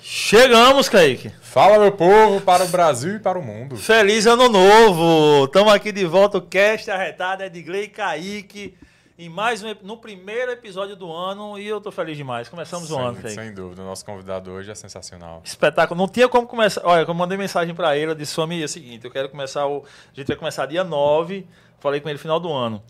Chegamos, Kaique. Fala, meu povo, para o Brasil e para o mundo. Feliz ano novo! Estamos aqui de volta, o cast arretado é de Glei Kaique. Em mais um, no primeiro episódio do ano e eu tô feliz demais. Começamos sem, o ano. Sem dúvida, o nosso convidado hoje é sensacional. Espetáculo. Não tinha como começar. Olha, eu mandei mensagem para ele, eu disse, Homem, é o seguinte, eu quero começar o. A gente vai começar dia 9, falei com ele no final do ano.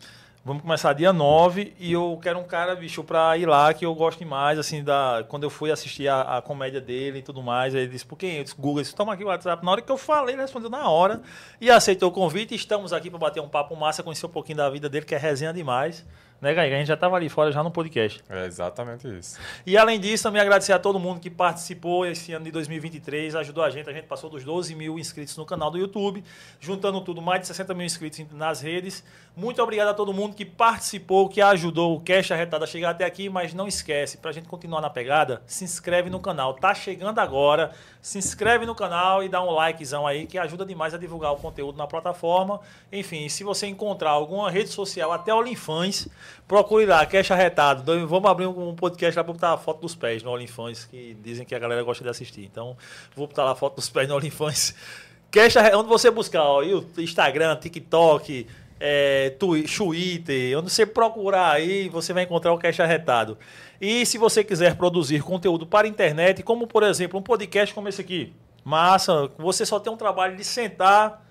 Vamos começar dia 9 e eu quero um cara, bicho, pra ir lá que eu gosto demais, assim, da. Quando eu fui assistir a, a comédia dele e tudo mais, ele disse, por quem? Eu disse, Google, disse, toma aqui o WhatsApp. Na hora que eu falei, ele respondeu na hora e aceitou o convite. Estamos aqui para bater um papo massa, conhecer um pouquinho da vida dele, que é resenha demais. Né, Gaia? A gente já estava ali fora já no podcast. É exatamente isso. E além disso, também agradecer a todo mundo que participou esse ano de 2023, ajudou a gente. A gente passou dos 12 mil inscritos no canal do YouTube, juntando tudo, mais de 60 mil inscritos nas redes. Muito obrigado a todo mundo que participou, que ajudou o Cash Arretado a chegar até aqui, mas não esquece, para a gente continuar na pegada, se inscreve no canal. Tá chegando agora, se inscreve no canal e dá um likezão aí, que ajuda demais a divulgar o conteúdo na plataforma. Enfim, se você encontrar alguma rede social, até Olinfãs, procure lá, Cash Arretado. Vamos abrir um podcast lá para botar a foto dos pés no Olinfãs, que dizem que a galera gosta de assistir. Então, vou botar lá a foto dos pés no Olinfãs. Cash, onde você buscar, ó, Instagram, TikTok, é, Twitter, onde você procurar aí, você vai encontrar o Cash Arretado. E se você quiser produzir conteúdo para a internet, como por exemplo um podcast como esse aqui, massa, você só tem um trabalho de sentar,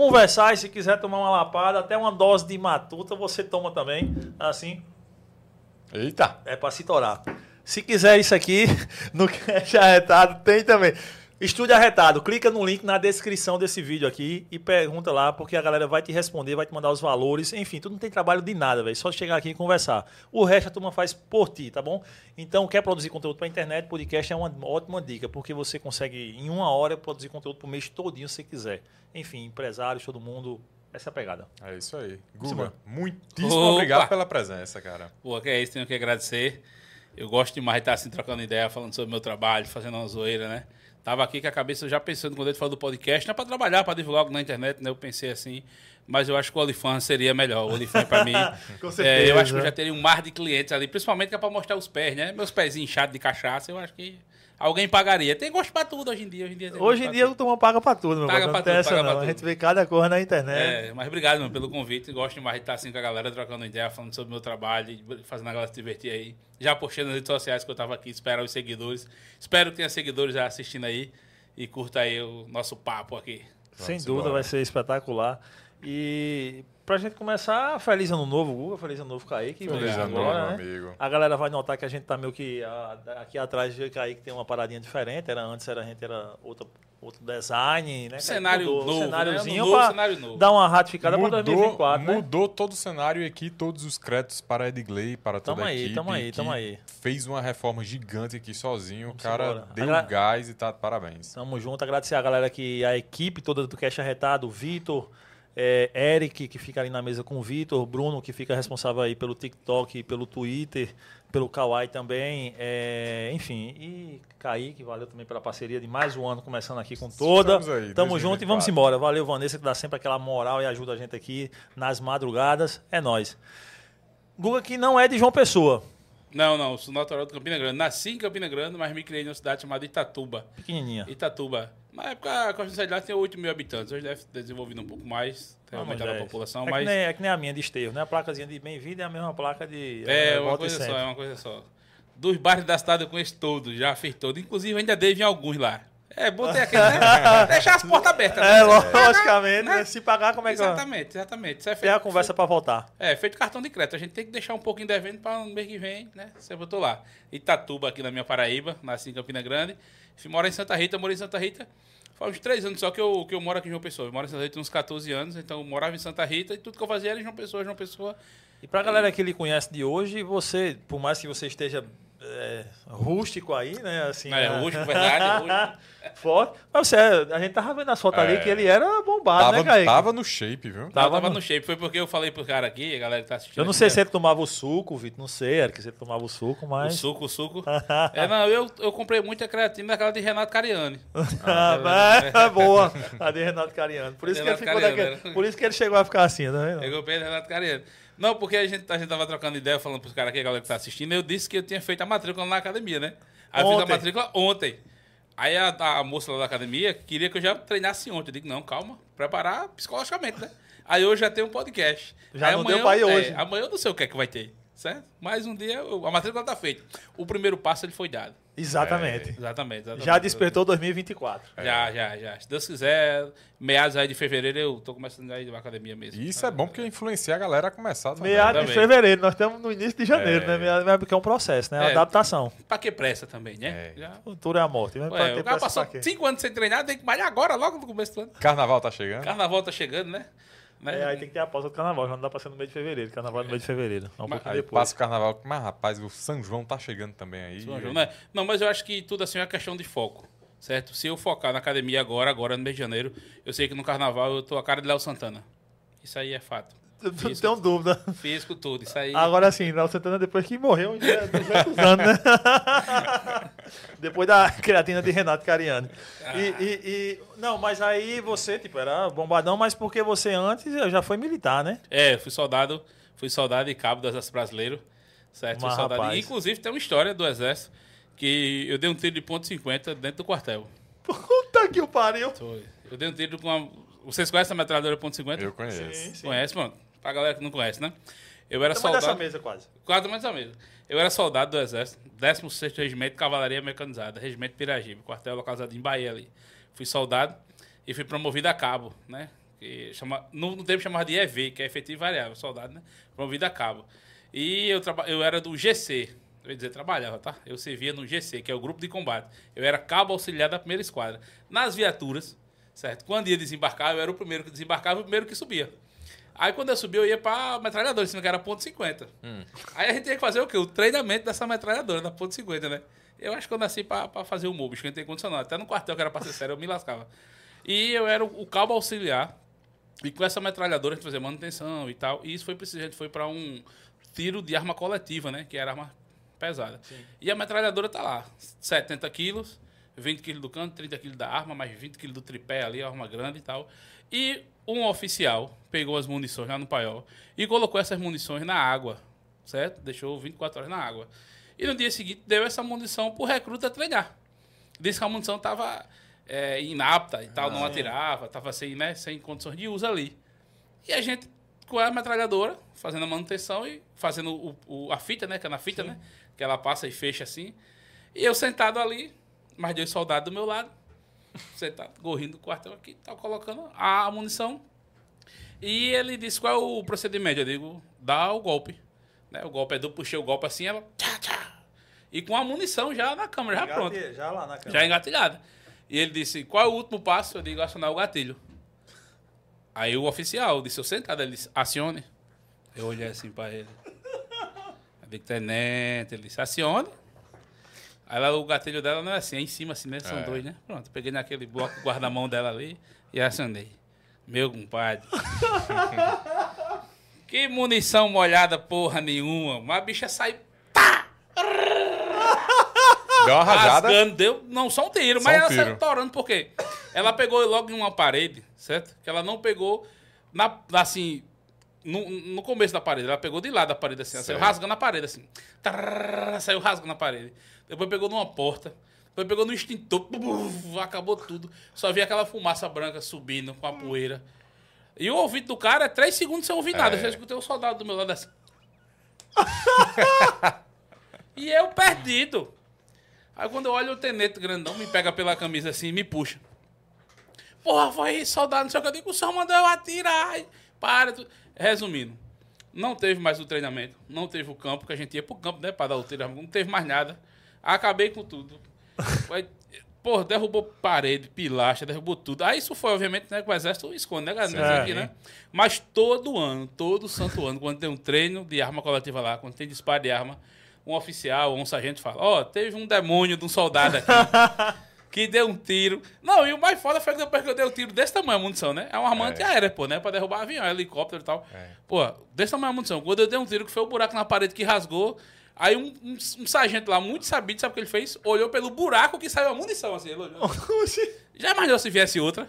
conversar e se quiser tomar uma lapada, até uma dose de matuta você toma também, assim. Eita! É para se torar. Se quiser isso aqui, no Cash Arretado tem também. Estúdio Arretado, clica no link na descrição desse vídeo aqui e pergunta lá, porque a galera vai te responder, vai te mandar os valores. Enfim, tu não tem trabalho de nada, velho. Só chegar aqui e conversar. O resto a turma faz por ti, tá bom? Então, quer produzir conteúdo para internet, podcast é uma ótima dica, porque você consegue, em uma hora, produzir conteúdo pro mês todinho se você quiser. Enfim, empresários, todo mundo. Essa é a pegada. É isso aí. Guga, muitíssimo Opa. obrigado pela presença, cara. Pô, que é isso, tenho que agradecer. Eu gosto demais de estar assim, trocando ideia, falando sobre o meu trabalho, fazendo uma zoeira, né? Tava aqui com a cabeça já pensando quando ele falou do podcast, não é para trabalhar, para divulgar algo na internet, né? Eu pensei assim, mas eu acho que o OnlyFans seria melhor. O OnlyFans para mim, com certeza, é, eu acho que eu já teria um mar de clientes ali, principalmente que é para mostrar os pés, né? Meus pés inchados de cachaça, eu acho que alguém pagaria. Tem gosto para tudo hoje em dia. Hoje em dia, hoje em dia o turma paga para tudo, meu paga para tudo, paga não. Tudo. A gente vê cada coisa na internet. É, mas obrigado mano, pelo convite. Gosto demais de estar assim com a galera, trocando ideia, falando sobre o meu trabalho, fazendo a galera se divertir aí. Já postei nas redes sociais que eu estava aqui, esperar os seguidores. Espero que tenha seguidores já assistindo aí e curta aí o nosso papo aqui. Sem Vamos dúvida, embora. vai ser espetacular. E pra gente começar, feliz ano novo, Guga, feliz ano novo, Kaique. Feliz ano novo, né? amigo. A galera vai notar que a gente tá meio que a, aqui atrás de Kaique tem uma paradinha diferente. Era antes era, a gente era outra, outro design, né? Cenário mudou, novo, cenáriozinho né? pra cenário novo. dar uma ratificada para 2024, né? Mudou todo o cenário e aqui todos os créditos para Edgley, para toda tamo a aí, equipe. Tamo aí, tamo aí. Fez uma reforma gigante aqui sozinho. Vamos o cara embora. deu Agra... gás e tá parabéns. Tamo junto, agradecer a galera que a equipe toda do Cash Arretado, o Vitor, é, Eric, que fica ali na mesa com o Vitor, Bruno, que fica responsável aí pelo TikTok, pelo Twitter, pelo Kawaii também, é, enfim, e Kaique, valeu também pela parceria de mais um ano, começando aqui com toda. Estamos aí, Tamo junto e vamos embora. Valeu, Vanessa, que dá sempre aquela moral e ajuda a gente aqui nas madrugadas. É nós. Guga que não é de João Pessoa. Não, não, sou natural de Campina Grande. Nasci em Campina Grande, mas me criei numa cidade chamada Itatuba. Pequenininha. Itatuba. Na época, a Constituição tinha 8 mil habitantes. Hoje deve ter desenvolvido um pouco mais, ter Não, aumentado a é. população. É, mas... que nem, é que nem a minha de Esteio, né? A placazinha de bem-vindo é a mesma placa de. É, uma volta e coisa só, é uma coisa só. Dos bairros da cidade eu conheço todos, já fiz todos. Inclusive ainda devo em alguns lá. É, botei aqui, né? Deixar as portas abertas. É, né? logicamente, né? Se pagar, como é que Exatamente, exatamente. Isso é Tem feito, a conversa pra voltar. É, feito cartão de crédito. A gente tem que deixar um pouquinho devendo para no mês que vem, né? Você botou lá. Itatuba, aqui na minha Paraíba, nasci em Campina Grande. Morar em Santa Rita, morei em Santa Rita. Faz uns três anos só que eu, que eu moro aqui em João Pessoa. Eu moro em Santa Rita uns 14 anos, então eu morava em Santa Rita e tudo que eu fazia era em João Pessoa, João Pessoa. E pra galera que lhe conhece de hoje, você, por mais que você esteja é, rústico aí, né? Assim, É, né? rústico, verdade, rústico. Forte. Mas você, a gente tava vendo as fotos ali É. que ele era bombado, Tava, né, Kaique? tava no shape, viu? Tava, Tava no- no shape. Foi porque eu falei pro cara aqui, a galera que tá assistindo. Eu não aqui, sei né? se ele tomava o suco, Vitor. Não sei, Eric, se ele tomava o suco, O mas. suco, o suco. é, não, eu, eu comprei muita creatina daquela de Renato Cariani. Ah, mas é boa. A de Renato Cariano. Por isso, que ele Renato ficou Cariano, daquele- né? Por isso que ele chegou a ficar assim, tá vendo? Eu comprei do Renato Cariani. Não, porque a gente, a gente tava trocando ideia, falando pros caras aqui, a galera que tá assistindo, eu disse que eu tinha feito a matrícula na academia, né? Aí eu fiz a matrícula ontem. Aí a, a moça lá da academia queria que eu já treinasse ontem. Eu digo, não, calma, preparar psicologicamente, né? Aí hoje já tem um podcast. Já Aí não amanhã deu pra ir é, hoje. amanhã eu não sei o que é que vai ter, certo? Mas um dia eu- a matrícula tá feita. O primeiro passo ele foi dado. Exatamente. Exatamente. exatamente Já despertou 2024. Já, já, já. Se Deus quiser, meados aí de fevereiro eu tô começando a ir na academia mesmo. Isso é bom porque influencia a galera a começar também. Meados de fevereiro, nós estamos no início de janeiro, É. né? Porque é um processo, né? É. Adaptação. Pra que pressa também, né? É. Já. O futuro é a morte. Mas pra Ué, que o cara passou cinco anos sem treinar, tem que malhar agora, logo no começo do ano. Carnaval tá chegando. Carnaval tá chegando, né? Né? É, aí tem que ter a pausa do carnaval, já não dá pra ser no meio de fevereiro. Carnaval é no meio de fevereiro. É um Mas Aí depois. passa o carnaval. Mas, rapaz, o São João tá chegando também aí. São João, né? Não, mas eu acho que tudo assim é uma questão de foco, certo? Se eu focar na academia agora, agora no mês de janeiro, eu sei que no carnaval eu tô a cara de Léo Santana. Isso aí é fato. Não tenho dúvida. Físico, tudo. Isso aí. Agora sim, Léo Santana depois que morreu, já é 200 anos, né? depois da creatina de Renato Cariani. Ah. E, e- e- não, mas aí você, tipo, era bombadão, mas porque você antes já foi militar, né? É, fui soldado, fui soldado e cabo do Exército Brasileiro, certo? Fui Mas, soldado. rapaz. Inclusive, tem uma história do Exército que eu dei um tiro de ponto .50 dentro do quartel. Puta que o pariu. Eu dei um tiro com uma... Vocês conhecem a metralhadora ponto .50? Eu conheço. Sim, sim. Conhece, mano? Pra galera que não conhece, né? Eu era Tamanho dessa soldado... mesa quase. Quase mais ou menos. Eu era soldado do Exército, 16º Regimento de Cavalaria Mecanizada, Regimento Piragibe, quartel localizado em Bahia ali. Fui soldado e fui promovido a cabo, né? Que chama, no, no tempo chamava de EV, que é efetivo variável, soldado, né? Promovido a cabo. E eu, traba, eu era do GC, eu ia dizer trabalhava, tá? Eu servia no GC, que é o Grupo de Combate. Eu era cabo auxiliar da primeira esquadra. Nas viaturas, certo? Quando ia desembarcar, eu era o primeiro que desembarcava e o primeiro que subia. Aí quando eu subi, eu ia pra metralhadora, cima que era ponto .50. Aí a gente tinha que fazer o quê? O treinamento dessa metralhadora, da ponto .50, né? Eu acho que eu nasci pra, pra fazer o MUBIS, que não condição não. Até no quartel, que era pra ser sério, eu me lascava. E eu era o, o cabo auxiliar. E com essa metralhadora a gente fazia manutenção e tal. E isso foi preciso, a gente foi pra um tiro de arma coletiva, né? Que era arma pesada. E a metralhadora tá lá, 70 quilos, 20 quilos do canto, 30 quilos da arma, mais 20 quilos do tripé ali, a arma grande e tal. E um oficial pegou as munições lá no paiol e colocou essas munições na água, certo? Deixou 24 horas na água. E no dia seguinte deu essa munição pro recruta treinar. Disse que a munição estava inapta e tal, não atirava, estava sem, né, sem condições de uso ali. E a gente, com a metralhadora, fazendo a manutenção e fazendo o, o- a fita, né? Que é na fita, né? Que ela passa e fecha assim. E eu sentado ali, mais dois soldados do meu lado, sentado, gorrinho do quartel aqui, tá colocando a munição. E ele disse qual é o procedimento. Eu digo, dá o golpe. Né? O golpe é do puxei o golpe assim, ela. Tchá, tchá. E com a munição já na câmera, já pronto. Já lá na cama. Já engatilhada. E ele disse, qual é o último passo? Eu digo, acionar o gatilho. Aí o oficial disse, eu sentado, ele disse, acione. Eu olhei assim pra ele. Eu digo, tenente, ele disse, acione. Aí lá, o gatilho dela não é assim, é em cima assim, né? São É. dois, né? Pronto, peguei naquele bloco guarda-mão dela ali e acionei. Meu compadre. que munição molhada porra nenhuma. Mas a bicha sai Deu uma rajada. rasgando, deu, não só um tiro, Só mas um ela tiro. saiu torando, por quê? Ela pegou logo em uma parede, certo? Que ela não pegou na, assim, no, no começo da parede, ela pegou de lado da parede assim, ela saiu rasgando a parede assim. Tararara, saiu rasgando a parede. Depois pegou numa porta, depois pegou no extintor, buf, acabou tudo. Só vi aquela fumaça branca subindo com a poeira. E o ouvido do cara é três segundos sem ouvir nada. É. Eu já escutei o soldado do meu lado assim. e eu perdido. Aí quando eu olho o tenente grandão, me pega pela camisa assim e me puxa. Porra, foi soldado, não sei o que. Eu digo, o senhor mandou eu atirar. Para. tu- Resumindo, não teve mais o treinamento, não teve o campo, que a gente ia pro campo, né, pra dar o tiro, não teve mais nada. Acabei com tudo. Porra, derrubou parede, pilastra, derrubou tudo. Aí isso foi, obviamente, né, que o exército esconde, né, galera? É aqui, né? Mas todo ano, todo santo ano, quando tem um treino de arma coletiva lá, quando tem disparo de arma, um oficial ou um sargento fala, ó, teve um demônio de um soldado aqui que deu um tiro. Não, e o mais foda foi que depois que eu dei um tiro desse tamanho a munição, né? É uma arma antiaérea, pô, né? Pra derrubar avião, helicóptero e tal. Pô, desse tamanho a munição. Quando eu dei um tiro, que foi o buraco na parede que rasgou, aí um, um, um sargento lá, muito sabido, sabe o que ele fez? Olhou pelo buraco que saiu a munição, assim, ele olhou. Já imaginou se viesse outra?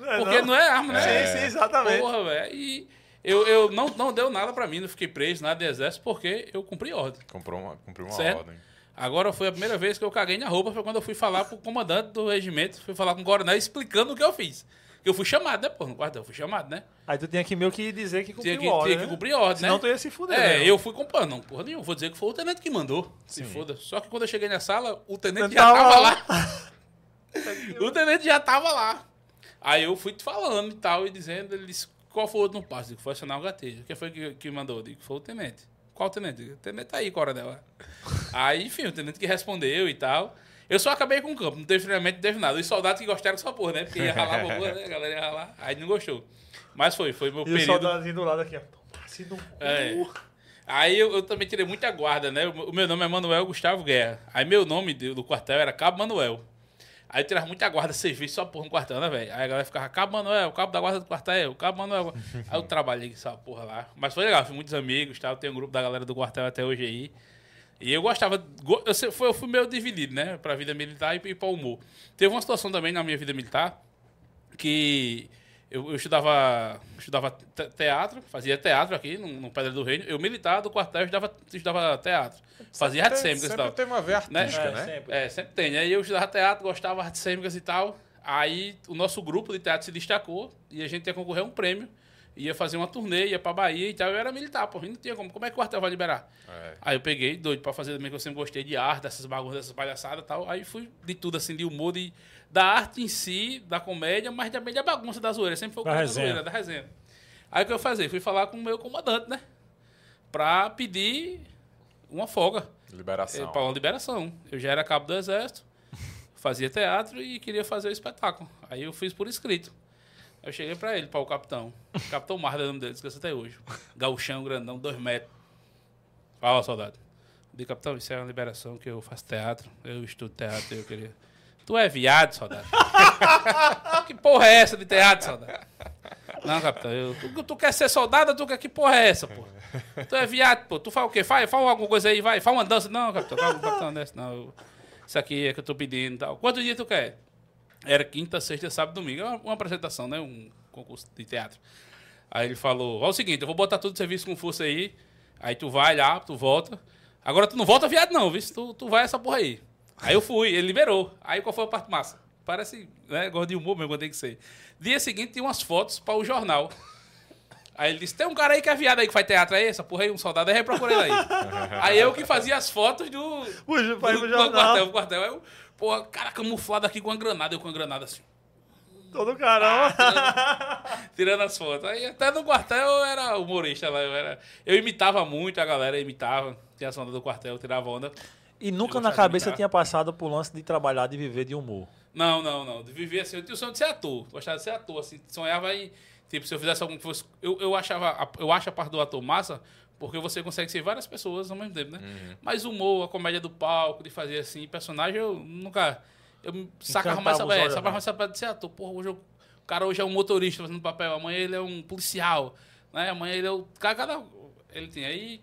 É, Porque não, é arma, né? Sim, sim, exatamente. Porra, velho. E eu, eu não, não deu nada pra mim, não fiquei preso, nada de exército, porque eu cumpri ordem. Comprou uma, cumpriu uma Certo. ordem. Agora foi a primeira vez que eu caguei na roupa, foi quando eu fui falar pro comandante do regimento, fui falar com o coronel explicando o que eu fiz. Que eu fui chamado, né, pô? No quartel, eu fui chamado, né? Aí tu tinha que meio que dizer que Tinha cumpriu que, ordem, tinha que né? cumprir ordem, Senão né? tu ia se fuder. É, né? eu fui com não, porra nenhuma. Vou dizer que foi o tenente que mandou. Se Sim. foda. Só que quando eu cheguei na sala, o tenente já tava tava lá. o tenente já tava lá. Aí eu fui te falando e tal, e dizendo, ele disse, qual foi o outro passo? Digo, foi acionar o gatilho. Quem foi que, que mandou? Digo, foi o tenente. Qual tenente? Eu digo, O tenente tá aí, coronel. Aí, enfim, o tenente que respondeu e tal. Eu só acabei com o campo, não teve treinamento, não teve nada. Os soldados que gostaram dessa porra, né? Porque ia ralar a né? A galera ia ralar. Aí não gostou. Mas foi, foi meu E o período. soldadinho do lado aqui, ó. Passe no cu. É. Aí eu, eu também tirei muita guarda, né? O meu nome é Manuel Gustavo Guerra. Aí meu nome do, quartel era Cabo Manuel. Aí eu tirava muita guarda, serviço só porra no quartel, né, velho? Aí a galera ficava Cabo Manuel, Cabo da Guarda do Quartel, Cabo Manuel. Aí eu trabalhei com essa porra lá. Mas foi legal, fiz muitos amigos, tal. Tem um grupo da galera do quartel até hoje aí. E eu gostava. go- Eu, fui meio dividido, né? Pra vida militar e, e pra humor. Teve uma situação também na minha vida militar que eu, eu estudava, estudava te- teatro, fazia teatro aqui no, no Pedra do Reino. Eu militar do quartel, eu estudava, estudava teatro. Fazia artes cênicas e sempre tal. tem uma veia artística, É, né? sempre. É, sempre tem. Aí eu estudava teatro, gostava de artes cênicas e tal. Aí o nosso grupo de teatro se destacou e a gente ia concorrer a um prêmio. Ia fazer uma turnê, ia pra Bahia e tal. Eu era militar, pô. e Não tinha como. Como é que o quartel vai liberar? É. Aí eu peguei, doido pra fazer também, que eu sempre gostei de arte, dessas bagunças, dessas palhaçadas e tal. Aí fui de tudo, assim, de humor, de, da arte em si, da comédia, mas também da bagunça da zoeira. Sempre foi o Da cara da zoeira, da resenha. Aí o que eu fazia? Fui falar com o meu comandante, né? Pra pedir uma folga. Liberação. Para uma liberação. Eu já era cabo do exército, fazia teatro e queria fazer o espetáculo. Aí eu fiz por escrito. Eu cheguei para ele, para o capitão. Capitão Marda, é nome dele, esqueci até hoje. Gauchão, grandão, dois metros. Fala, soldado. Digo, capitão, isso é uma liberação que eu faço teatro. Eu estudo teatro eu queria. Tu é viado, soldado? que porra é essa de teatro, soldado? Não, capitão, eu, tu, tu quer ser soldado, tu quer que porra é essa, pô? Tu é viado, pô. Tu fala o quê? Faz, fala alguma coisa aí, vai. Fala uma dança. Não, capitão, calma, capitão, não. eu- Isso aqui é que eu tô pedindo e tal. Quantos dias tu quer? Era quinta, sexta, sábado, domingo. É uma, uma apresentação, né? Um concurso de teatro. Aí ele falou, ó, o seguinte, eu vou botar tudo de serviço com força aí. Aí tu vai lá, tu volta. Agora tu não volta viado não, viu? Tu, tu vai essa porra aí. Aí eu fui, ele liberou. Aí qual foi a parte massa? Parece, né, gosto de humor mesmo, tem que ser. Dia seguinte tinha umas fotos para o jornal. Aí ele disse, tem um cara aí que é viado aí que faz teatro aí, essa porra aí, um soldado, aí ele aí. aí eu que fazia as fotos do... Puxa, do, do quartel, do quartel. Aí eu, porra, cara camuflado aqui com uma granada, eu com uma granada assim. Todo caramba. tirando as fotos. Aí até no quartel eu era humorista lá. Eu, era, eu imitava muito, a galera imitava. Tinha a onda do quartel, eu tirava onda. E nunca na cabeça tinha passado por lance de trabalhar, de viver de humor. Não, não, não. De viver assim, eu tinha o sonho de ser ator. Gostava de ser ator, assim. Sonhava em. Tipo, se eu fizesse algum que fosse. Eu, eu achava. a- Eu acho a parte do ator massa, porque você consegue ser várias pessoas ao mesmo tempo, né? Mas o humor, a comédia do palco, de fazer assim, personagem, eu nunca. Eu me sacava mais essa, é, sacava né? mais essa de ser ator. Porra, hoje eu- o cara hoje é um motorista fazendo papel, amanhã ele é um policial, né? Amanhã ele é o. Cada, cada- ele tinha aí.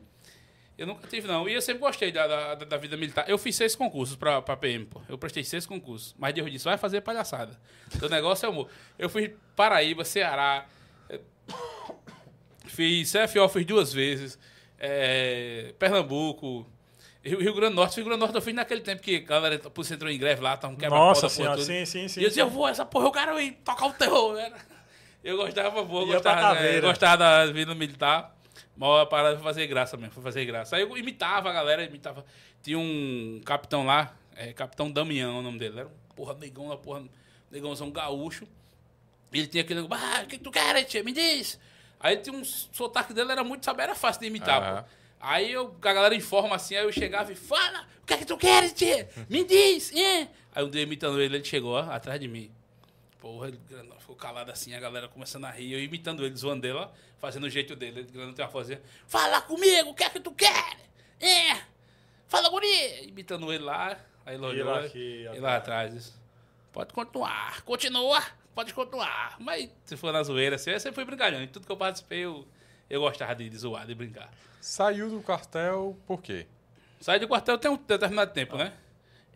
Eu nunca tive, não. E eu sempre gostei da, da, da vida militar. Eu fiz seis concursos pra, pra PM, pô. Eu prestei seis concursos. Mas Deus disse, vai fazer palhaçada. O negócio é humor. Eu fiz Paraíba, Ceará. eh, Fiz CFO, fiz duas vezes. eh, Pernambuco. Rio, Rio Grande do Norte. Rio Grande do Norte eu fiz naquele tempo que a galera polícia entrou em greve lá, estavam quebrando Nossa senhora, sim, sim, sim. E eu dizia, eu vou, essa porra, eu quero ir tocar o terror. Eu gostava, pra gostava, é, caveira. gostava da vida militar. Mas a parada foi fazer graça mesmo, foi fazer graça. Aí eu imitava a galera, imitava. Tinha um capitão lá, é, Capitão Damião, o nome dele. Era um porra negão, uma porra negãozão gaúcho. E ele tinha aquele negócio, ah, o que tu quer, tia? Me diz. Aí tinha um sotaque dele, era muito, sabe, era fácil de imitar, pô. Aí eu, a galera informa assim, aí eu chegava e fala, o que é que tu queres, tia? Me diz, é. Aí um dia imitando ele, ele chegou, ó, atrás de mim. Porra, ele grandão, ficou calado assim, a galera começando a rir, eu imitando ele, zoando dele, ó, fazendo o jeito dele. Ele grandão tem uma vozinha, fala comigo, o que é que tu quer? É. Fala, guri! Imitando ele lá. Aí ele olhou. Ele, aqui, lá atrás. Pode continuar. Continua. Pode continuar. Mas se for na zoeira, assim, eu sempre fui brincalhão. Em tudo que eu participei, eu, eu gostava de, de zoar, de brincar. Saiu do quartel por quê? Saí do quartel tem um determinado tempo, né?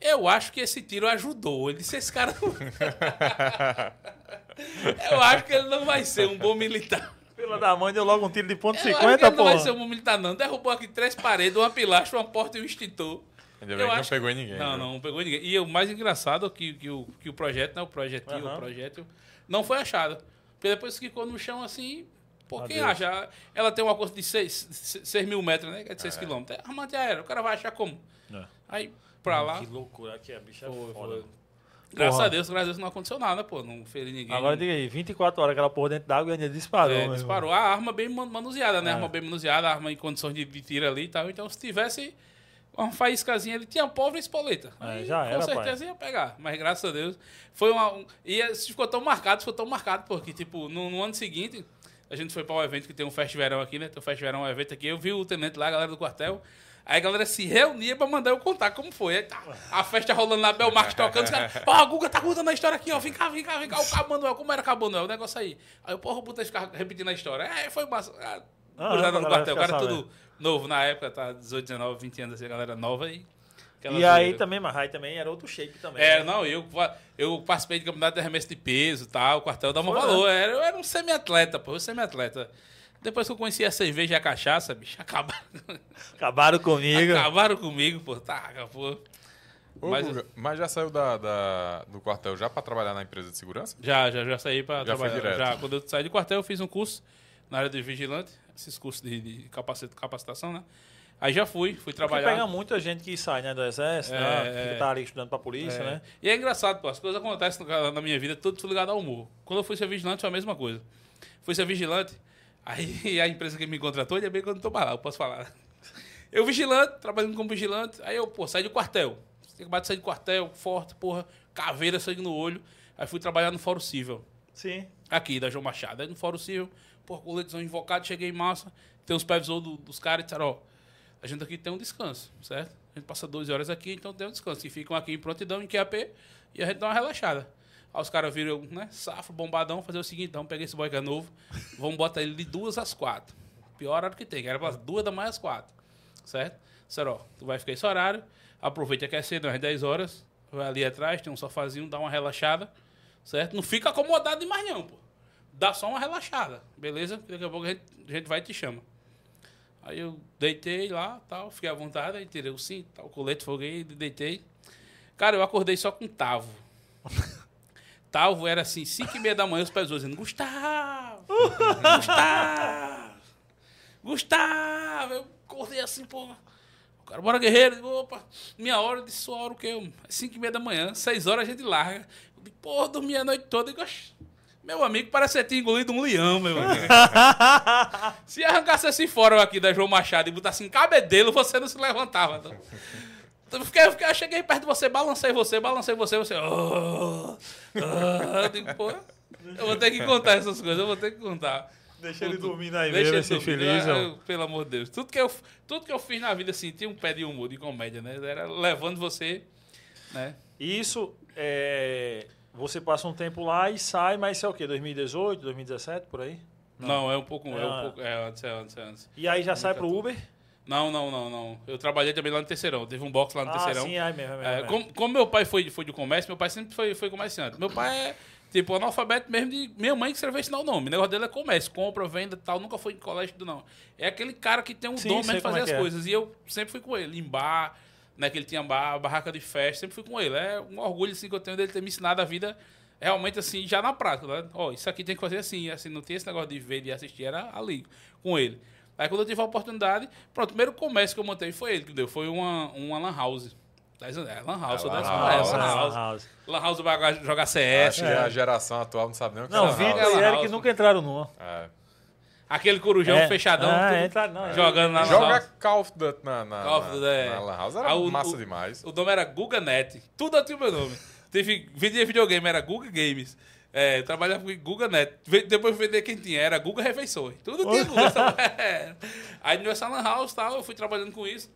Eu acho que esse tiro ajudou. Ele disse, esse cara não... Eu acho que ele não vai ser um bom militar. Pela da mãe deu logo um tiro de ponto Eu acho que 50, ele não vai pô. ser um bom militar, não. Derrubou aqui três paredes, uma pilastra, uma porta e um extintor. Ainda Eu bem que não pegou em ninguém. Não, viu? não, não pegou ninguém. E o mais engraçado é que, que, o, que o projeto, né? O projetil, Aham. o projétil, não foi achado. Porque depois ficou no chão assim. Pô, quem Adeus. acha? Ela tem uma coisa de 6 mil metros, né? Que é de 6 É. quilômetros. É armante aérea. O cara vai achar como? É. Aí, pra lá. Que loucura que é, bicho. É Foi, foda. foi. Graças Porra. a Deus, graças a Deus não aconteceu nada, pô. Não feri ninguém. Agora diga aí, 24 horas aquela porra dentro d'água e ainda disparou. É, disparou. A arma bem man- manuseada, né? É. Arma bem manuseada, arma em condições de, de tiro ali e tal. Então, se tivesse uma faíscazinha, ele tinha pólvora e espoleta. É, já com era, certeza ia pegar. Mas graças a Deus. Foi uma. Um, e esse ficou tão marcado, ficou tão marcado, porque, tipo, no, no ano seguinte, a gente foi para um evento que tem um festivalão aqui, né? Tem um festivalão, um evento aqui. Eu vi o tenente lá, a galera do quartel. Aí a galera se reunia pra mandar eu contar como foi. Aí tá, a festa rolando lá, Belmarx tocando, os caras, ó, a Guga tá contando a história aqui, ó, vem cá, vem cá, vem cá, o Cabo Manuel, como era Cabo Manuel, o negócio aí. Aí o porra, o Butão ficava repetindo a história. É, foi massa. Ah, Ah, no quartel, o ficar cara sabendo. tudo novo na época, tá 18, 19, 20 anos assim, a galera nova e... E aí também, mas aí também era outro shape também. É, né? não, eu, eu participei de campeonato de arremesso de peso e tal, o quartel dá um valor. Era, eu era um semi-atleta, pô, eu semi-atleta. Depois que eu conheci a cerveja e a cachaça, bicho, acabaram, Acabaram comigo. acabaram comigo, pô, tá, pô. Ô, Mas- Guga, mas já saiu da, da- do quartel já pra trabalhar na empresa de segurança? Já, já, já saí foi trabalhar. direto. Já, quando eu saí do quartel, eu fiz um curso na área de vigilante, esses cursos de, de capaci- capacitação, né? Aí já fui, fui Porque trabalhar. pega muita gente que sai né, do exército, É, né, é. que tá ali estudando pra polícia, É. né? E é engraçado, pô, as coisas acontecem na minha vida, tudo ligado ao humor. Quando eu fui ser vigilante, foi a mesma coisa. Fui ser vigilante, aí a empresa que me contratou, ainda bem que eu não tô pra lá, eu posso falar. Eu vigilante, trabalhando como vigilante, aí eu, pô, saí do quartel. Tinha acabado de sair do quartel, forte, porra, caveira, sangue no olho. Aí fui trabalhar no Fórum Civil, Sim. aqui, da João Machado. Aí no Fórum Civil, porra, coletizão invocado, cheguei em massa, tem os supervisores do- dos caras e disseram, ó, a gente aqui tem um descanso, certo? A gente passa 12 horas aqui, então tem um descanso. E ficam aqui em prontidão, em QAP, e a gente dá uma relaxada. Aí os caras viram, né, safra, bombadão, fazer o seguinte, então, peguei esse boy que é novo, vamos botar ele de duas às quatro. Pior horário que tem, que era para duas da manhã às quatro, certo? Disseram, ó, tu vai ficar esse horário, aproveita que é cedo, às 10 horas, vai ali atrás, tem um sofazinho, dá uma relaxada, certo? Não fica acomodado demais não, pô. Dá só uma relaxada, beleza? Daqui a pouco a gente, a gente vai e te chama. Aí eu deitei lá, tal, fiquei à vontade, aí tirei o cinto, tal, o colete, foguei, deitei. Cara, eu acordei só com Tavo. Tavo era assim, 5 e meia da manhã, os pés dizendo, Gustavo! Gustavo! Gustavo! Eu acordei assim, pô. O cara, bora guerreiro, opa, minha hora, sua hora o quê? 5 e meia da manhã, 6 horas a gente larga. Eu digo, pô, dormi a noite toda, eu digo, "Oxe, meu amigo, parece que você tinha engolido um leão, meu amigo. Se arrancasse esse fórum aqui da João Machado e botasse em cabedelo, você não se levantava. Então. Eu, fiquei, eu, fiquei- eu cheguei perto de você, balancei você, balancei você, você. Oh, oh, eu digo, pô, eu vou ter que contar essas coisas, eu vou ter que contar. Deixa ele aí Deixa mesmo, ele ser dormir. feliz. Eu- pelo amor de Deus. Tudo que, eu, tudo que eu fiz na vida, assim, tinha um pé de humor, de comédia, né? Era levando você, né? Isso, é, você passa um tempo lá e sai, mas isso é o quê? 2018, 2017, por aí? Não, é um pouco, é um Ah. pouco, é antes, é antes, é antes. E aí já sai pro Uber? Não, não, não, não. Eu trabalhei também lá no Terceirão. Teve um box lá no Ah, Terceirão. sim, aí mesmo. é mesmo, É, é como, como meu pai foi, foi de comércio, meu pai sempre foi, foi comerciante. Meu pai é, tipo, analfabeto mesmo de. Minha mãe que escreveu ensinar o nome. O negócio dele é comércio, compra, venda e tal. Nunca foi em colégio, não. É aquele cara que tem um Sim, dom mesmo de fazer é as é. coisas. E eu sempre fui com ele, em bar, né? Que ele tinha bar, barraca de festa, sempre fui com ele. É um orgulho assim, que eu tenho dele ter me ensinado a vida realmente assim, já na prática. Né? Ó, isso aqui tem que fazer assim, assim, não tinha esse negócio de ver e de assistir, era ali, com ele. Aí quando eu tive a oportunidade, pronto, o primeiro comércio que eu montei foi ele que deu, foi uma, uma lan house. Das- É, lan house, É, sou lan house, é, Nossa, lan é, house. House. Lan house vai jogar Acho CS. que a geração atual não sabe nem o que Não, é Vitor House. e Eric House. nunca entraram numa. É. Aquele corujão É, fechadão, ah, tudo entra- não, jogando na lan Joga house. Call of Duty na, na, Call of Duty, na, é. na Lan House era Ah, o- massa o- demais. O nome era Guga Net. Tudo eu tinha o meu nome. Teve, vendia videogame, era Guga Games. É, eu trabalhava com Guga Net. Depois vender quem tinha, era Guga Refeições. Tudo tinha Guga. É. Aí nessa Lan House tal, eu fui trabalhando com isso.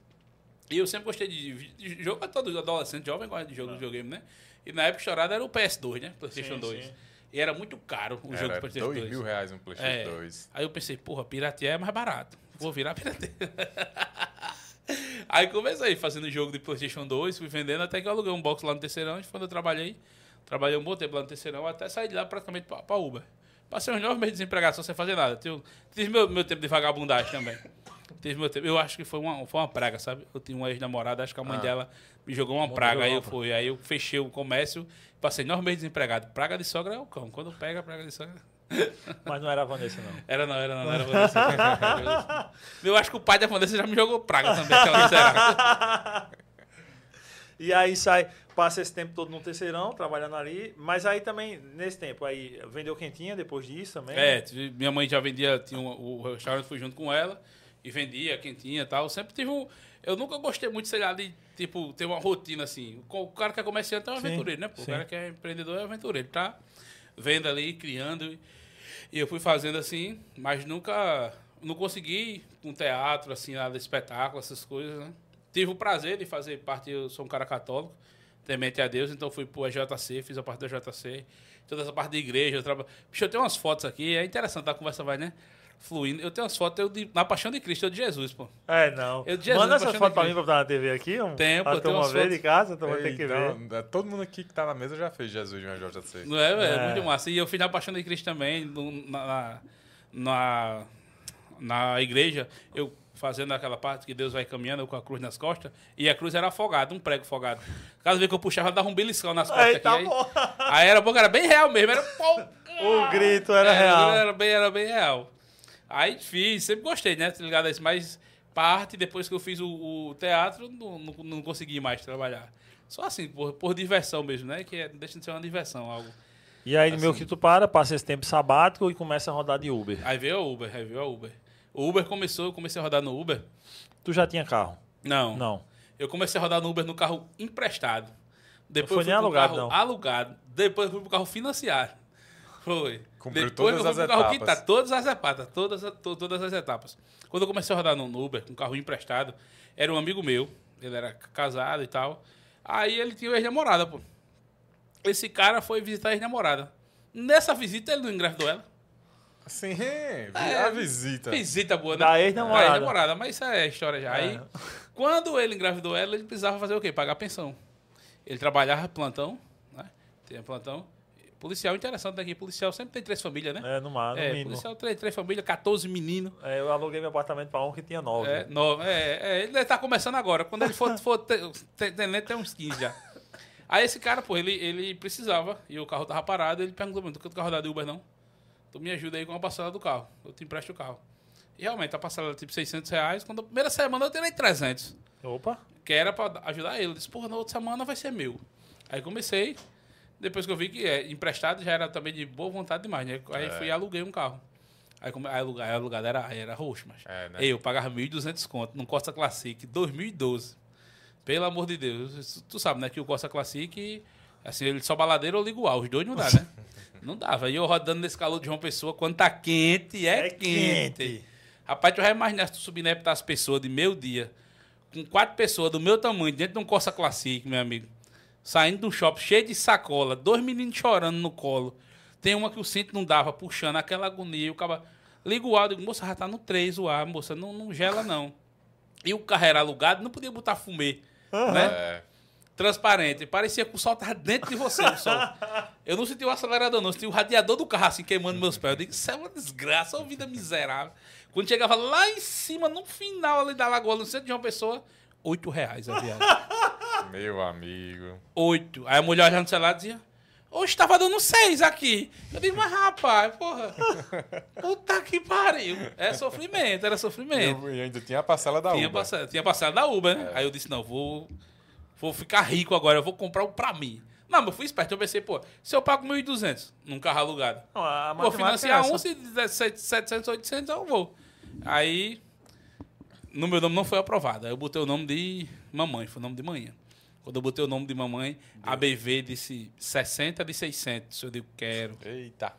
E eu sempre gostei de, de jogo, todo adolescente, jovem gosta de jogo de videogame, né? E na época chorada era o PS2, né? PlayStation Sim, 2. sim. E era muito caro o jogo Era do PlayStation 2 2. mil reais um PlayStation É. 2. Aí eu pensei, porra, piratear é mais barato. Vou virar pirateiro. Aí comecei fazendo jogo de PlayStation 2, fui vendendo até que eu aluguei um box lá no Terceirão. E quando eu trabalhei, trabalhei um bom tempo lá no Terceirão, até sair de lá praticamente pra, pra Uber. Passei uns nove meses desempregado, só sem fazer nada. Tive, tive meu, meu tempo de vagabundagem também. Tive meu tempo. Eu acho que foi uma, foi uma praga, sabe? Eu tinha uma ex-namorada, acho que a mãe Ah. dela me jogou uma Bom, praga. jogou Aí eu fui. Aí eu fechei o comércio, passei nove meses desempregado. Praga de sogra é o cão. Quando pega, praga de sogra. Mas não era a Vanessa, não. Era não, era não, não era Vanessa. Eu acho que o pai da Vanessa já me jogou praga também, aquela. E aí sai, passa esse tempo todo no terceirão, trabalhando ali. Mas aí também, nesse tempo, aí vendeu quentinha depois disso também. É, minha mãe já vendia, tinha um- o restaurante fui junto com ela e vendia quentinha e tal. Sempre tive um. Eu nunca gostei muito, sei lá, de tipo, ter uma rotina assim. O cara que é comerciante é um Sim, aventureiro, né? Pô, o cara que é empreendedor é aventureiro, tá? Vendo ali, criando. E eu fui fazendo assim, mas nunca. Não consegui com teatro, assim, nada de espetáculo, essas coisas, né? Tive o prazer de fazer parte, eu sou um cara católico, temente a Deus, então fui pro EJC, fiz a parte do EJC, toda essa parte da igreja. Eu traba... Bicho, eu tenho umas fotos aqui, é interessante, a conversa vai, né? Fluindo. Eu tenho umas fotos eu de- na Paixão de Cristo, eu de Jesus, pô. É, não. Eu de Jesus, Manda essas fotos pra mim pra botar na TV aqui. Um, Tem, pô, pra tem turma umas ver fotos. de casa, então vai ter que ver. Então, é, todo mundo aqui que tá na mesa já fez Jesus no JC. Não é, velho? É. Muito massa. E eu fiz na Paixão de Cristo também, no- na, na, na igreja, eu fazendo aquela parte que Deus vai caminhando eu com a cruz nas costas, e a cruz era afogada, um prego afogado. Cada vez que eu puxava, dava um beliscão nas costas Aí aqui. tá aí, bom. aí era bom, era bem real mesmo, era O grito era real. Era bem, era bem real. Aí fiz, sempre gostei, né? Tá ligado a isso? Mas parte, depois que eu fiz o, o teatro, não, não, não consegui mais trabalhar. Só assim, por, por diversão mesmo, né? Que é, deixa de ser uma diversão, algo. E aí, Assim. meu que tu para, passa esse tempo sabático e começa a rodar de Uber. Aí veio a Uber, aí veio a Uber. O Uber começou, eu comecei a rodar no Uber. Tu já tinha carro? Não. Não. Eu comecei a rodar no Uber no carro emprestado. Depois foi eu fui nem alugado, carro não. alugado. Depois eu fui pro carro financiado. Foi. Cumpriu Depois todas eu as carro etapas. quitado, todas as etapas, todas, to- todas as etapas. Quando eu comecei a rodar no Uber, com carro emprestado, era um amigo meu, ele era casado e tal. Aí ele tinha uma ex-namorada, pô. Esse cara foi visitar a ex-namorada. Nessa visita ele não engravidou ela. Assim, a visita. Visita boa, né? Da ex-namorada. Da ex-namorada, mas isso é história já. Aí, É. quando ele engravidou ela, ele precisava fazer o quê? Pagar pensão. Ele trabalhava plantão, né? Tinha plantão. Policial interessante daqui. Policial sempre tem três famílias, né? É, no mar, no É, mínimo. policial três, três famílias, 14 meninos. É, eu aluguei meu apartamento pra um que tinha nove. É, nove, é, é, ele estar começando agora. Quando ele for, for tenente, tem uns 15 já. Aí esse cara, pô, ele, ele precisava, e o carro tava parado, ele perguntou pra mim, tu quer o carro da de Uber não? Tu me ajuda aí com a parcela do carro, eu te empresto o carro. E realmente, a parcela era tipo 600 reais, quando a primeira semana eu tirei 300, Opa. que era pra ajudar ele. Eu disse, porra, na outra semana vai ser meu. Aí comecei, depois que eu vi que é, emprestado já era também de boa vontade demais, né? Aí É. fui e aluguei um carro. Aí, come- aí alugar, aí alugado era, aí era roxo, mas... É, né? Eu pagava 1.200 conto num Costa Classic 2012. Pelo amor de Deus. Tu sabe, né? Que o Costa Classic, assim, ele só baladeiro ou ar. Os dois não dá, né? não dava. E eu rodando nesse calor de João Pessoa, quando tá quente, é, É quente. quente. Rapaz, tu já imaginar se tu subir né, as pessoas de meio dia, com quatro pessoas do meu tamanho, dentro de um Costa Classic, meu amigo. Saindo de um shopping cheio de sacola, dois meninos chorando no colo. Tem uma que o cinto não dava, puxando aquela agonia. O cara liga o ar, digo, moça, já tá no 3 o ar, moça, não, não gela não. E o carro era alugado, não podia botar fumê, né? É. Transparente. Parecia que o sol tava dentro de você, o sol. Eu não senti o acelerador, não. Senti o radiador do carro assim queimando meus pés. Eu digo, isso é uma desgraça, uma vida miserável. Quando chegava lá em cima, no final ali da lagoa, no centro de uma pessoa, oito reais a viagem. Meu amigo. Oito. Aí a mulher olhando no celular dizia, hoje tava dando seis aqui. Eu digo, mas rapaz, porra, puta que pariu. É sofrimento, era sofrimento. E ainda tinha a parcela da Tinha Uber. passado, tinha passado da Uber, né? Aí eu disse, não, vou, vou ficar rico agora, eu vou comprar um pra mim. Não, mas eu fui esperto, eu pensei, pô, se eu pago 1.200 num carro alugado, Não, a vou matemática financiar é um, se der 700, 800, eu vou. Aí, no meu nome não foi aprovado. Aí eu botei o nome de mamãe, foi o nome de manhã. Quando eu botei o nome de mamãe, a BV disse 60 de 600. Eu digo, quero. Eita.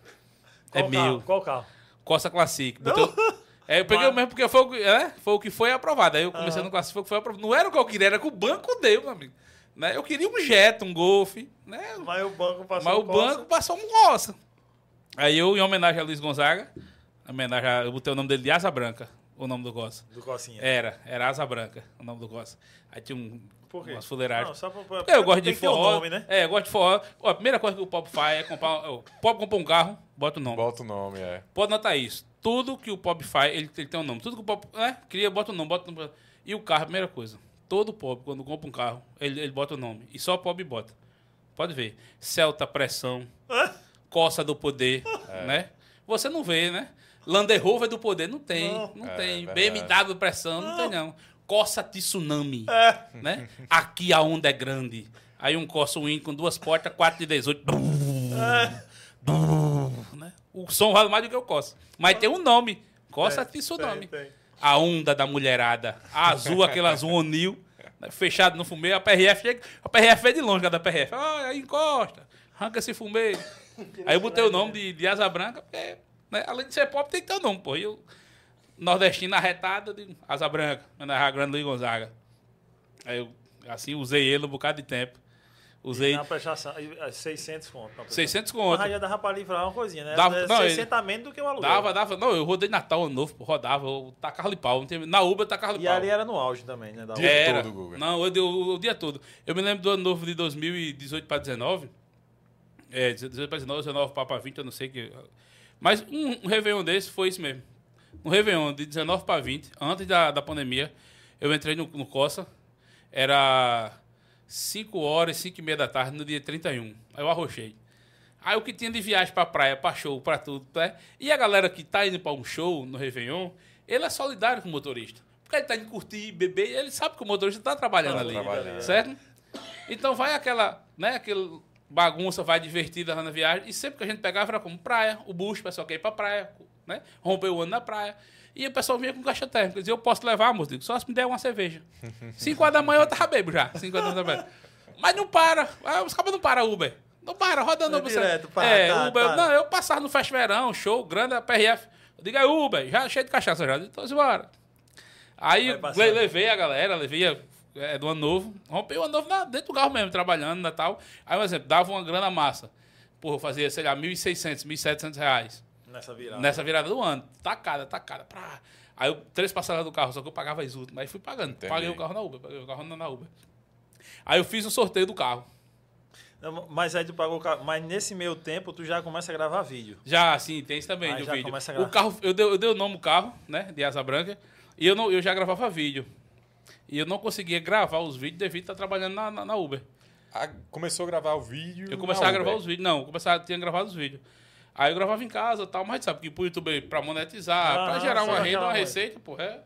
É Qual meu. Carro? Qual carro? Costa Classic. Botei, o- É, eu peguei Mas- o mesmo porque foi, o que- é, foi o que foi aprovado. Aí eu comecei Aham. no classe, foi o que foi aprovado. Não era o que eu queria, era que o banco deu, meu amigo. Né? Eu queria um Jetta, um Golf, né? Mas o banco passou Mas o coça. banco passou um roça. Aí eu, em homenagem a Luiz Gonzaga, em homenagem a, eu botei o nome dele de Asa Branca, o nome do Gossa. Do. Era, era Asa Branca, o nome do Gossa. Aí tinha um, Por quê? umas fuleiragens. Não, só pra, pra, Eu gosto tem de forró. nome, né? É, eu gosto de forró. Ó, a primeira coisa que o Pop faz é comprar. O Pop compra um carro, bota o nome. Bota o nome, é. Pode notar isso. Tudo que o Pop faz, ele, ele tem um nome. Tudo que o Pop é, cria, bota o nome, bota o nome. E o carro, a primeira coisa. Todo Pop, quando compra um carro, ele, ele bota o nome. E só o Pop bota. Pode ver. Celta Pressão, Coça do Poder, né? Você não vê, né? Land Rover do Poder, não tem. Não, Não. É, tem. verdade. BMW Pressão, não, tem não. Coça Tsunami, É. né? Aqui a onda é grande. Aí um Corsa Win com duas portas, 4 de 18. né? O som vale mais do que o Coça. Mas tem um nome. Coça Tsunami. Tem, tem. A onda da mulherada. A azul, aquele azul onil. né? Fechado no fumê. A PRF chega. A PRF é de longe, cada PRF. Ah, aí encosta. Arranca esse fumê. Aí eu botei o nome de, de Asa Branca, porque, né, além de ser pop, tem que ter o nome, pô. E eu, nordestino arretado, eu digo, Asa Branca, homenagem a grande Luiz Gonzaga. Aí eu, assim, usei ele um bocado de tempo. Usei Na prestação, e, é, 600 conto. na prestação. 600 Mas conto. aí já dava pra livrar uma coisinha, né? Dava- É não, 60 a menos do que o aluguel. Dava, dava. Não, eu rodei Natal Ano Novo, pô, rodava. Eu tacava de pau. Na Uber eu tacava de E pau. ali era no auge também, né? Da Dia. Era. todo, Guga. Não, eu dei o, o dia todo. Eu me lembro do ano novo de 2018 para 19. É, 18 para 19, 19 para 20, eu não sei que. Mas um, um Réveillon desse foi isso mesmo. Um Réveillon de 19 para 20, antes da, da pandemia, eu entrei no, no Coça. Era 5 horas, 5 e meia da tarde, no dia 31. Aí eu arrochei. Aí o que tinha de viagem pra praia, pra show, pra tudo, né? E a galera que tá indo pra um show no Réveillon, ele é solidário com o motorista. Porque ele tá indo curtir, beber, ele sabe que o motorista tá trabalhando Tá ali. trabalhando. Certo? Então vai aquela, né, aquele bagunça, vai divertida lá na viagem. E sempre que a gente pegava era como praia, o bucho, o pessoal quer ir pra praia, né? Romper o ano na praia. E o pessoal vinha com caixa térmica. Dizia, eu posso levar, moço? Digo, Só se me der uma cerveja. 5 horas da manhã eu tava bebo já. 5 horas da manhã. Mas não para. Ah, os cabos não param Uber. Não para, rodando É Uber. direto, para, é, tá, Uber. para. Não, eu passava no Fast Verão, show, grande, a PRF. Eu digo, é Uber, já cheio de cachaça já. Então, embora. Aí levei a galera, levei é, do ano novo. Rompei o ano novo na- dentro do carro mesmo, trabalhando e Natal. Aí, por exemplo, dava uma grana massa. Porra, eu fazia, sei lá, 1.600, 1.700 reais. Nessa virada. Nessa virada do ano. Tacada, tacada. Pra... Aí eu, três passagens do carro, só que eu pagava as últimas. Aí fui pagando. Entendi. Paguei o carro na Uber, paguei o carro na na Uber. Aí eu fiz um sorteio do carro. Mas aí tu pagou o carro. Mas nesse meio tempo tu já começa a gravar vídeo. Já, sim, tem isso também Aí no já vídeo. começa a O gravar. carro, eu dei, eu dei o nome do carro, né, de asa branca, e eu, não, eu já gravava vídeo. E eu não conseguia gravar os vídeos devido a estar trabalhando na, na, na Uber. Ah, começou a gravar o vídeo. Eu na começava a Uber. gravar os vídeos, não, eu começava, tinha gravado os vídeos. Aí eu gravava em casa e tal, mas sabe que pro YouTube, pra monetizar, Aham, pra gerar uma renda, uma uma- receita, pô, é,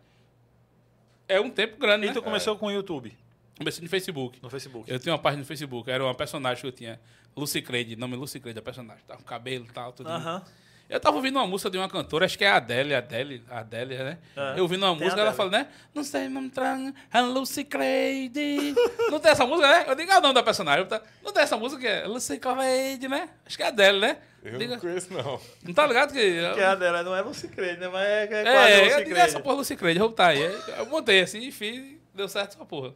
é um tempo grande, E né? tu começou com o YouTube, Comecei no Facebook. no Facebook. Eu tinha uma página no Facebook, era uma personagem que eu tinha. Lucy Creed, nome Lucy Creed, a personagem. Tava com cabelo e tal, tudo. Aham. Eu tava ouvindo uma música de uma cantora, acho que é a Adele, Adele, Adele, né? É. Eu ouvindo uma música, ela Adele. fala, né? Não sei, não tran, a Lucy Creed. não tem essa música, né? Eu digo, ah, o nome da personagem. tá? Não tem essa música que é Lucy Creed, né? Acho que é a Adele, né? Eu Diga- não conheço, não. não tá ligado que... Que a dela não é Lucy Creed, né? Mas é, é quase É, Lucy eu digo, essa porra Lucy Creed, eu botar aí. Eu montei assim e fiz, deu certo essa porra.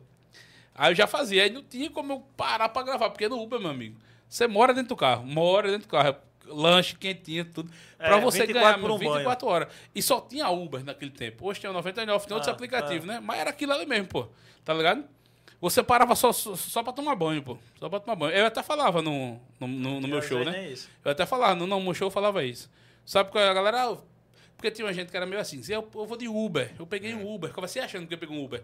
Aí eu já fazia, aí não tinha como eu parar pra gravar, porque no Uber, meu amigo, você mora dentro do carro, mora dentro do carro, lanche quentinho, tudo, pra É, você 24 ganhar por um 24 horas. E só tinha Uber naquele tempo. Hoje tem o 99, tem outros Ah, aplicativos, né? Mas era aquilo ali mesmo, pô. Tá ligado? Você parava só, só, só pra tomar banho, pô. Só pra tomar banho. Eu até falava no, no, no- no meu Eu show, né? nem isso. Eu até falava, no, no meu show eu falava isso. Sabe porque a galera. ah, Porque tinha uma gente que era meio assim, dizia, eu, eu vou de Uber. Eu peguei um Uber. Ficava se achando que eu peguei um Uber.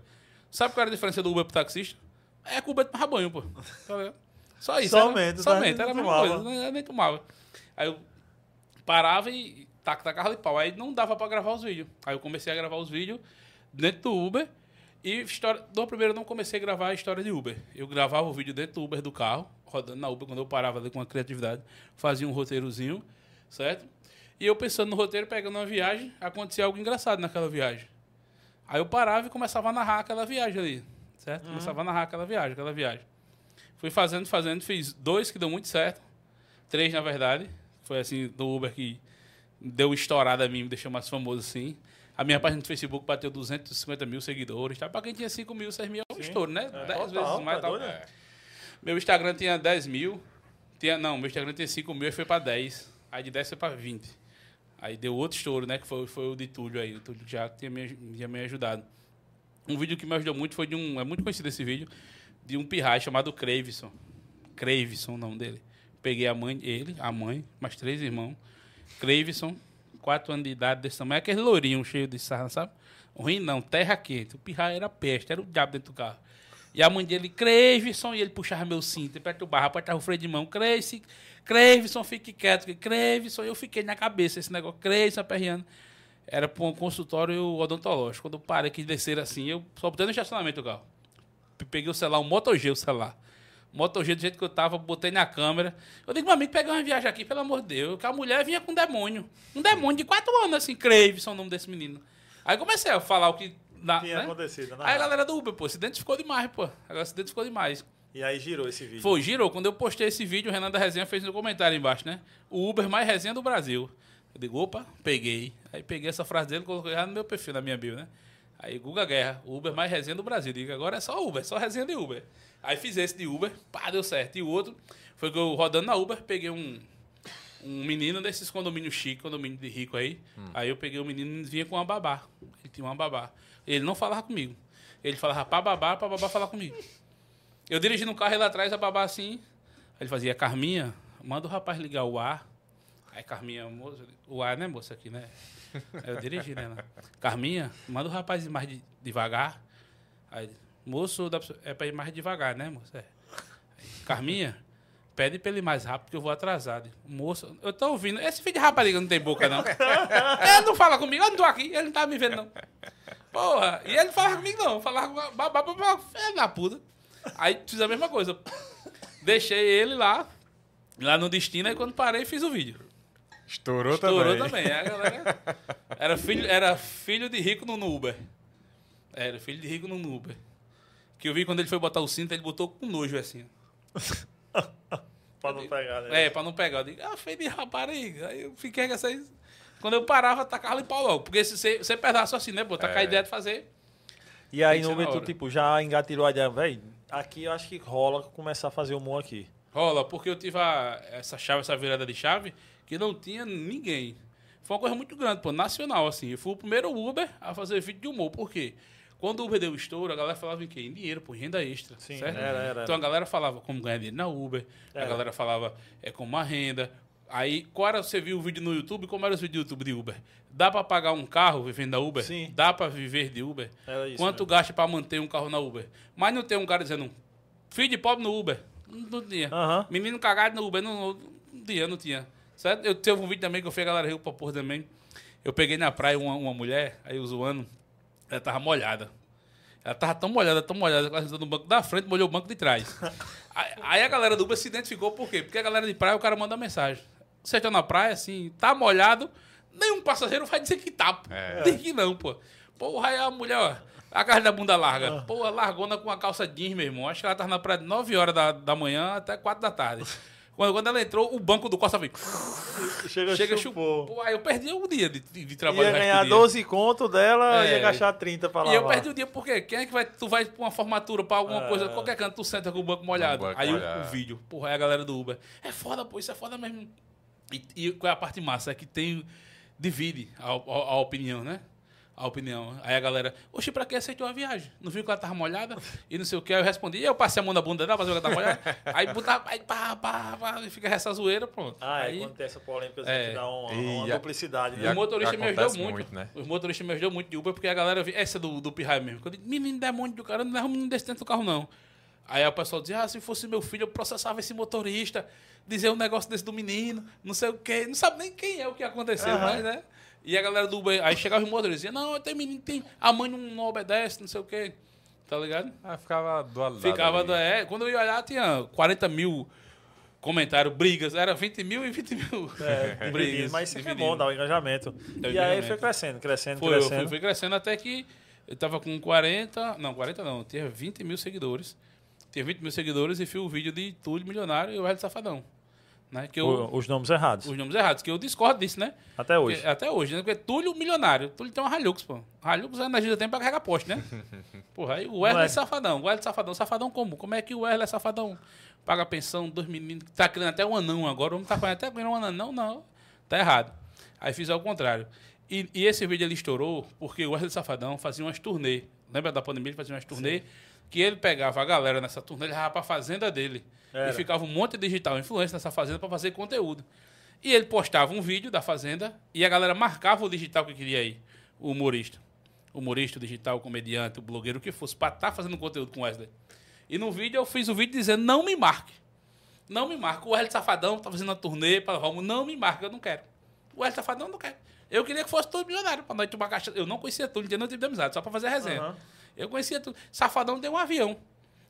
Sabe qual era a diferença do Uber pro taxista? É que o Uber tomava banho, pô. Tá ligado? Só isso. Somente, Era, somente, era a mesma coisa. Eu nem tomava. Aí eu parava e tac, tacava de pau. Aí não dava pra gravar os vídeos. Aí eu comecei a gravar os vídeos dentro do Uber. E história, no primeiro eu não comecei a gravar a história de Uber. Eu gravava o vídeo dentro do Uber do carro, rodando na Uber, quando eu parava ali com a criatividade, fazia um roteirozinho, certo? E eu pensando no roteiro, pegando uma viagem, acontecia algo engraçado naquela viagem. Aí eu parava e começava a narrar aquela viagem ali, certo? Começava a narrar aquela viagem, aquela viagem. Fui fazendo, fazendo, fiz dois que deu muito certo, três na verdade. Foi assim, do Uber que deu estourada a mim, me deixou mais famoso assim. A minha página no Facebook bateu 250 mil seguidores. Tá? Pra quem tinha 5 mil, 6 mil é um estouro, né? É, 10 total, vezes mais. tá tal. É. né? Meu Instagram tinha 10 mil. Tinha, não, meu Instagram tinha 5 mil e foi pra 10. Aí de 10 foi pra 20. Aí deu outro estouro, né? Que foi, foi o de Túlio aí. O Túlio já tinha me, tinha me ajudado. Um vídeo que me ajudou muito foi de um. É muito conhecido esse vídeo. De um pirrai chamado Cravison. Cravison, o nome dele. Peguei a mãe, ele, a mãe, mais três irmãos. Cravison, quatro anos de idade desse tamanho. Aquele lourinho cheio de sarna, sabe? Ruim não, terra quente. O pirrai era peste, era o diabo dentro do carro. E a mãe dele, Cravison, e ele puxava meu cinto, perturbava, apertava o freio de mão. Cravison, fique quieto. Cravison, eu fiquei na cabeça esse negócio. Cravison, aperreando. Era para um consultório odontológico. Quando eu parei que descer assim, eu só botei no estacionamento o carro. Peguei o celular, um Moto G, o celular. Moto G do jeito que eu tava, botei na câmera. Eu digo, meu amigo, pegar uma viagem aqui, pelo amor de Deus. Que a mulher vinha com um demônio. Um demônio de quatro anos, assim, Cravison, o nome desse menino. Aí comecei a falar o que. Na, Tinha né? acontecido, né? Aí a galera do Uber, pô, se identificou demais, pô. A galera se identificou demais. E aí girou esse vídeo. Foi, girou. Quando eu postei esse vídeo, o Renan da Resenha fez no comentário embaixo, né? O Uber mais resenha do Brasil. Eu digo, opa, peguei. Aí peguei essa frase dele e coloquei lá no meu perfil, na minha bio, né? Aí Guga Guerra, o Uber mais resenha do Brasil. Digo, agora é só Uber, só resenha de Uber. Aí fiz esse de Uber, pá, deu certo. E o outro foi que eu rodando na Uber, peguei um, um menino desses condomínios chique, condomínio de rico aí. Aí eu peguei o menino e vinha com uma babá. Ele tinha uma babá. Ele não falava comigo. Ele falava pra babá, pra babá falar comigo. Eu dirigindo um carro ele atrás, a babá assim. Aí ele fazia, Carminha, manda o rapaz ligar o ar. Aí Carminha, moça, o ar, né, moça, aqui, né? Aí eu dirigi nela. Carminha, manda o rapaz ir mais de- devagar. Aí, moço, dá pra- é pra ir mais devagar, né, moça? É. Carminha, pede pra ele ir mais rápido que eu vou atrasado. Moço, eu tô ouvindo. Esse filho de rapariga não tem boca, não. ele não fala comigo, eu não tô aqui, ele não tá me vendo, não. Porra, e ele não falava comigo, não. Falava com babá, babá, filho da puta. Aí fiz a mesma coisa. Deixei ele lá, lá no destino, aí quando parei, fiz o vídeo. Estourou, Estourou também. também. A galera era filho, era filho de rico no no Uber. Era filho de rico no Uber. Que eu vi quando ele foi botar o cinto, ele botou com nojo assim. Pra não pegar, né? É, pra não pegar. Eu digo, ah, filho de rapariga. Aí eu fiquei com essa. Quando eu parava, tacava em pau logo. Porque se você, você pedaço assim, né, pô? Tá com a É. ideia de fazer. E aí no momento, tipo, já engatilhou a ideia, velho, aqui eu acho que rola começar a fazer o humor aqui. Rola, porque eu tive a- essa chave, essa virada de chave, que não tinha ninguém. Foi uma coisa muito grande, pô, nacional, assim. Eu fui o primeiro Uber a fazer vídeo de humor. Por quê? Quando o Uber deu estouro, a galera falava em quê? Em dinheiro, pô, renda extra. Sim, certo? era, era, Então a galera falava como ganhar dinheiro na Uber, a Era. galera falava é como uma renda. Aí, qual era, você viu o vídeo no YouTube, como era os vídeos do YouTube de Uber? Dá pra pagar um carro vivendo da Uber? Sim. Dá pra viver de Uber? Era isso Quanto mesmo. gasta pra manter um carro na Uber? Mas não tem um cara dizendo, filho de pobre no Uber. Não, tinha. Aham. Menino cagado no Uber, não, não, não tinha, não tinha. Certo? Eu teve um vídeo também que eu fui a galera riu pra porra também. Eu peguei na praia uma, uma mulher, aí eu zoando, ela tava molhada. Ela tava tão molhada, tão molhada, que ela sentou no banco da frente, molhou o banco de trás. aí, a galera do Uber se identificou, por quê? Porque a galera de praia, o cara manda mensagem. Você tá na praia, assim, tá molhado, nenhum passageiro vai dizer que tá. pô. É. Diz que não, pô. Porra, aí a mulher, ó, a casa da bunda larga. Porra, largona com a calça jeans, meu irmão. Acho que ela tava na praia de 9 horas da, da manhã até 4 da tarde. Quando, quando ela entrou, o banco do Costa veio. Chega, Chega, chupou. chupou. Pô, aí eu perdi um dia de, de, trabalho. Ia ganhar dia. 12 conto dela, É. ia gastar 30 pra E lavar. eu perdi o dia porque quem é que vai. Tu vai pra uma formatura, pra alguma É. coisa, qualquer canto, tu senta com o banco molhado. banco aí o-. O, vídeo, porra, aí a galera do Uber. É foda, pô, isso é foda mesmo. E, e qual é a parte massa? É que tem. Divide a, a- a opinião, né? A opinião. Aí a galera, oxe, pra que aceitou a viagem? Não viu que ela tava molhada? E não sei o que. Aí eu respondi, e eu passei a mão na bunda dela pra ver que ela tá molhada. aí botar, aí pá, pá, pá, e fica essa zoeira, pronto. Ah, é, aí, quando tem essa polêmica, É. que dá uma, E uma a- duplicidade. e né? a- o motorista me ajudou acontece muito. muito, né? Os motoristas me ajudou muito de Uber, porque a galera. Essa do, do Pirraia mesmo. Quando eu digo, menino demônio do cara, não leva um menino desse dentro do carro, não. Aí o pessoal dizia, ah, se fosse meu filho, eu processava esse motorista, dizer um negócio desse do menino, não sei o quê. Não sabe nem quem é o que aconteceu, Aham. mas, né? E a galera do Uber, aí chegava os motoristas, dizia, não, tem menino, tem. A mãe não, não obedece, não sei o quê. Tá ligado? Ah, ficava dualidade. Ficava. do- É, quando eu ia olhar, tinha 40 mil comentários, brigas. Era 20 mil e 20 mil. É, dividido, mas isso aqui é bom, dá o engajamento. e aí engajamento. foi crescendo, crescendo, Foi, eu crescendo. fui, fui crescendo até que eu tava com 40, não, 40 não, tinha 20 mil seguidores. Tinha 20 mil seguidores e fiz o vídeo de Túlio Milionário e o Hélio Safadão. Né? Que eu, os nomes errados. Os nomes errados, que eu discordo disso, né? Até hoje. Porque, até hoje, né? Porque Túlio milionário. Túlio tem uma Hilux, pô. Hilux a energia tem pra carregar poste, né? Porra, aí o Wesley é safadão. O Wesley safadão. Safadão como? Como é que o Wesley é safadão? Paga pensão, dois meninos. Tá criando até um anão agora. O homem tá fazendo até criando um anão. Não, não. Tá errado. Aí fiz ao contrário. E, e, esse vídeo ele estourou porque o Wesley Safadão fazia umas turnê. Lembra da pandemia? Ele fazia umas turnê. Sim. Que ele pegava a galera nessa turnê, ele levava pra fazenda dele. Era. E ficava um monte de digital influência nessa fazenda para fazer conteúdo. E ele postava um vídeo da fazenda e a galera marcava o digital que queria ir. O humorista. O humorista, o digital, o comediante, o blogueiro, o que fosse, para estar tá fazendo conteúdo com Wesley. E no vídeo eu fiz o vídeo dizendo: não me marque. Não me marque. O Wesley Safadão tá fazendo uma turnê para Romo. Não me marque, eu não quero. O Wesley Safadão não quer. Eu queria que fosse todo milionário para nós tomar caixa. Eu não conhecia tudo, não tinha nenhum tipo de amizade, só para fazer resenha. Uhum. Eu conhecia tudo. Safadão tem um avião.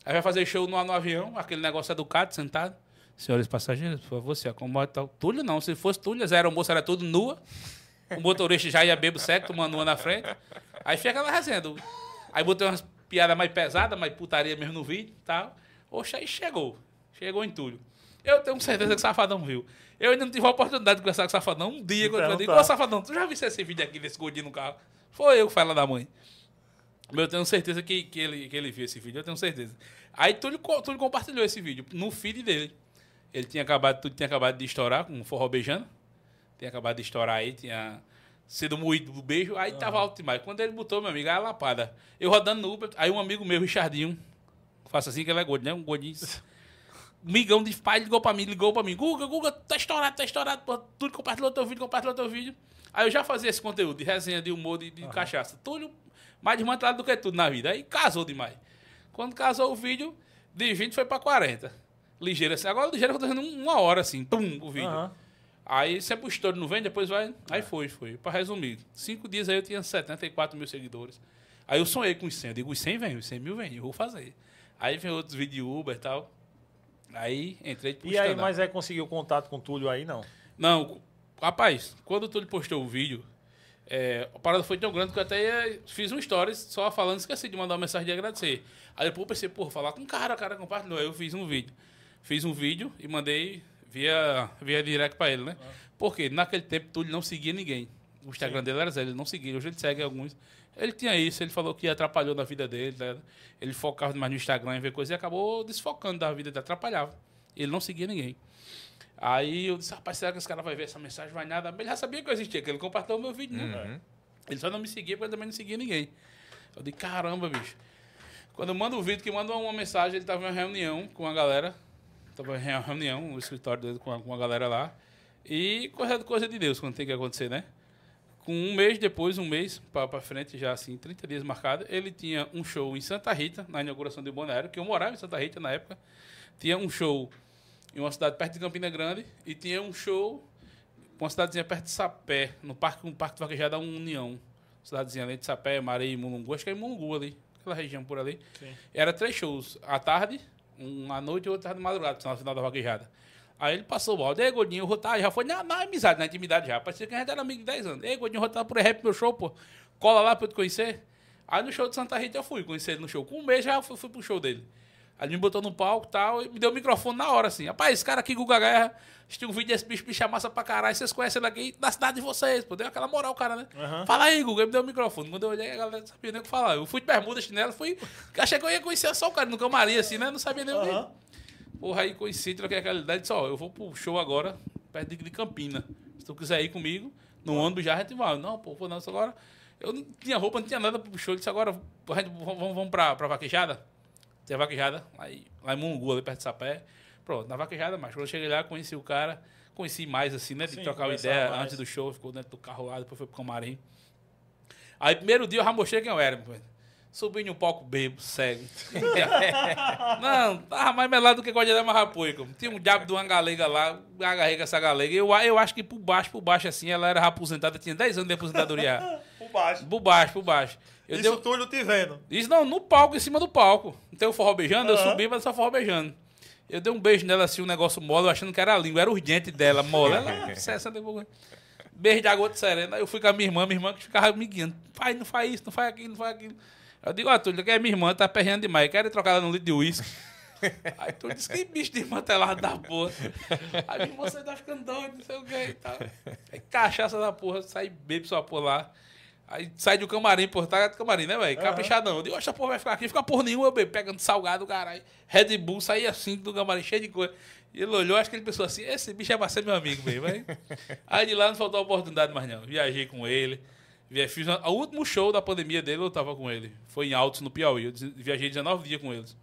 Aí vai fazer show no, no avião, aquele negócio educado, sentado. Senhores passageiros, por favor, se acomode tal. Túlio não, se fosse Túlio, zero almoço era tudo nua. O motorista já ia bebo seco, tomando uma na frente. Aí fica aquela resenha. Do... Aí botei umas piadas mais pesadas, mais putaria mesmo no vídeo e tal. Oxe, aí chegou. Chegou em Túlio. Eu tenho certeza que o Safadão viu. Eu ainda não tive a oportunidade de conversar com o Safadão um dia. Então, quando eu digo, ô Safadão, tu já viu esse vídeo aqui desse gordinho no carro? Foi eu que falei da mãe. Mas eu tenho certeza que, que, ele, que ele viu esse vídeo, eu tenho certeza. Aí Túlio, Túlio compartilhou esse vídeo no feed dele. Ele tinha acabado, tudo tinha acabado de estourar com o forró beijando. Tinha acabado de estourar aí, tinha sido moído do beijo, aí uhum. tava alto demais. Quando ele botou, meu amigo, aí a lapada. Eu rodando no Uber, aí um amigo meu, Richardinho, faça assim que ele é gordo, né? Um gordinho. Migão de pai ligou pra mim, ligou pra mim. Guga, Guga, tá estourado, tá estourado. Pô, tudo compartilhou teu vídeo, compartilhou teu vídeo. Aí eu já fazia esse conteúdo de resenha, de humor, de, de uhum. cachaça. Tudo mais desmantelado do que tudo na vida. Aí casou demais. Quando casou o vídeo, de 20 foi pra 40. Ligeiro assim. Agora ligeiro eu tô fazendo uma hora assim, pum, o vídeo. Uhum. Aí sempre o estouro não vem, depois vai. Aí foi, foi. Pra resumir. Cinco dias aí eu tinha 74 mil seguidores. Aí eu sonhei com os 100. Eu digo, os 100 vem, os 100 mil vem, eu vou fazer. Aí vem outros vídeos de Uber e tal. Aí entrei pro E aí, mas aí conseguiu contato com o Túlio aí, não? Não, rapaz, quando o Túlio postou o vídeo, é, a parada foi tão grande que eu até fiz um stories só falando, esqueci de mandar uma mensagem de agradecer. Aí depois eu pensei, pô, falar com o cara, o cara compartilhou. Aí eu fiz um vídeo. Fiz um vídeo e mandei via, via direct pra ele, né? Ah. Porque naquele tempo Túlio não seguia ninguém. O Instagram Sim. dele era zero, ele não seguia. Hoje ele segue alguns. Ele tinha isso, ele falou que atrapalhou na vida dele. Né? Ele focava mais no Instagram e ver coisas e acabou desfocando da vida dele, atrapalhava. Ele não seguia ninguém. Aí eu disse, rapaz, será que esse cara vai ver essa mensagem? Vai nada. Ele já sabia que eu existia, que ele compartilhou o meu vídeo, né? Uhum. Ele só não me seguia, porque também não seguia ninguém. Eu disse, caramba, bicho. Quando eu mando o vídeo, que manda uma mensagem, ele estava em uma reunião com a galera. Estava em uma reunião, no escritório dele com a, com galera lá. E coisa, coisa de Deus, quando tem que acontecer, né? Com um mês depois, um mês para frente, já assim, 30 dias marcado, ele tinha um show em Santa Rita, na inauguração do Bonaire, que eu morava em Santa Rita na época. Tinha um show em uma cidade perto de Campina Grande e tinha um show com uma cidadezinha perto de Sapé, no parque, um parque vaquejado da União. Cidadezinha ali de Sapé, Marei e Mulungu, acho que é Mulungu ali, aquela região por ali. Sim. Era três shows, à tarde, um à noite e outro de madrugada, no final da vaquejada. Aí ele passou o balde, ei, Godinho, eu tá, já foi na, na, amizade, na intimidade já. Parecia que a gente era amigo de 10 anos. Ei, Godinho, tá por rap meu show, pô. Cola lá pra eu te conhecer. Aí no show de Santa Rita eu fui conhecer ele no show. Com um mês já fui, fui pro show dele. Aí ele me botou no palco e tal, e me deu o microfone na hora, assim. Rapaz, esse cara aqui, Guga Guerra, tinha um vídeo desse bicho, bicho massa pra caralho, vocês conhecem ele aqui da cidade de vocês, pô. Deu aquela moral, cara, né? Uhum. Fala aí, Guga, me deu o microfone. Quando eu olhei, a galera não sabia nem o que falar. Eu fui de bermuda, chinelo, fui. Achei que eu ia conhecer só o cara no camarim, assim, né? Não sabia nem o uhum. que. Porra, aí conheci, troquei aquela ideia e disse, ó, eu vou pro show agora, perto de Campina. Se tu quiser ir comigo, no ônibus já a gente vai. Não, pô, não, agora. Eu não tinha roupa, não tinha nada pro show. Eu disse, agora, vamos, vamos pra, pra vaquejada? Tem a vaquejada, aí, lá em Mungu, ali perto de Sapé. Pronto, na vaquejada, mas quando eu cheguei lá, conheci o cara, conheci mais assim, né? De Sim, trocar uma ideia mais. antes do show, ficou dentro do carro lá, depois foi pro camarim. Aí, primeiro dia, eu já mostrei quem eu era. Subi no palco bebo, cego. não, tava mais melado do que Guardiã Marrapoica. Tinha um diabo de uma galega lá, agarrei essa galega. Eu, eu acho que por baixo, por baixo, assim, ela era aposentada, tinha 10 anos de aposentadoria. por baixo. Por baixo, por baixo. Eu Isso deu... Túlio te vendo. Isso não, no palco, em cima do palco. Não tem o forró beijando, uhum. eu subi, mas só forró beijando. Eu dei um beijo nela assim, um negócio mole, achando que era a língua, era os dentes dela, mole. Ela, 60 Beijo de água de serena. Aí eu fui com a minha irmã, minha irmã que ficava me guiando. Pai, não faz isso, não faz aquilo, não faz aquilo. Eu digo, ó, Túlio, que é minha irmã, tá perreando demais. Quero trocar ela no litro de uísque. Aí tu disse que bicho desmantelado da porra. Aí minha moça tá ficando doido, não sei o que e tal. Aí cachaça da porra, sai bebe sua porra lá. Aí sai do camarim, porra, tá do camarim, né, velho? Caprichadão. Eu digo, essa porra vai ficar aqui, fica porra nenhuma, eu bebo, pegando salgado, caralho. Red Bull, saí assim do camarim, cheio de coisa. E ele olhou, acho que ele pensou assim, esse bicho é pra ser meu amigo mesmo, velho. Aí de lá não faltou oportunidade mais não. Viajei com ele. Fiz o último show da pandemia dele, eu tava com ele. Foi em Altos, no Piauí. Eu viajei 19 dias com eles.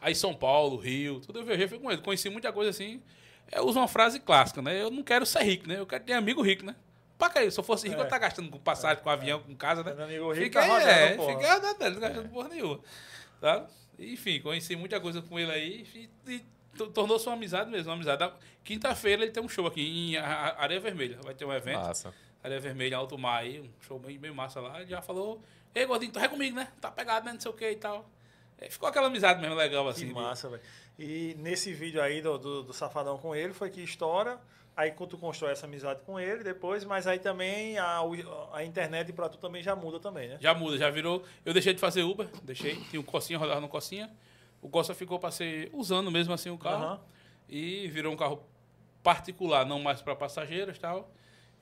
Aí São Paulo, Rio, tudo eu viajei fui com ele. Conheci muita coisa assim. Eu uso uma frase clássica, né? Eu não quero ser rico, né? Eu quero ter amigo rico, né? Pra que Se eu fosse rico, é. eu tá gastando com passagem, com avião, com casa, né? amigo rico, fica tá aí, é, fica não gastando porra nenhuma. Tá? Enfim, conheci muita coisa com ele aí e, e tornou-se uma amizade mesmo, uma amizade. Quinta-feira ele tem um show aqui em Areia Vermelha. Vai ter um evento. Massa. Areia Vermelha, Alto Mar aí, um show bem, bem massa lá. Ele já falou, ei, gordinho, tu é comigo, né? Tá pegado, né? Não sei o que e tal. É, ficou aquela amizade mesmo legal assim. Que massa, velho. E nesse vídeo aí do, do, do, Safadão com ele, foi que estoura. Aí quando tu constrói essa amizade com ele depois, mas aí também a, a internet pra tu também já muda também, né? Já muda, já virou. Eu deixei de fazer Uber, deixei. Tinha um cocinha, rodava no cocinha. O Costa ficou para ser usando mesmo assim o carro. Uhum. E virou um carro particular, não mais para passageiros e tal.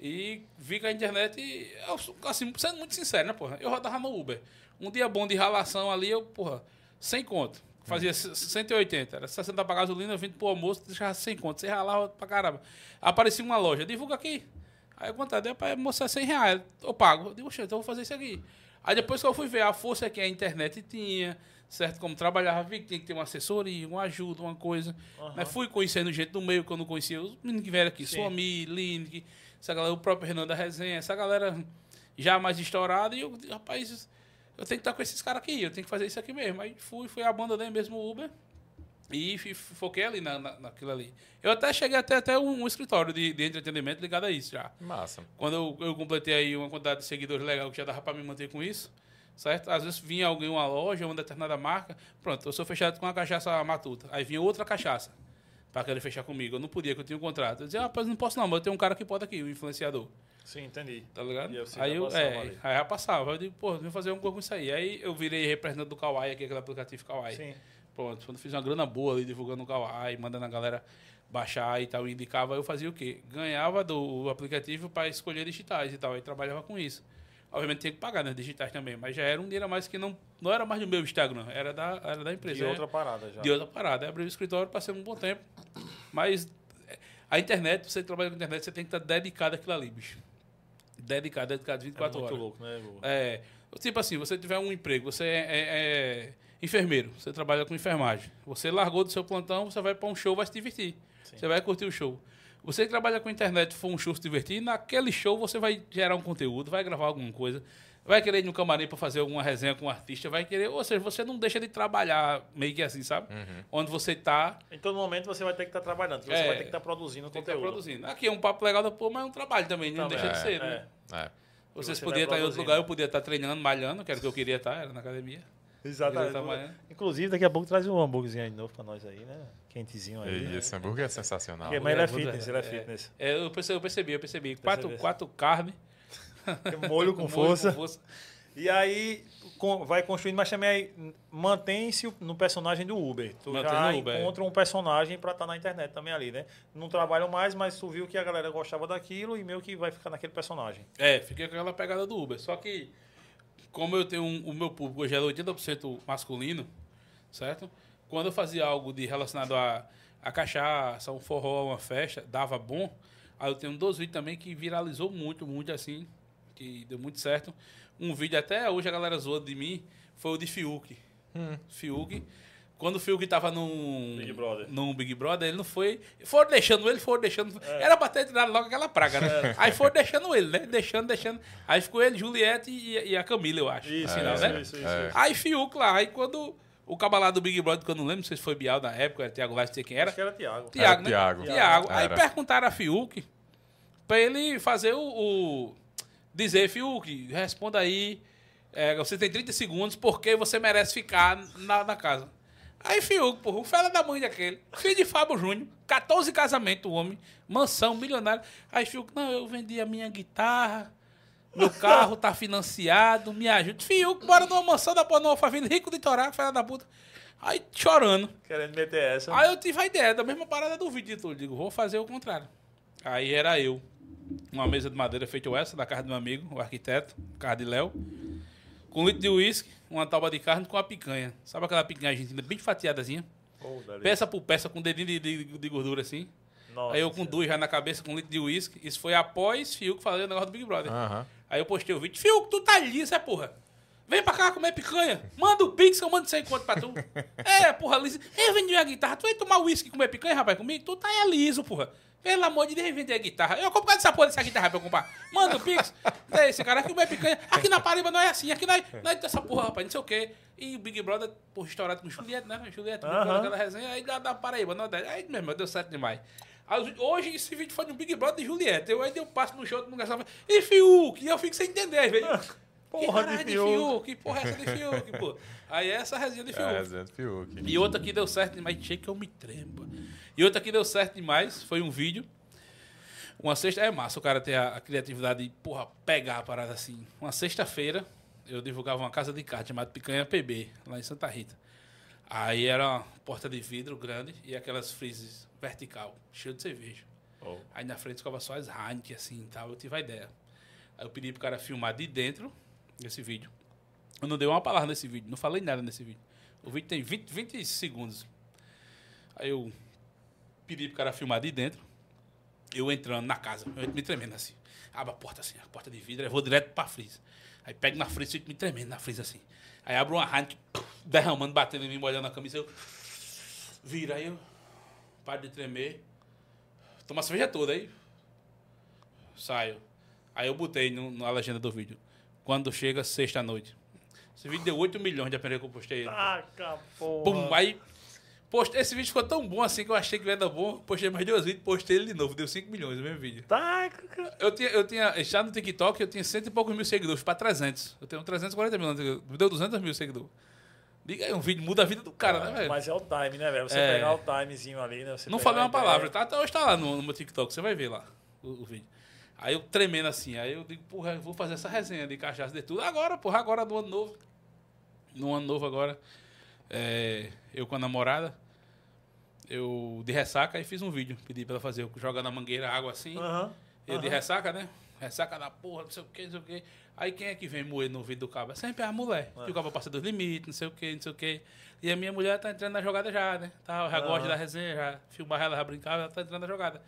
E vi que a internet, assim, sendo muito sincero, né, porra? Eu rodava no Uber. Um dia bom de ralação ali, eu, porra, sem conto. Fazia 180, era 60 para gasolina, 20 pro almoço, deixava sem conto. Você ralava pra caramba. Aparecia uma loja, divulga aqui. Aí eu contei, para mostrar 100 reais, eu pago. Eu digo, então eu vou fazer isso aqui. Aí depois que eu fui ver a força que a internet tinha, certo? Como trabalhava, vi que tinha que ter uma assessoria, uma ajuda, uma coisa. Uhum. Né? Fui conhecendo gente do meio que eu não conhecia. Os meninos que vieram aqui, Suami, Lind, essa galera, o próprio Renan da Resenha, essa galera já mais estourada. E eu, rapaz, eu tenho que estar com esses caras aqui, eu tenho que fazer isso aqui mesmo. Aí fui, fui abandonei mesmo o Uber e foquei ali na, na, naquilo ali. Eu até cheguei até, até um, um escritório de, de, entretenimento ligado a isso já. Massa. Quando eu, eu completei aí uma quantidade de seguidores legal que já dava para me manter com isso, certo? Às vezes vinha alguém uma loja, uma determinada marca, pronto, eu sou fechado com uma cachaça matuta. Aí vinha outra cachaça para querer fechar comigo. Eu não podia, que eu tinha um contrato. Eu dizia, ah, rapaz, não posso não, mas eu tenho um cara que pode aqui, o um influenciador. Sim, entendi. Tá ligado? aí eu, é, aí já passava. Eu digo, pô, vou fazer um com isso aí. Aí eu virei representante do Kawaii, aqui, aquele aplicativo Kawaii. Sim. Pronto, quando fiz uma grana boa ali divulgando o Kawaii, mandando a galera baixar e tal, indicava, eu fazia o quê? Ganhava do aplicativo para escolher digitais e tal. Aí trabalhava com isso. Obviamente tinha que pagar nas né, digitais também, mas já era um dinheiro a mais que não, não era mais do meu Instagram, era da, era da empresa. De outra parada já. De outra parada. Aí abri o escritório, passei um bom tempo. Mas a internet, você trabalha com internet, você tem que estar dedicado àquilo ali, bicho dedicado, dedicado 24 é muito horas. louco, né? É, tipo assim, você tiver um emprego, você é, é, é, enfermeiro, você trabalha com enfermagem. Você largou do seu plantão, você vai para um show, vai se divertir. Sim. Você vai curtir o show. Você que trabalha com internet, for um show se divertir, naquele show você vai gerar um conteúdo, vai gravar alguma coisa vai querer ir no camarim para fazer alguma resenha com um artista, vai querer. Ou seja, você não deixa de trabalhar meio que assim, sabe? Uhum. Onde você está. Em todo momento você vai ter que estar tá trabalhando, você é, vai ter que estar tá produzindo tem conteúdo. Que tá produzindo. Aqui é um papo legal da porra, mas é um trabalho também, não deixa de ser, né? É. é. Vocês você podiam estar em outro lugar, eu podia estar treinando, malhando, que era o que eu queria estar, era na academia. Exatamente. Inclusive, daqui a pouco traz um hambúrguerzinho aí de novo pra nós aí, né? Quentezinho aí. E esse hambúrguer é sensacional. Porque, mas ele é fitness, ele é, é fitness. É, eu percebi, eu percebi, eu percebi. Quatro, quatro carnes. Molho com força. Molho com força. E aí vai construindo, mas também mantém-se no personagem do Uber. Tu Mantém já Uber, é. encontra é. um personagem para estar tá na internet também ali, né? Não trabalham mais, mas tu viu que a galera gostava daquilo e meio que vai ficar naquele personagem. É, fiquei com aquela pegada do Uber. Só que, como eu tenho um, o meu público hoje é 80% masculino, certo? Quando eu fazia algo de relacionado a, a cachaça, um forró, uma festa, dava bom. Aí eu tenho dois vídeos também que viralizou muito, muito assim, que deu muito certo um vídeo, até hoje a galera zoou de mim, foi o de Fiuk. Hum. Fiuk. Quando o Fiuk tava num Big Brother. num Big Brother, ele não foi. Foram deixando ele, foram deixando. É. Era pra ter tirado logo aquela praga, né? É. Aí foram deixando ele, né? Deixando, deixando. Aí ficou ele, Juliette e, e a Camila, eu acho. Isso, final, é, né? isso, isso, é. Aí Fiuk lá, aí quando. O cabalado do Big Brother, que eu não lembro, não sei se foi Bial na época, era Thiago Vaz, não sei quem era. Acho que era Thiago. Thiago, né? Thiago. Thiago. Aí perguntaram a Fiuk pra ele fazer o, o dizer, Fiuk, responda aí. É, você tem 30 segundos porque você merece ficar na, na casa. Aí Fiuk, porra, o fela da mãe daquele. Filho de Fábio Júnior, 14 casamentos, o homem, mansão, milionário. Aí Fiuk, não, eu vendi a minha guitarra, meu carro tá financiado, me ajuda. Fiuk, bora numa mansão da porra, numa rico de Torá, fela da puta. Aí chorando. Querendo meter essa. Aí eu tive a ideia da mesma parada do vídeo. Eu digo, vou fazer o contrário. Aí era eu. Uma mesa de madeira feita essa, da casa do meu amigo, o arquiteto, casa de Léo. Com um litro de uísque, uma tábua de carne com uma picanha. Sabe aquela picanha argentina bem fatiadazinha? Oh. Peça por peça, com um dedinho de, de, de gordura assim. Nossa Aí eu com duas já na cabeça, com um litro de uísque. Isso foi após Fiuk fazer o negócio do Big Brother. Aham. Aí eu postei o vídeo. Fiuk, tu tá liso, é porra? Vem pra cá comer picanha. Manda o Pix que eu mando 100 conto pra tu. é, porra, liso. Eu vendi a guitarra. Tu vai tomar uísque e comer picanha, rapaz, comigo? Tu tá é liso, porra. Pelo amor de Deus, vender a guitarra. Eu compro essa porra dessa guitarra pra eu comprar. Manda o Pix. É esse cara aqui comer picanha. Aqui na Paraíba não é assim. Aqui não é, não é dessa porra, rapaz. Não sei o quê. E o Big Brother, porra, estourado com Juliette, né? Juliette, Aham. Brother, aquela resenha. Aí da, da Paraíba, não é? Aí, meu irmão, deu certo demais. Hoje esse vídeo foi no Big Brother de Juliette. Eu aí eu passo no show, todo mundo gastava. E Fiuk? E eu fico sem entender, vezes. que Porra de caralho de Fiuk. Fiuk. Que porra é essa de Fiuk, pô? Aí é essa resenha de Fiuk. É, Zé do Fiuk. E outra que deu certo demais, achei que eu me tremo. pô. E outra que deu certo demais foi um vídeo. Uma sexta. É massa o cara ter a, a criatividade de, porra, pegar a parada assim. Uma sexta-feira, eu divulgava uma casa de carne chamada Picanha PB, lá em Santa Rita. Aí era uma porta de vidro grande e aquelas frises vertical, cheio de cerveja. Oh. Aí na frente ficava só as Heineken, assim e tal. Eu tive a ideia. Aí eu pedi pro cara filmar de dentro desse vídeo. Eu não dei uma palavra nesse vídeo, não falei nada nesse vídeo. O vídeo tem 20, 20 segundos. Aí eu pedi pro cara filmar de dentro. Eu entrando na casa, eu me tremendo assim. Abro a porta assim, a porta de vidro, aí vou direto pra frisa. Aí pego na frisa e fico me tremendo na frisa assim. Aí abro uma Heineken, derramando, batendo em mim, molhando a camisa. Eu viro, aí eu paro de tremer. Toma a cerveja toda aí. Saio. Aí eu botei no- na legenda do vídeo. Quando chega sexta-noite. Esse vídeo deu 8 milhões de primeira que eu postei. Taca, porra. Pum, aí. Postei, esse vídeo ficou tão bom assim que eu achei que ia dar bom. Postei mais dois vídeos, postei ele de novo. Deu 5 milhões o mesmo vídeo. Taca. Eu tinha, eu tinha, já no TikTok, eu tinha cento e poucos mil seguidores, para 300. Eu tenho 340 mil, me deu 200 mil seguidores. Diga aí, um vídeo muda a vida do cara, né, velho? Mas é o time, né, velho? Você É. pegar o timezinho ali, né? Não falei uma palavra, tá? Até hoje tá lá no, no meu TikTok, você vai ver lá o, o vídeo. Aí eu tremendo assim, aí eu digo, porra, eu vou fazer essa resenha de cachaça de tudo. Agora, porra, agora no ano novo. No ano novo agora, é, eu com a namorada, eu de ressaca e fiz um vídeo. Pedi pra ela fazer, eu jogando na mangueira água assim. Eu de ressaca, né? Ressaca da porra, não sei o que, não sei o que. Aí quem é que vem moer no vídeo do cabo? É sempre a mulher. É. Que o cabo passa dos limites, não sei o que, não sei o que. E a minha mulher tá entrando na jogada já, né? Tá, já gosta Aham. da resenha, já filmar ela, já brincava, ela tá entrando na jogada.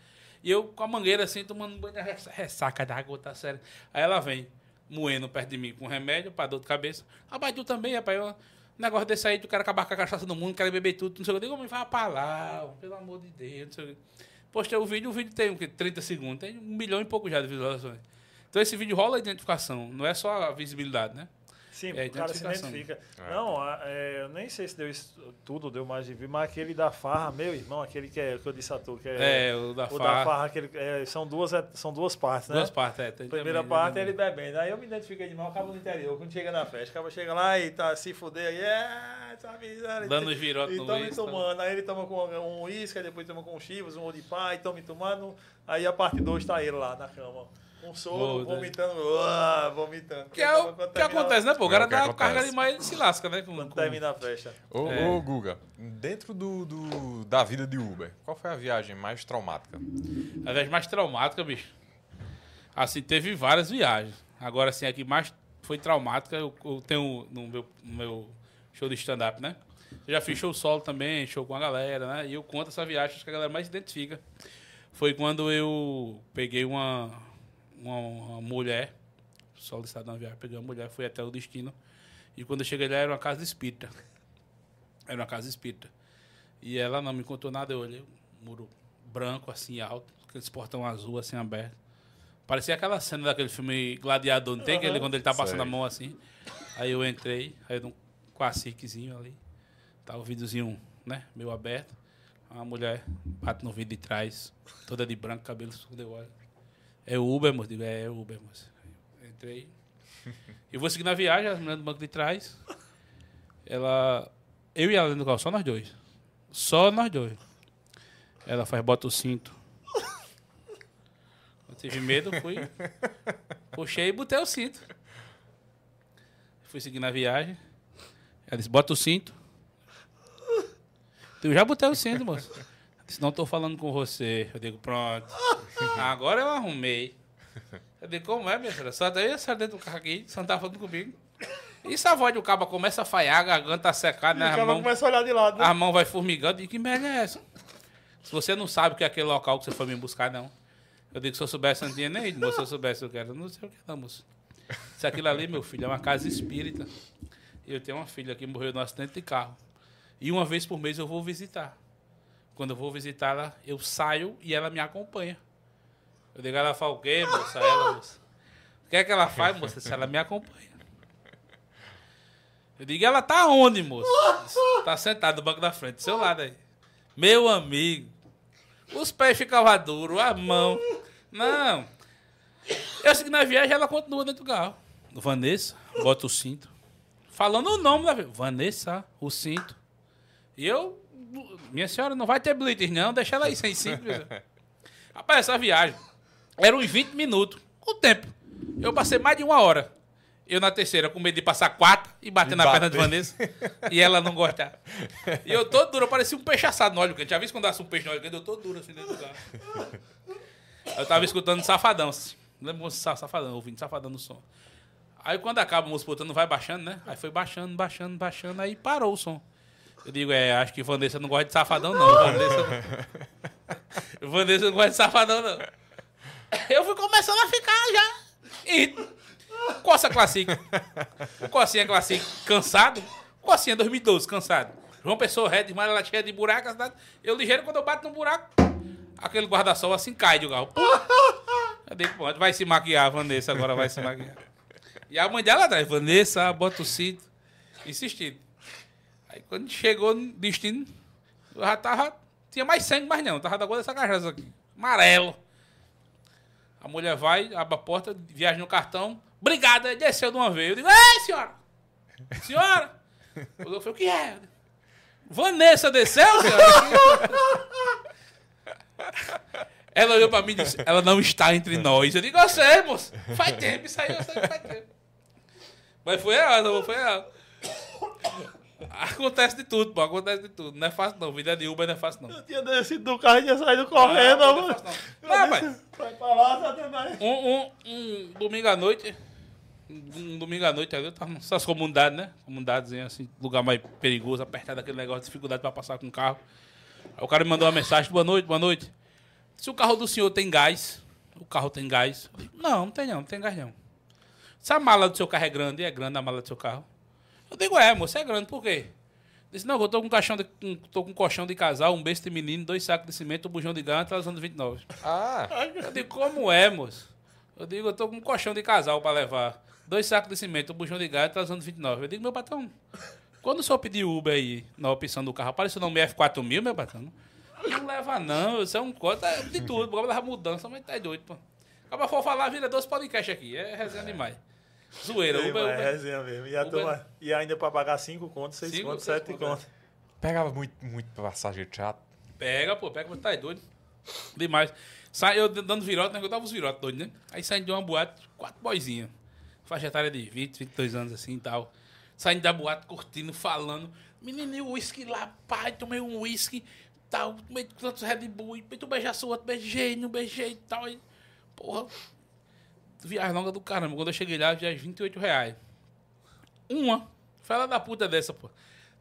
E eu com a mangueira assim, tomando banho, ressa- ressaca da água, tá sério. Aí ela vem moendo perto de mim com remédio pra dor de cabeça. Rapaz, tu também, rapaz. Eu, negócio desse aí, tu quer acabar com a cachaça do mundo, quer beber tudo, não sei o que. Eu digo, me vai pra lá, pelo amor de Deus, não sei o que. Postei o vídeo, o vídeo tem o quê? 30 segundos, tem um milhão e pouco já de visualizações. Então esse vídeo rola a identificação, não é só a visibilidade, né? Sim, É, o cara se identifica. É. Não, é, eu nem sei se deu isso tudo, deu mais de vir, mas aquele da farra, meu irmão, aquele que, é, que eu disse a tu, que é. É, o da o da farra. farra, aquele, é, são, duas, são duas partes, né? Duas partes, é. tem Primeira também, parte é né? ele bebendo. Aí eu me identifiquei demais, o cabo no interior. Quando chega na festa, o cabo chega lá e tá se fuder aí, é, sabe? sabe, Dando os virotes E no toma uísque, tomando. Aí ele toma com um uísque, depois toma com um chivas, um olho de pai, toma tomando. Aí a parte 2 tá ele lá na cama. Um soro, Boa, vomitando, uah, vomitando. Que é o que acontece, né, pô? O É cara que dá carga demais ele se lasca, né? Com, Quando com- termina a festa. Ô, É. ô, Guga, dentro do, do- da vida de Uber, qual foi a viagem mais traumática? A viagem mais traumática, bicho. Assim, teve várias viagens. Agora, assim, a que mais foi traumática, eu, eu tenho no meu, no meu show de stand-up, né? Eu já fiz show solo também, show com a galera, né? E eu conto essa viagem, acho que a galera mais se identifica. Foi quando eu peguei uma, uma, uma mulher, solicitado na viagem, peguei uma mulher, fui até o destino. E quando eu cheguei lá, era uma casa espírita. Era uma casa espírita. E ela não me contou nada, eu olhei, um muro branco, assim, alto, aqueles portão azul, assim, aberto. Parecia aquela cena daquele filme Gladiador, não tem aquele quando ele tá passando Sei. a mão assim. Aí eu entrei, aí num caciquezinho ali, tá o vidrozinho, né, meio aberto. Uma mulher bate no vidro de trás, toda de branco, cabelo escuro, eu olho. É o Uber, moço? Digo, é, o Uber, moço. Entrei. Eu vou seguir na viagem, a mulher do banco de trás. Ela. Eu e ela dentro do carro, só nós dois. Só nós dois. Ela faz, bota o cinto. Eu tive medo, fui. Puxei e botei o cinto. Fui seguir na viagem. Ela disse, bota o cinto. Eu já botei o cinto, moço. Se não tô falando com você. Eu digo, pronto. Agora eu arrumei. Eu digo, como é, minha filha? Só daí a senhora dentro do carro aqui, você não tá falando comigo. E se a voz do cabo começa a falhar, a garganta a secar, E né? o A cara mão, começa a olhar de lado, né? a mão vai formigando. E que merda é essa? Se você não sabe que é aquele local que você foi me buscar, não. Eu digo, se eu soubesse, eu não tinha nem ido, moço. Se eu soubesse, eu quero. Não sei o que não, moço. Se aquilo ali, meu filho, é uma casa espírita. E eu tenho uma filha que morreu num acidente de carro. E uma vez por mês eu vou visitar. Quando eu vou visitá-la, eu saio e ela me acompanha. Eu digo, ela fala o quê, moça? Ela, moça. O que é que ela faz, moça? Se ela me acompanha. Eu digo, ela tá onde, moça? Tá sentada no banco da frente, do seu lado aí. Meu amigo. Os pés ficavam duros, a mão. Não. Eu sei que na viagem ela continua dentro do carro. Vanessa, bota o cinto. Falando o nome da. Vanessa, o cinto. E eu, minha senhora, não vai ter blitter, não. Deixa ela aí sem Deus. Rapaz, essa viagem era uns 20 minutos. O tempo. Eu passei mais de uma hora. Eu na terceira, com medo de passar quatro e bater E na perna de bater. Vanessa. e ela não gostar. E eu todo duro, eu parecia um peixe assado no óleo quente. Já visto quando dá um peixe no óleo quente? Eu tô duro assim dentro do carro. Eu tava escutando Safadão. Sa- Safadão, ouvindo Safadão no som. Aí quando acaba o música botando, vai baixando, né? Aí foi baixando, baixando, baixando, aí parou o som. Eu digo, é, acho que Vanessa não gosta de Safadão, não. Vanessa, Vanessa não gosta de Safadão, não. Eu fui começando a ficar já. E Coça Classic. O Cocinha Classic cansado. Cocinha 2012, cansado. João Pessoa, Red, mas ela cheia de buraco. a cidade- Eu ligeiro, quando eu bato no buraco, aquele guarda-sol assim cai de galo. Eu digo, pronto, vai se maquiar, Vanessa, agora vai se maquiar. E a mãe dela atrás, Vanessa, bota o cinto. Insistindo. Aí quando chegou no destino, eu já tava. Tinha mais sangue, mas não. Tava da cor dessa cachaça aqui. Amarelo. A mulher vai, abre a porta, viaja no cartão. Obrigada, desceu de uma vez. Eu digo, ei, senhora! Senhora! Eu falei, o que é? Vanessa desceu, senhora? Ela olhou pra mim e disse, ela não está entre nós. Eu digo, eu sei, moço. Faz tempo, isso aí eu sei que faz tempo. Mas foi ela, não foi ela. Acontece de tudo, pô. Acontece de tudo. Não é fácil, não. Vida de Uber não é fácil, não. Eu tinha descido do carro e tinha saído correndo, não, não é mano. fácil, não. Rapaz. Vai pra lá, Satanás. Um, um, um domingo à noite, um domingo à noite ali, eu tava nessas comunidades, né? Comunidades assim, lugar mais perigoso, apertado, aquele negócio, dificuldade pra passar com o carro. Aí o cara me mandou uma mensagem, boa noite, boa noite. Se o carro do senhor tem gás, o carro tem gás. Digo, não, não tem não, não tem gás não. Se a mala do seu carro é grande, é grande a mala do seu carro. Eu digo, é, moço, é grande, por quê? Disse, não, eu tô com um caixão de, com, tô com um colchão de casal, um besta de menino, dois sacos de cimento, um bujão de gás, anos 29. Ah, Eu digo, como é, moço? Eu digo, eu tô com um colchão de casal pra levar. Dois sacos de cimento, um bujão de gás, trazendo 29. Eu digo, meu patrão, quando o senhor pedir Uber aí, na opção do carro, aparece o nome F4000, meu patrão? Não leva não, isso é um cota de tudo, bora levar mudança, mas tá doido, pô. Acaba for falar, vira dois podcasts aqui, é resenha demais. Zoeira, Ei, Uber, mas é Uber. resenha mesmo. E, a Uber- turma- e ainda pra pagar 5 contos, 6 Cinco, contos, seis 7 contos, contos. pegava muito, muito passageiro chato. Pega, pô, pega, mas tá doido. Demais. Sai, eu dando virote, né? Eu dava os virotes doidos, né? Aí saindo de uma boate, quatro boizinhos. Faixa etária de 20, 22 anos assim e tal. Saindo da boate, curtindo, falando. Menino, o uísque lá, pai, tomei um uísque, tal, tomei tantos Red Bull, e tu beijasse o outro, beijei, não beijei e tal. E, porra, viagem longa do caramba. Quando eu cheguei lá, viagem 28 reais. Uma, fala da puta dessa, pô.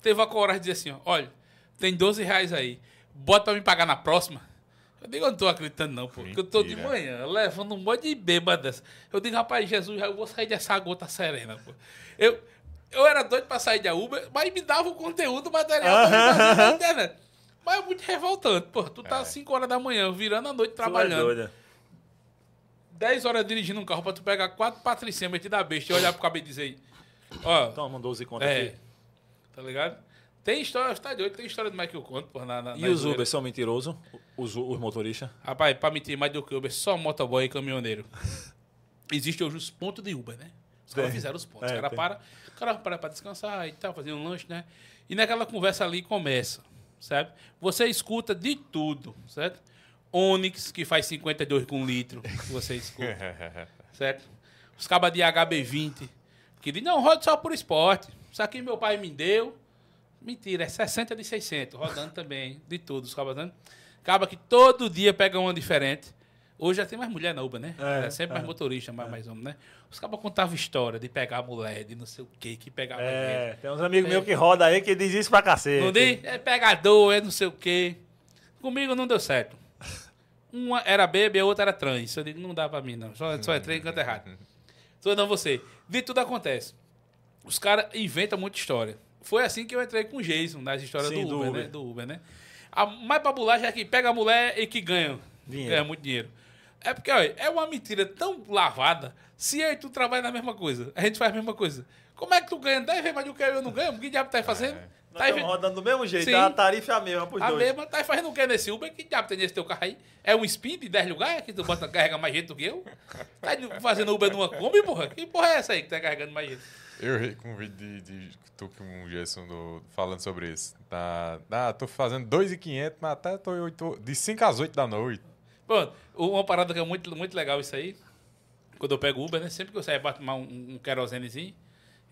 Teve a coragem de dizer assim, ó, olha, tem 12 reais aí, bota pra me pagar na próxima. Eu digo, eu não tô acreditando não, pô. Porque eu tô de manhã, levando um monte de bêbada dessa. Eu digo, rapaz, Jesus, eu vou sair dessa gota serena, pô. Eu, eu era doido pra sair da Uber, mas me dava o conteúdo, o material na internet. Mas é muito revoltante, pô. Tu tá às 5 horas da manhã, virando a noite Tu é trabalhando. doida. 10 horas dirigindo um carro pra tu pegar quatro patricinhas metidas a besta e olhar pro cabelo e dizer, ó, Toma, 12 contos é, aqui. tá ligado? Tem história, tá doido, tem história que eu conto, pô, na, na E na os. Uber são mentirosos? Os, os motoristas? Rapaz, pra mentir mais do que Uber, só motoboy e caminhoneiro. Existe hoje os pontos de Uber, né? Os caras fizeram os pontos. É, o cara tem. para, o cara para pra descansar e tal, fazer um lanche, né? E naquela conversa ali começa, certo? Você escuta de tudo, certo? Onix, que faz 52 com litro, que você escuta, certo? Os cabas de HB20, que dizem, não, roda só por esporte. Isso aqui meu pai me deu, Mentira, é 60 de 600, rodando também, de todos, acaba dando. Acaba que todo dia pega uma diferente. Hoje já tem mais mulher na Uber, né? É, É, sempre mais motorista, mais, mais homem, né? Os cabas contavam história de pegar mulher, de não sei o quê, que pegava. É, tem uns amigos meus que rodam aí que diz isso pra cacete. Não diz? É pegador, é não sei o quê. Comigo não deu certo. Uma era bebê, a outra era trans. Eu digo, não dá pra mim, não. Só, só entrei em canto errado. Tô não você. De tudo acontece. Os caras inventam muita história. Foi assim que eu entrei com o Jason, nas histórias Sim, do, do Uber, Uber. né? Do Uber, né? A mais babulagem é que pega a mulher e que ganha. Dinheiro. Ganha muito dinheiro. É porque, olha, é uma mentira tão lavada. Se eu e tu trabalha na mesma coisa, a gente faz a mesma coisa. Como é que tu ganha 10 vezes mais do que eu e eu não ganho? O que diabo tá fazendo? Nós Tá aí- estamos rodando do mesmo jeito, Sim. a tarifa é a mesma pros a dois. mesma, tá aí fazendo o que nesse Uber? Que diabo tem nesse teu carro aí? É um spin de 10 lugares que tu bota, carrega mais gente do que eu? Tá fazendo Uber numa Kombi, porra? Que porra é essa aí que tá carregando mais gente? Eu ri com um vídeo de, de tu com o Gerson do- falando sobre isso. Tá, ah, tô fazendo 2,500, mas até tô oito, de 5 às 8 da noite. Pronto, uma parada que é muito, muito legal isso aí, quando eu pego Uber, né? Sempre que eu saio pra tomar um, um querosenezinho,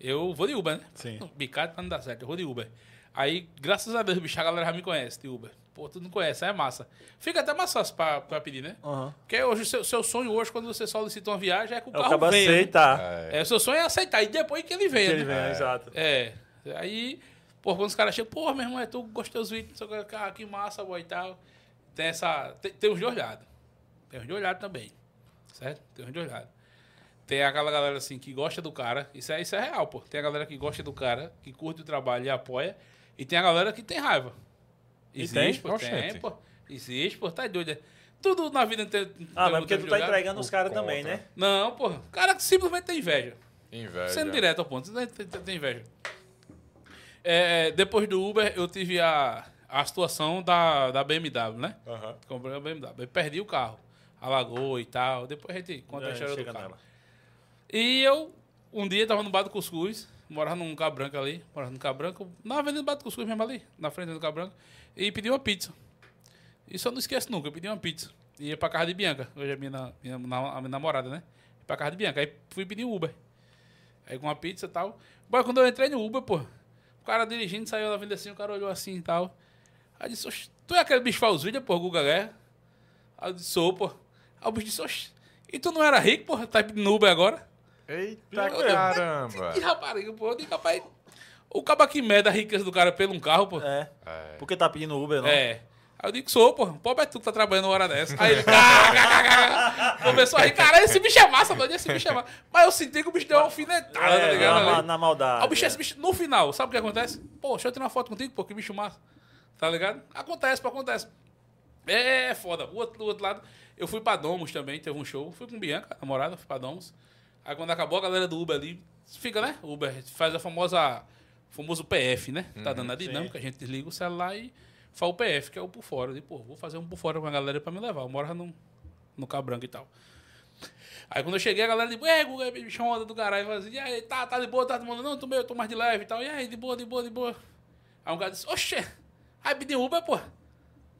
eu vou de Uber, né? Sim. Bicado pra não dar certo, eu vou de Uber. Aí, graças a Deus, bicho, a galera já me conhece de Uber. Pô, tu não conhece, aí é massa. Fica até mais fácil pra, pra pedir, né? Aham. Porque hoje, seu, seu sonho hoje, quando você solicita uma viagem, é que o É o carro venha. né? aceitar. É, É, o seu sonho é aceitar e depois que ele Que venha. ele né? vem, exato. É. Aí, pô, quando os caras chegam, pô, meu irmão, é tu gostei dos vídeos, não sei o que, cara, que massa, boy, e tal. Tem essa. Tem, tem uns de olhado. Tem uns de olhado também. Certo? Tem uns de olhado. Tem aquela galera assim que gosta do cara. Isso é, isso é real, pô. Tem a galera que gosta do cara, que curte o trabalho e apoia. E tem a galera que tem raiva. Existe, pô, tem, pô. Existe, pô, tá doido. é. Tudo na vida tem. Ah, mas porque tu tá entregando os caras também, né? Não, pô. O cara que simplesmente tem inveja. inveja. Sendo direto ao ponto, você tem, inveja. É, depois do Uber, eu tive a, a situação da, da BMW, né? Aham. Comprei a BMW. Eu perdi o carro. Alagou e tal. Depois a gente conta a É, história do chega carro. nela. E eu, um dia, tava no Bar do Cuscuz, morava num Cabo Branco ali, morava no Cabo Branco, na avenida do Cuscuz mesmo ali, na frente do Cabo Branco, e pedi uma pizza. Isso eu não esqueço nunca, eu pedi uma pizza. Ia pra casa de Bianca, hoje é minha, na- minha, na- a minha namorada, né? Ia pra casa de Bianca, aí fui pedir um Uber. Aí com uma pizza e tal. Bom, quando eu entrei no Uber, pô, o cara dirigindo, saiu da vida assim, o cara olhou assim e tal. Aí disse, "Oxe, tu é aquele bicho faz pô, Guga Guerra? Aí eu disse, sou, pô. Aí o bicho disse, oxe, e tu não era rico, pô? Tá pedindo Uber agora? Eita Eu- caramba! Que rapariga, pô. Eu digo, rapaz, o caba que mede a riqueza do cara pelo um carro, pô. É. É. Porque tá pedindo Uber, não? É. Aí eu digo, sou, pô. Pobre é tu que tá trabalhando uma hora dessa. Aí ele, "Ah, começou a rir. Cara, esse bicho é massa, doido. Esse bicho é massa. Mas eu senti que o bicho deu uma alfinetada, tá É, ligado? na, na maldade. Aí o bicho, é. esse bicho, no final, sabe o que acontece? Pô, deixa eu tirar uma foto contigo, pô, que bicho massa. Tá ligado? Acontece, pô, acontece. É, é foda. O outro, do outro lado, eu fui pra Domus também, teve um show. Fui com Bianca, namorada, fui pra Domus. Aí quando acabou, a galera do Uber ali, fica, né? Uber faz a famosa, famoso PF, né? Tá dando a dinâmica, a gente desliga o celular e faz o PF, que é o por fora. Eu digo, pô, vou fazer um por fora com a galera pra me levar. Eu moro no, no Cabo Branco e tal. Aí quando eu cheguei, a galera disse, é, Guga, chamou onda do caralho, falou assim, e aí, tá, tá de boa, tá de boa, não, tô, meio, tô mais de leve e tal, e aí, de boa, de boa, de boa. Aí um cara disse, oxe, aí pedi Uber, pô,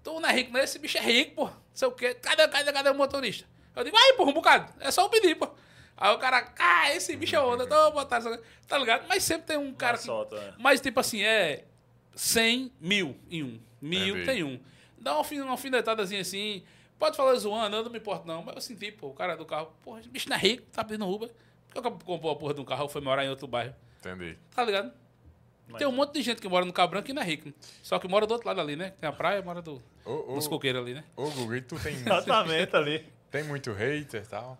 tu não é rico, não, esse bicho é rico, pô, não sei o quê, cadê, cadê, cadê o motorista? Eu digo, aí, pô, um bocado, é só eu pedir, pô. Aí o cara, ah, esse bicho é onda, tô botando, tá ligado? Mas sempre tem um cara Mais que... solto, é. Mas, tipo assim, é 100 mil em um. Mil Entendi. tem um. Dá uma, alfin- uma alfinetadazinha assim. Pode falar zoando, eu não me importo não. Mas eu senti, pô, o cara do carro, porra, esse bicho não é rico, tá pedindo Uber. Por que eu comprou a porra de um carro foi morar em outro bairro? Entendi. Tá ligado? Mas- Tem um monte de gente que mora no Cabo Branco e não é rico. Só que mora do outro lado ali, né? Tem a praia, mora do, Ô, dos ô, coqueiros ali, né? ô Guga, e tu tem, Exatamente ali. tem muito hater e tal?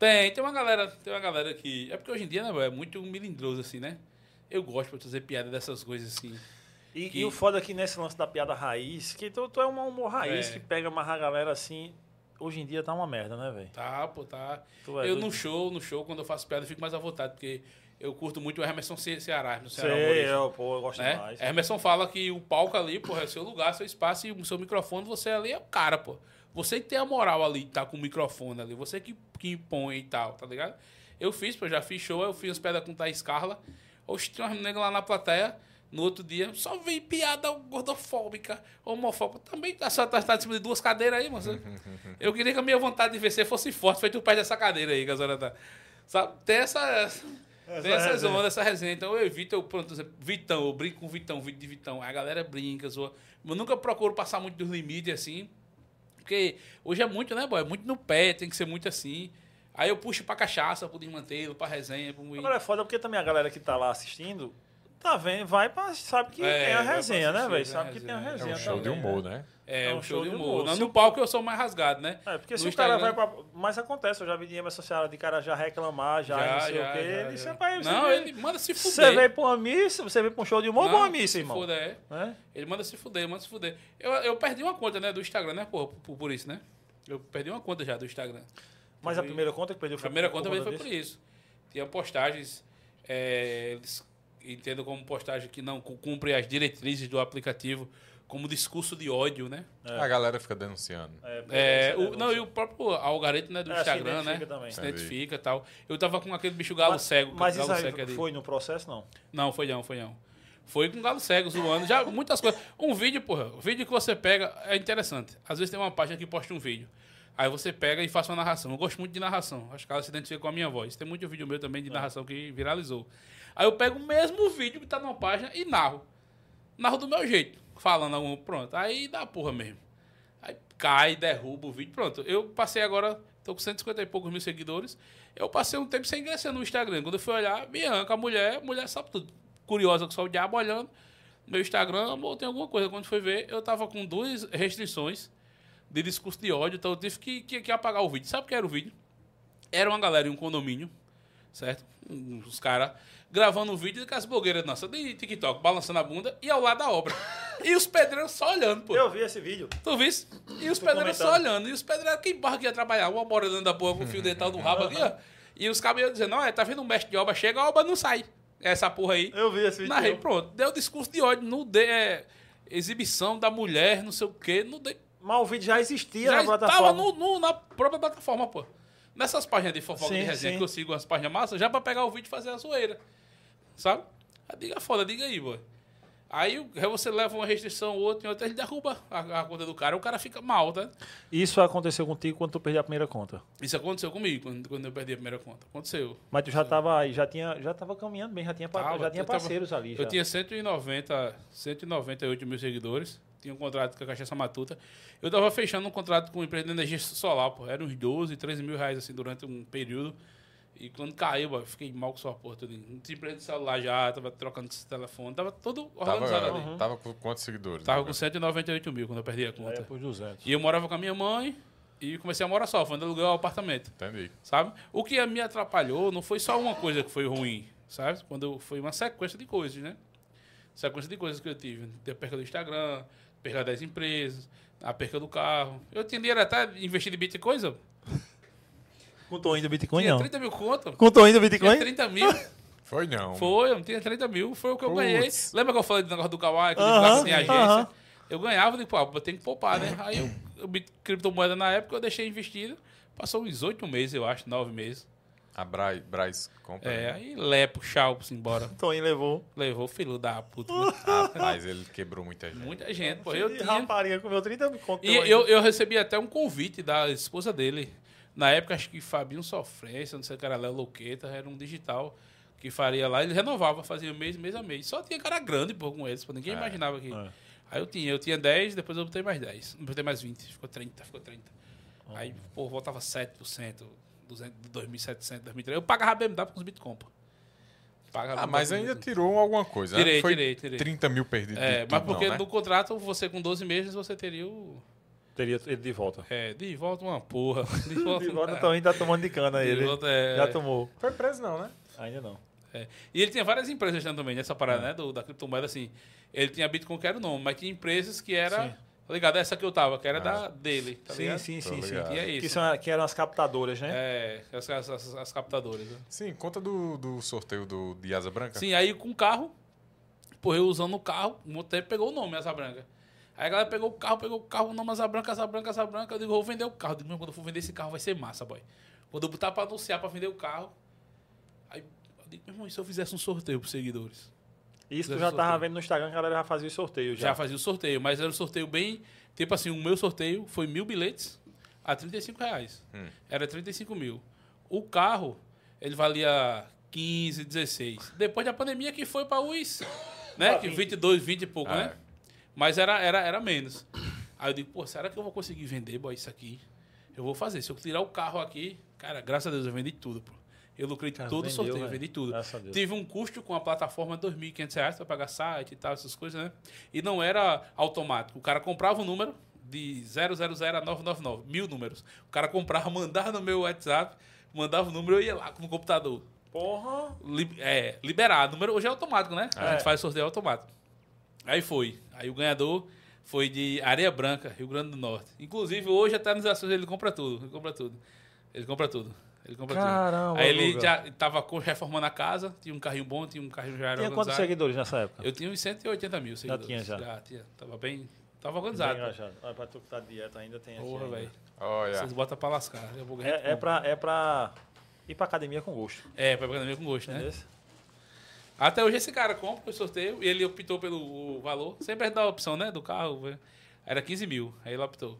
Tem, tem uma galera, tem uma galera que. É porque hoje em dia, né, é muito melindroso, assim, né? Eu gosto de fazer piada dessas coisas assim. E, Que- e o foda aqui nesse lance da piada raiz, que tu, tu é um humor raiz É. que pega amarrar a galera assim. Hoje em dia tá uma merda, né, velho? Tá, pô, tá. É eu no show, no show, quando eu faço piada, eu fico mais à vontade, porque eu curto muito o Emerson Ce- Ceará, no Ceará Sei, eu, pô, eu gosto né? demais. Emerson fala que o palco ali, pô, é seu lugar, seu espaço e o seu microfone, você ali é o cara, pô. Você que tem a moral ali, tá com o microfone ali, você que, que impõe e tal, tá ligado? Eu fiz, pô, já fiz show, eu fiz as piadas com Thaís Carla. Oxe, tinha umas lá na plateia. No outro dia, só veio piada gordofóbica, homofóbica. Também a senhora tá, tá em cima de duas cadeiras aí, moça. Eu queria que a minha vontade de vencer fosse forte, feito o pé dessa cadeira aí, que a senhora tá. Sabe? Tem essa. Tem essas ondas, essa resenha. Então eu evito, eu, pronto, Vitão, eu brinco com Vitão, vídeo de Vitão. A galera brinca, zoa. Eu nunca procuro passar muito dos limites assim. Porque hoje é muito, né, boy? É muito no pé, tem que ser muito assim. Aí eu puxo pra cachaça, pro desmantelo, pra resenha, pro Agora é foda porque também a galera que tá lá assistindo, tá vendo, vai pra. Sabe que É, tem a resenha, né, velho? né, Sabe que tem a resenha. É resenha. um show de também, humor, né? né? É, É um um show de show de humor. humor. No palco eu sou mais rasgado, né? É, porque No se o cara vai Instagram- pra. Mas acontece, eu já vi dinheiro associado de cara já reclamar, já, Já, não sei já, o quê. já, Ele, já. você Não, vê- ele manda se fuder. Você veio pra uma missa, você veio pra um show de humor ou Não, uma missa, irmão? fuder, é. Né? Ele manda se fuder, manda se fuder. Eu, eu perdi uma conta, né, do Instagram, né, pô, por, por isso, né? Eu perdi uma conta já do Instagram. Mas a Foi- primeira conta que perdeu A foi primeira por conta conta foi por isso. Tinha postagens, é, eles entendam como postagem que não cu- cumpre as diretrizes do aplicativo, como discurso de ódio, né? A galera fica denunciando. É, É, o, não, e o próprio algoritmo né, do É, se Instagram, né? identifica também. Se identifica e tal. Eu tava com aquele bicho galo Mas- cego. Mas galo isso cego aí ali. foi no processo, não? Não, foi não, foi não. Foi com galo cego, zoando. Já muitas coisas. Um vídeo, porra, o vídeo que você pega é interessante. Às vezes tem uma página que posta um vídeo. Aí você pega e faz uma narração. Eu gosto muito de narração. Acho que ela se identifica com a minha voz. Tem muito vídeo meu também de narração que viralizou. Aí eu pego o mesmo vídeo que tá numa página e narro. Narro do meu jeito. Falando algum, pronto. Aí dá porra mesmo. Aí cai, derruba o vídeo. Pronto. Eu passei agora, tô com 150 e poucos mil seguidores. Eu passei um tempo sem crescer no Instagram. Quando eu fui olhar, Bianca, a mulher, a mulher sabe tudo. Curiosa que só o diabo olhando. Meu Instagram, amor, tem alguma coisa. Quando foi ver, eu tava com duas restrições de discurso de ódio, então eu tive que, que, que apagar o vídeo. Sabe o que era o vídeo? Era uma galera em um condomínio, certo? Os caras gravando um vídeo com as blogueiras nossas de TikTok, balançando a bunda e ao lado da obra. E os pedreiros só olhando, pô. Eu vi esse vídeo. Tu viste? E os Tô pedreiros só comentando. olhando. E os pedreiros, quem barra que ia trabalhar? Uma bora dentro da porra com o fio dental do rabo ali, ó. E os iam dizendo, não, é, tá vendo um mestre de obra, chega, a obra não sai. Essa porra aí. Eu vi esse vídeo. Narrei, pronto. Deu discurso de ódio, não dei é, exibição da mulher, não sei o quê, não dei. Mas o vídeo já existia Já na plataforma. no, no- na própria plataforma, pô. Nessas páginas de fofoca Sim, de resenha sim. que eu sigo, as páginas massas, já pra pegar o vídeo e fazer a zoeira. Sabe? A diga foda, diga aí, boy. Aí você leva uma restrição, outra, e outra, ele derruba a, a conta do cara, o cara fica mal, tá? Isso aconteceu contigo quando tu perdeu a primeira conta. Isso aconteceu comigo quando, quando eu perdi a primeira conta. Aconteceu. Mas tu já tava aí, já tinha, já tava caminhando bem, já tinha, Tava, já tinha eu tava- parceiros ali. Eu já. tinha 190, 198 mil seguidores. Tinha um contrato com a Cachaça Matuta. Eu tava fechando um contrato com uma empresa de energia solar, pô. Era uns 12, 13 mil reais, assim, durante um período. E quando caiu, eu fiquei mal com sua porra. Tudo. Não tinha empresa de celular já, tava trocando esse telefone. Tava todo organizado Tava, ali. tava com quantos seguidores? Tava né, com 198 mil quando eu perdi a ia conta. pros 200. E eu morava com a minha mãe e comecei a morar só, foi aluguel o apartamento Entendi. sabe? O que me atrapalhou não foi só uma coisa que foi ruim, sabe? Quando eu, foi uma sequência de coisas, né? Sequência de coisas que eu tive. A perca do Instagram, perca das empresas, a perca do carro. Eu tinha dinheiro até de investir em Bitcoin, eu Com o Toinho do Bitcoin, tinha não. 30 mil conto. Com o Toinho do Tinha Bitcoin? 30 mil. Foi não. Foi, eu não tinha 30 mil. Foi o que eu Putz. ganhei. Lembra que eu falei do negócio do Kawaii, que Aham, divulgava sem agência? aham. Eu ganhava, eu digo, pô, eu tenho que poupar, né? Aí eu, eu criptomoeda na época, eu deixei investido. Passou uns 8 meses, eu acho, 9 meses. A Braz, Braz compra. É, aí lepo, tchau-se embora. Toinho levou. Levou filho da puta. né? Rapaz, ele quebrou muita gente. Muita gente, pô. Eu de tinha. rapariga comeu 30 mil conto. E eu, eu recebi até um convite da esposa dele. Na época, acho que Fabinho Sofrência, não sei o que era Léo Louqueta, era um digital que faria lá. Ele renovava, fazia mês, mês a mês. Só tinha cara grande, pô, com eles, pô. Ninguém É, imaginava que. é. Aí eu tinha, eu tinha 10, depois eu botei mais 10. Botei mais 20, ficou 30, ficou 30. Aí, pô, voltava 7%, 200, 2.700, 2.300. Eu pagava BMW com os Bitcoin, pô. Pagava Ah, mas ainda tirou alguma coisa. né? Tirei, Foi tirei, tirei. 30 mil perdidos. É, mas tudo, porque não, né? no contrato, você com 12 meses, você teria o. Teria ele de volta. É, de volta uma porra. De volta, De volta também tá tomando de cana de ele. volta, é. Já tomou. Foi preso não, né? Ainda não. É. E ele tinha várias empresas também nessa parada, né? Do, da criptomoeda, assim. Ele tinha Bitcoin que era o nome, mas tinha empresas que era. Sim. Tá ligado? Essa que eu tava, que era Ah. da dele. Tá sim, ligado? sim, sim, sim. E é Que, isso. são, que eram as captadoras, né? É, as, as, as- as captadoras. né? Sim, conta do, do sorteio do, de Asa Branca. Sim, aí com o carro, porra, eu usando o carro, um tempo pegou o nome, Asa Branca. Aí a galera pegou o carro, pegou o carro, o nome Asa Branca, Asa Branca, Asa Branca. Eu digo, vou vender o carro. Eu digo, meu, quando eu for vender esse carro vai ser massa, boy. Quando eu botar pra anunciar pra vender o carro, aí eu digo, meu irmão, e se eu fizesse um sorteio pros seguidores? Isso tu já sorteio. tava vendo no Instagram que a galera já fazia o sorteio. Já, Já fazia o sorteio, mas era um sorteio bem. Tipo assim, o meu sorteio foi mil bilhetes a 35 reais. Hum. Era 35 mil. O carro, ele valia 15, 16. Depois da pandemia que foi para os, né, que 22, 20 e pouco, É. né? Mas era, era, era menos. Aí eu digo, pô, será que eu vou conseguir vender, boy, isso aqui? Eu vou fazer. Se eu tirar o carro aqui, cara, graças a Deus eu vendi tudo, pô. Eu lucrei Cara, todo o vendeu, sorteio, eu vendi tudo. A. Tive um custo com a plataforma de 2.500 reais para pagar site e tal, essas coisas, né? E não era automático. O cara comprava um número de 000 a 999, mil números. O cara comprava, mandava no meu WhatsApp, mandava o número, eu ia lá no computador. Porra. Li- é, liberar. Número hoje é automático, né? A É. gente faz sorteio automático. Aí foi. Aí o ganhador foi de Areia Branca, Rio Grande do Norte. Inclusive, hoje até nas ações ele compra tudo. Ele compra tudo. Ele compra tudo. Ele compra Caramba, tudo. Aí ele Guga. já tava co- reformando a casa, tinha um carrinho bom, tinha um carrinho já era Tinha quantos seguidores nessa época? Eu tinha uns 180 mil seguidores. tinha já. Já tinha. Tava bem. Tava Bem organizado. engajado. Ah, pra tu que tá de dieta ainda tem aqui. Porra, ainda. velho. Olha. Vocês botam pra lascar. Eu vou ganhar É, é, pra, é pra ir pra academia com gosto. É, pra academia com gosto, né? Até hoje esse cara compra o sorteio e ele optou pelo valor. Sempre dá a opção, né? Do carro. Era 15 mil. Aí ele optou.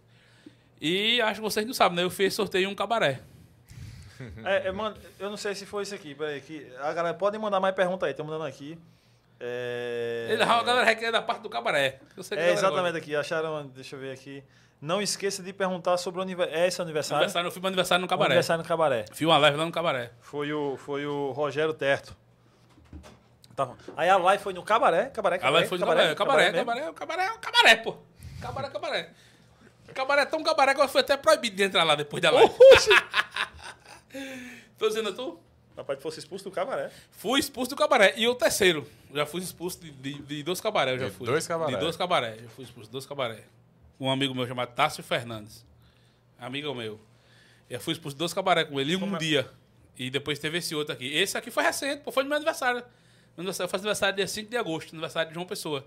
E acho que vocês não sabem, né? Eu fiz sorteio em um cabaré. É, é, mano, eu não sei se foi isso aqui. Peraí, que a galera pode mandar mais pergunta aí. Estão mandando aqui. É, Ele, a galera requer da parte do cabaré. Eu é exatamente aqui. Acharam, deixa eu ver aqui. Não esqueça de perguntar sobre o aniversário. É esse aniversário? Aniversário, eu fui pro aniversário no O cabaré. Aniversário no cabaré. Fiz uma live lá no cabaré. Foi o, foi o Rogério Terto. Tá. Aí a live foi no cabaré. Cabaré, A cabaré. live foi no cabaré. Cabaré, cabaré, cabaré, cabaré, cabaré, pô. Cabaré, cabaré. Cabaré é tão cabaré que eu fui até proibido de entrar lá depois da live. Tô dizendo tu? Rapaz, tu fosse expulso do cabaré. Fui expulso do cabaré. E o terceiro. Já fui expulso de, de, de dois cabaré. Eu já De fui. dois cabaré. De dois cabaré. Já fui expulso de dois cabaré. Um amigo meu chamado Tássio Fernandes. Amigo meu. Eu fui expulso de dois cabaré com ele em um é? dia. E depois teve esse outro aqui. Esse aqui foi recente, pô. Foi no meu aniversário. Meu aniversário- Eu faço aniversário dia 5 de agosto. Aniversário de João Pessoa.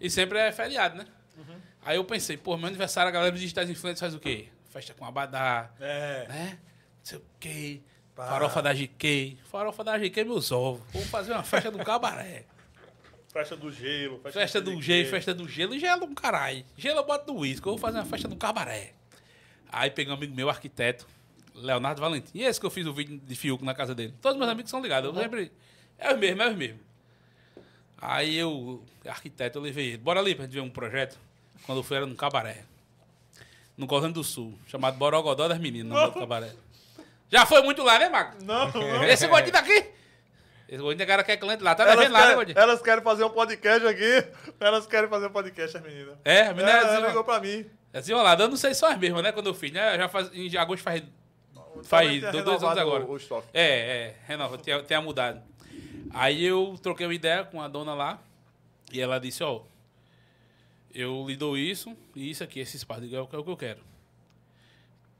E sempre é feriado, né? Uhum. Aí eu pensei, pô, meu aniversário, a galera dos digitais influentes faz o quê? Festa com abadá, É. né? Não sei o quê. Pá. Farofa da GK. Farofa da GK, meus ovos. Vamos fazer uma festa do cabaré. Festa do gelo. Festa do do gelo, festa do gelo. Gelo um caralho. Gelo eu boto no uísque. Eu vou fazer uma festa do cabaré. Aí peguei um amigo meu, arquiteto, Leonardo Valentim. E esse que eu fiz o vídeo de Fiuco na casa dele. Todos meus amigos são ligados. Eu sempre... É os mesmos, é os mesmos. Aí eu, arquiteto, eu levei ele. Bora ali pra gente ver um projeto. Quando eu fui era num cabaré. No Grande do Sul. Chamado Borogodó das Meninas, no cabaré. Já foi muito lá, né, Marco? Não, não. Esse gordinho daqui. Esse gordinho cara quer cliente lá. Tá Elas lá, né, gordinho? elas querem fazer um podcast aqui. Elas querem fazer um podcast, as meninas. É, a menina É, é, ela ligou pra mim. é desenrolada. Eu não sei se são as mesmas, né? Quando eu fiz, né? Já faz, em agosto faz. Talvez Faz dois, anos agora. O, o. É, é, renova, tenha, tenha mudado. Aí eu troquei uma ideia com a dona lá e ela disse, ó, eu lhe dou isso e isso aqui, esse espaço, é o que é o que eu quero.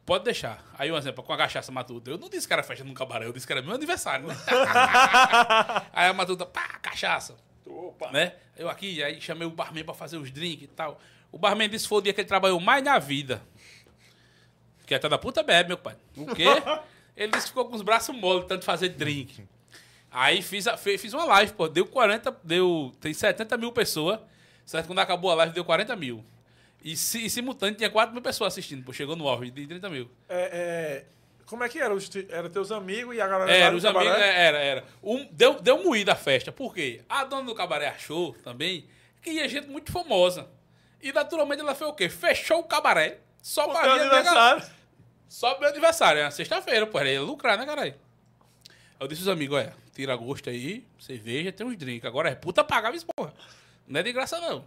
Pode deixar. Aí um exemplo, com a cachaça matuta. Eu não disse que era festa num cabaré, eu disse que era meu aniversário, né? aí a matuta, pá, cachaça. Opa. Né? Eu aqui, aí chamei o barman pra fazer os drinks e tal. O barman disse que foi o dia que ele trabalhou mais na vida. Que até da puta bebe, meu pai. O quê? Ele disse que ficou com os braços mole, tanto fazer drink. Aí fiz, a- fiz uma live, pô. Deu 40, deu. Tem 70 mil pessoas. Certo? Quando acabou a live, deu 40 mil. E, si, e simultâneo tinha 4 mil pessoas assistindo, pô. Chegou no auge de 30 mil. É, é, como é que era? Os te- Era teus amigos e a galera Era, os amigos, cabaré? é, era, era. Um, deu, deu moída a festa. Por quê? A dona do cabaré achou também que ia gente muito famosa. E naturalmente ela fez o quê? Fechou o cabaré. Só pra aniversário. Só meu aniversário, é sexta-feira, pô. Era ia lucrar, né, caralho? Eu disse aos amigos, olha, tira gosto aí, cerveja, tem uns drinks. Agora é puta pagar isso, porra. Não é de graça, não.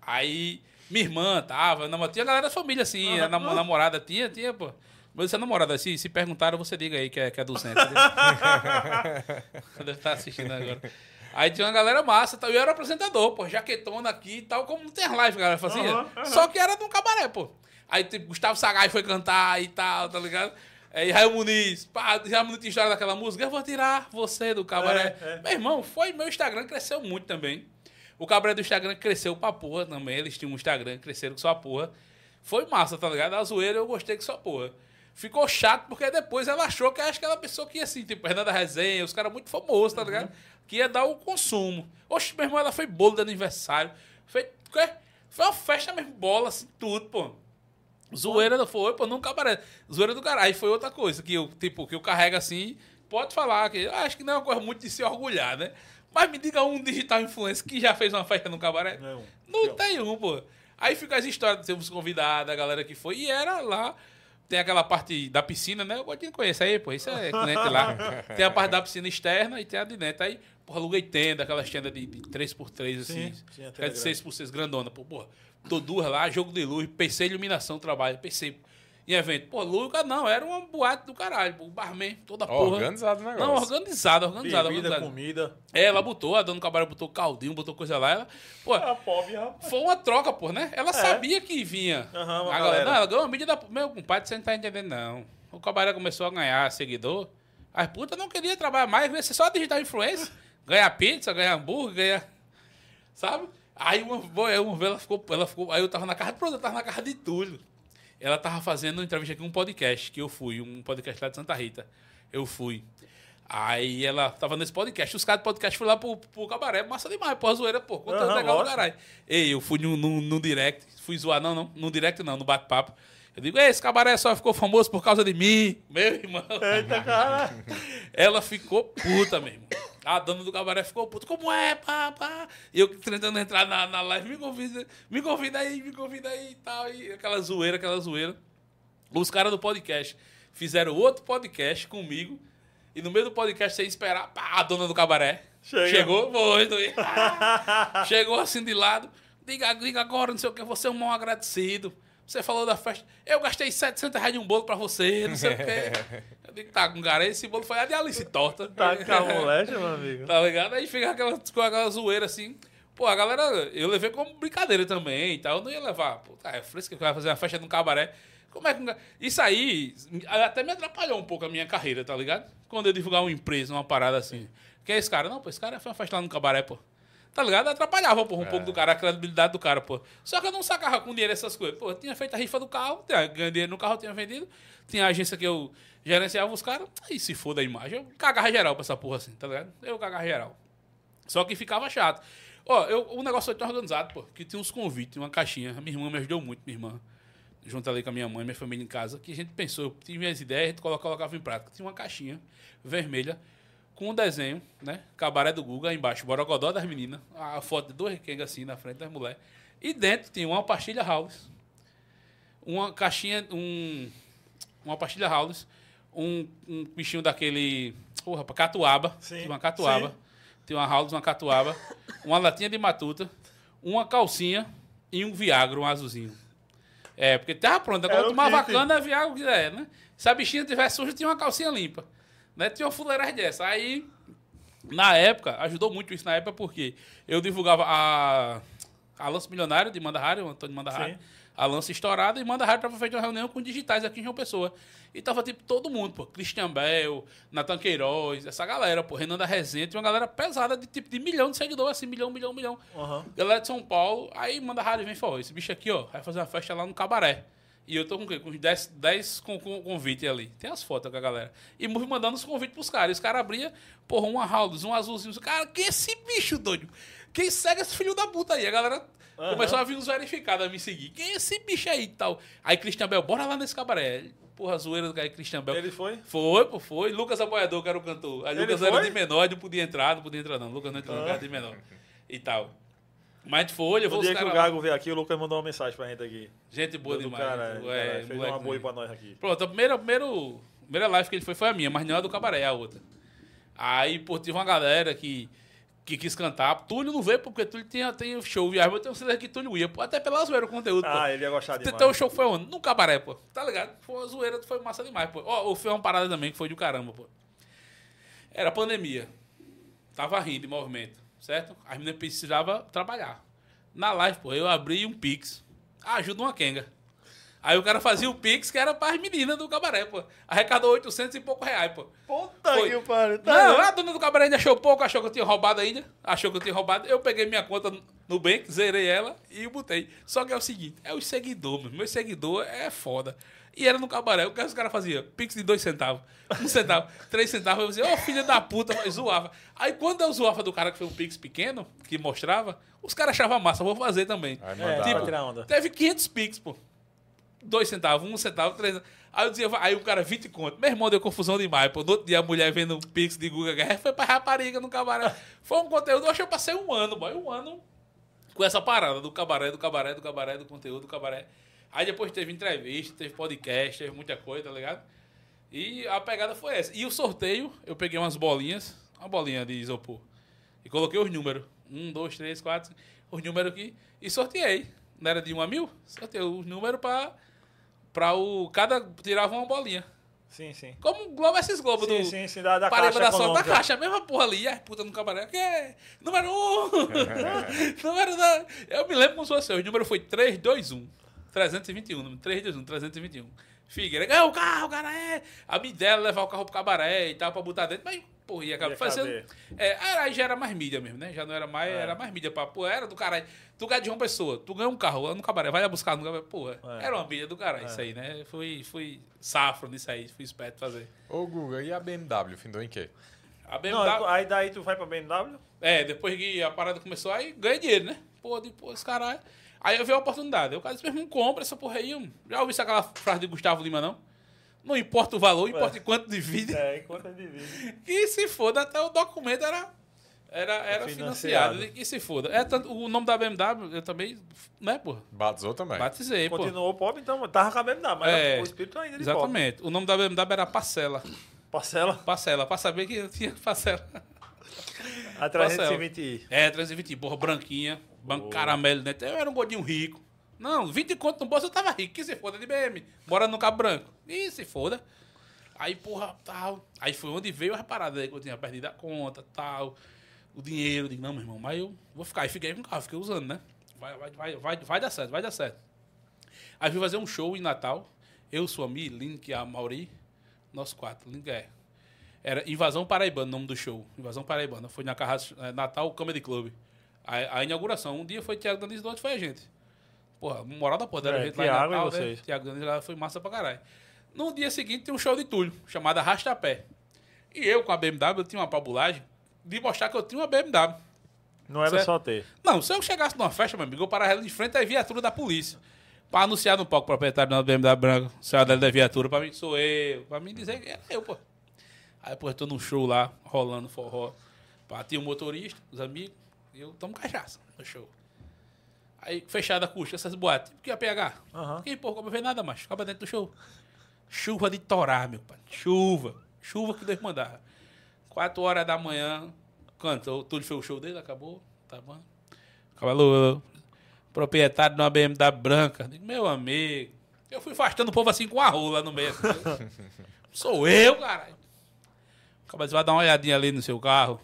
Aí, minha irmã tava, nam- tinha galera da família, assim, a nam- namorada tinha, tinha, pô. Mas essa namorada, se, se perguntaram, você diga aí que é, que é do centro. Deve estar assistindo agora. Aí tinha uma galera massa, tal, e eu era apresentador, pô, jaquetona aqui e tal, como não tem as lives, galera fazia. Aham. Só que era num cabaré, pô. Aí tipo, Gustavo Sagai foi cantar e tal, tá ligado? Aí Raio Muniz, pá, já muito história daquela música, eu vou tirar você do cabaré. É, é. Meu irmão, foi, meu Instagram cresceu muito também. O cabaré do Instagram cresceu pra porra também, eles tinham um Instagram, cresceram com sua porra. Foi massa, tá ligado? A zoeira eu gostei com sua porra. Ficou chato porque depois ela achou que era aquela pessoa que ia assim, tipo, Fernanda Resenha, os caras muito famosos, tá ligado? Que ia dar o consumo. Oxe, meu irmão, ela foi bolo de aniversário. Foi foi uma festa mesmo, bola, assim, tudo, pô. Zoeira não foi, pô, não cabaré. Zoeira do caralho. Aí foi outra coisa, que eu, tipo, que eu carrego assim, pode falar que eu acho que não é uma coisa muito de se orgulhar, né? Mas me diga um digital influencer que já fez uma festa no cabaré. Não. Não Não. tem um, pô. Aí fica as histórias de termos convidado, a galera que foi. E era lá. Tem aquela parte da piscina, né? Eu gosto conhecer aí, pô. Isso é cliente lá. Tem a parte da piscina externa e tem a de dentro. Aí, porra, aluguei tenda, aquelas tendas de, de 3x3, assim. Sim, sim, é de grande. 6x6 grandona, pô. Porra, tô duas lá, jogo de luz, PC iluminação, trabalho, PC em evento. Pô, Luca não, era uma boate do caralho, pô. O barman, toda porra. Organizado o negócio. Não, organizado, organizado, Bebida, organizado. comida. É, ela botou, a dona do cabaré botou caldinho, botou coisa lá. Ela, pô, A pobre, rapaz. foi uma troca, pô, né? Ela sabia que vinha. É. Aham, uma a galera, galera. não, ela ganhou a mídia da. Meu compadre, você não tá entendendo, não. O cabaré começou a ganhar seguidor. As putas não queriam trabalhar mais, queria ser só digital influencer. Ganhar pizza, ganhar hambúrguer, ganhar. Sabe? Aí uma, aí uma vez ela ficou, ela ficou. Aí eu tava na casa. Pronto, eu tava na casa de Túlio. Ela tava fazendo entrevista aqui, um podcast, que eu fui, um podcast lá de Santa Rita. Eu fui. Aí ela tava nesse podcast. Os caras do podcast foram lá pro, pro cabaré. Massa demais, pô, a zoeira, pô. Conteúdo Aham, legal do caralho. Ei, eu fui no, no, direct. Fui zoar, não, não. No direct não, no bate-papo. Eu digo, "Ei, esse cabaré só ficou famoso por causa de mim. Meu irmão. Eita, cara. Ela ficou puta, meu irmão. A dona do cabaré ficou puta. Como é, pá, pá? E eu tentando entrar na, na live, me convida, me convida aí, me convida aí e tal. E aquela zoeira, aquela zoeira. Os caras do podcast fizeram outro podcast comigo. E no meio do podcast, sem esperar, pá, a dona do cabaré. Chega. Chegou, foi. Chegou assim de lado. Diga, diga agora, não sei o que, você é um mal agradecido. Você falou da festa. Eu gastei 700 reais de um bolo pra você, não sei o quê. Eu digo, tá, com cara, esse bolo foi a de Alice Torta. Tá com a moleste, meu amigo. Tá ligado? Aí fica aquela, com aquela zoeira assim. Pô, a galera, eu levei como brincadeira também e tal. Eu não ia levar. Pô, tá, é fresco que vai fazer uma festa num cabaré. Como é que. um Isso aí até me atrapalhou um pouco a minha carreira, tá ligado? Quando eu divulgar uma empresa, uma parada assim. Quem é esse cara? Não, pô, esse cara foi uma festa lá no cabaré, pô. Tá ligado? Atrapalhava, pô, um pouco do cara, a credibilidade do cara, pô. Só que eu não sacava com dinheiro essas coisas. Pô, tinha feito a rifa do carro, tinha ganho dinheiro no carro, eu tinha vendido. Tinha agência que eu gerenciava os caras. Aí se foda a imagem. Eu cagava geral pra essa porra assim, tá ligado? Eu cagava geral. Só que ficava chato. Ó, eu, o negócio foi tão organizado, pô, que tinha uns convites, uma caixinha. A minha irmã me ajudou muito, minha irmã. Junto ali com a minha mãe, minha família em casa, que a gente pensou, eu tive minhas ideias, a gente colo- colocava em prática. Tinha uma caixinha vermelha com um desenho, né? Cabaré do Guga, embaixo, Borogodó das meninas, a foto de dois requengas assim na frente das mulheres. E dentro tinha uma pastilha House, uma caixinha, um, uma pastilha House, um, um bichinho daquele, porra, catuaba, Sim, tinha uma catuaba, sim. tinha uma House, uma catuaba, uma latinha de matuta, uma calcinha e um Viagra, um azulzinho. É, porque tava pronto. Era Quando o tomava kit. cana, Viagra, o que é, né? Se a bichinha tivesse suja, tinha uma calcinha limpa. Né? Tinha uma fuleiragem dessa. Aí, na época, ajudou muito isso na época, porque eu divulgava a, a Lança Milionário de Manda Rádio, o Antônio Manda Rádio. Sim. A Lança Estourada e Manda Rádio tava feito uma reunião com digitais aqui em João Pessoa. E tava, tipo, todo mundo, pô. Christian Bell, Natan Queiroz, essa galera, pô. Renan da Resenha, tinha uma galera pesada de, tipo, de milhão de seguidores, assim, milhão, milhão, milhão. Aham. Galera de São Paulo, aí manda rádio e vem e fala, "Ó, esse bicho aqui, ó, vai fazer uma festa lá no cabaré. E eu tô com o quê? Com uns 10, 10 com, com, convites ali. Tem as fotos com a galera. E fui mandando os convites pros caras. E os caras abriam, porra, um House, um azulzinho. Cara, quem é esse bicho, doido? Quem segue esse filho da puta aí? A galera Aham. começou a vir uns verificados a me seguir. Quem é esse bicho aí e tal? Aí Christian Bell, bora lá nesse cabaré. Porra, zoeira do cara Christian Bell. Ele foi? Foi, pô, foi. Lucas Apoiador, que era o cantor. Aí Ele Lucas foi? era de menor, não podia entrar, não podia entrar, não. Lucas não entrou, Ah. era de menor. E tal. Mas a gente foi, levou os dia que o lá. Gago veio aqui, o Lucas mandou uma mensagem pra gente aqui. Gente boa demais. cara, é, cara, fez uma boa pra nós aqui. Pronto, a primeira, primeira, primeira live que ele foi foi a minha, mas não é a do cabaré, é a outra. Aí, pô, tive uma galera que, que quis cantar. Túlio não veio porque Túlio tem, tem show viagem, mas eu tenho certeza que Túlio ia, pô, até pela zoeira o conteúdo, pô. Ah, ele ia gostar Então demais. o show foi onde? No cabaré, pô. Tá ligado? Foi uma zoeira, foi massa demais, pô. Ó, foi uma parada também que foi do caramba, pô. Era pandemia. Tava rindo de movimento, certo? As meninas precisavam trabalhar. Na live, pô, eu abri um Pix. Ah, ajuda uma Kenga. Aí o cara fazia o Pix que era para as meninas do cabaré, pô. Arrecadou 800 e pouco reais, pô. Puta Foi. que pariu. Tá Não, a dona do cabaré ainda achou pouco, achou que eu tinha roubado ainda. Achou que eu tinha roubado. Eu peguei minha conta no Bank, zerei ela e botei. Só que é o seguinte, é os seguidores, meu. Meu seguidor é foda. E era no cabaré, o que os caras faziam? Pix de dois centavos, um centavo, três centavos. Eu dizia, ô filha da puta, mas zoava. Aí quando eu zoava do cara que foi um Pix pequeno, que mostrava, os caras achavam massa, vou fazer também. Aí É, Tipo, tirar onda. Teve 500 Pix, pô. Dois centavos, um centavo, três centavos. Aí eu dizia, aí o cara, 20 conto. Meu irmão deu confusão demais, pô. No outro dia a mulher vendo um pix de Guga Guerra foi pra rapariga no cabaré. Foi um conteúdo, eu acho que eu passei um ano, boy, um ano com essa parada do cabaré, do cabaré, do cabaré, do conteúdo, do cabaré. Aí depois teve entrevista, teve podcast, teve muita coisa, tá ligado? E a pegada foi essa. E o sorteio, eu peguei umas bolinhas, uma bolinha de isopor. E coloquei os números. Um, dois, três, quatro, os números aqui. E sorteei. Não era de um a mil? Sorteei os números pra, pra o. Cada tirava uma bolinha. Sim, sim. Como Globo, esses Globos Sim, do. sim, sim, da, da caixa da sorte da caixa, a mesma porra ali, ai, puta no cabaré. Que é? Número um! número da. Eu me lembro como se fosse. O número foi 321. 321, número 321, 321. Figueira, ganhou o carro, cara, é. A minha ideia era levar o carro pro cabaré e tal, pra botar dentro, mas, porra, ia acabar Ia fazendo. É, aí já era mais mídia mesmo, né? Já não era mais, É. era mais mídia pra, pô, era do caralho. Tu ganha de uma pessoa, tu ganha um carro lá no cabaré, vai lá buscar no cabaré, porra, É. era uma mídia do caralho isso aí, né? Fui, fui safro nisso aí, fui esperto fazer. Ô, Guga, e a BMW? Findou em quê? A BMW, Não, aí daí tu vai pra BMW? É, depois que a parada começou, aí ganhei dinheiro, né? Pô, depois, caralho. Aí eu vi a oportunidade. O cara disse, meu irmão, compra essa porra aí. Já ouviu aquela frase de Gustavo Lima, não? Não importa o valor, importa em quanto divide. É, enquanto é divide. Que se foda, até o documento era, era, era Financiado. financiado. Que se foda. É, tanto, o nome da BMW, eu também, né, porra? Batizou também. Batizei, pô. Continuou pobre, então tava com a BMW, mas É, o espírito ainda de pobre. Exatamente. O nome da BMW era Parcela. Parcela Parcela, pra saber que eu tinha parcela. a 320i. É, 320, porra, branquinha, banco caramelo dentro. Eu era um gordinho rico. Não, 20 conto no bolso eu tava rico. Que se foda de BM. Morando no Cabo Branco. Ih, se foda. Aí, porra, tal. Aí foi onde veio a parada aí que eu tinha perdido a conta, tal. O dinheiro. Eu digo, não, meu irmão, mas eu vou ficar. Aí fiquei com o carro, fiquei usando, né? Vai, vai, vai, vai, vai dar certo, vai dar certo. Aí fui fazer um show em Natal. Eu, Suami, Link, a Mauri. Nós quatro. Link é. Era Invasão Paraibana, o nome do show. Invasão Paraibana. Foi na Carrasco, eh, Natal Comedy Club. A, a inauguração. Um dia foi Tiago Danilo, do outro foi a gente. Porra, moral da porra, era É, gente lá em Thiago e Natal, né? vocês. Tiago Danilo lá foi massa pra caralho. No dia seguinte tem um show de Túlio, chamado Arrastapé. E eu com a BMW, eu tinha uma pabulagem de mostrar que eu tinha uma BMW. Não era Certo. só ter. Não, se eu chegasse numa festa, meu amigo, eu parava ela de frente à viatura da polícia. Pra anunciar no palco proprietário da BMW branca, senhora dela da viatura, pra mim sou eu, pra mim dizer que é eu, pô. Aí, pô, eu tô num show lá, rolando forró. Pá, tinha um motorista, os amigos, eu tomo cachaça no show. Aí, fechada a acústica, essas boates. O que é PH? Aham. Que porra, como vê nada mais. Acaba dentro do show. Chuva de torar, meu pai. Chuva. Chuva que Deus mandava. Quatro horas da manhã, cantou. Tudo foi o show dele, acabou. Tá bom. Acabou. Proprietário de uma BMW branca. Digo, meu amigo. Eu fui afastando o povo assim com a rola no meio. Sou eu, caralho. Acaba de vai dar uma olhadinha ali no seu carro.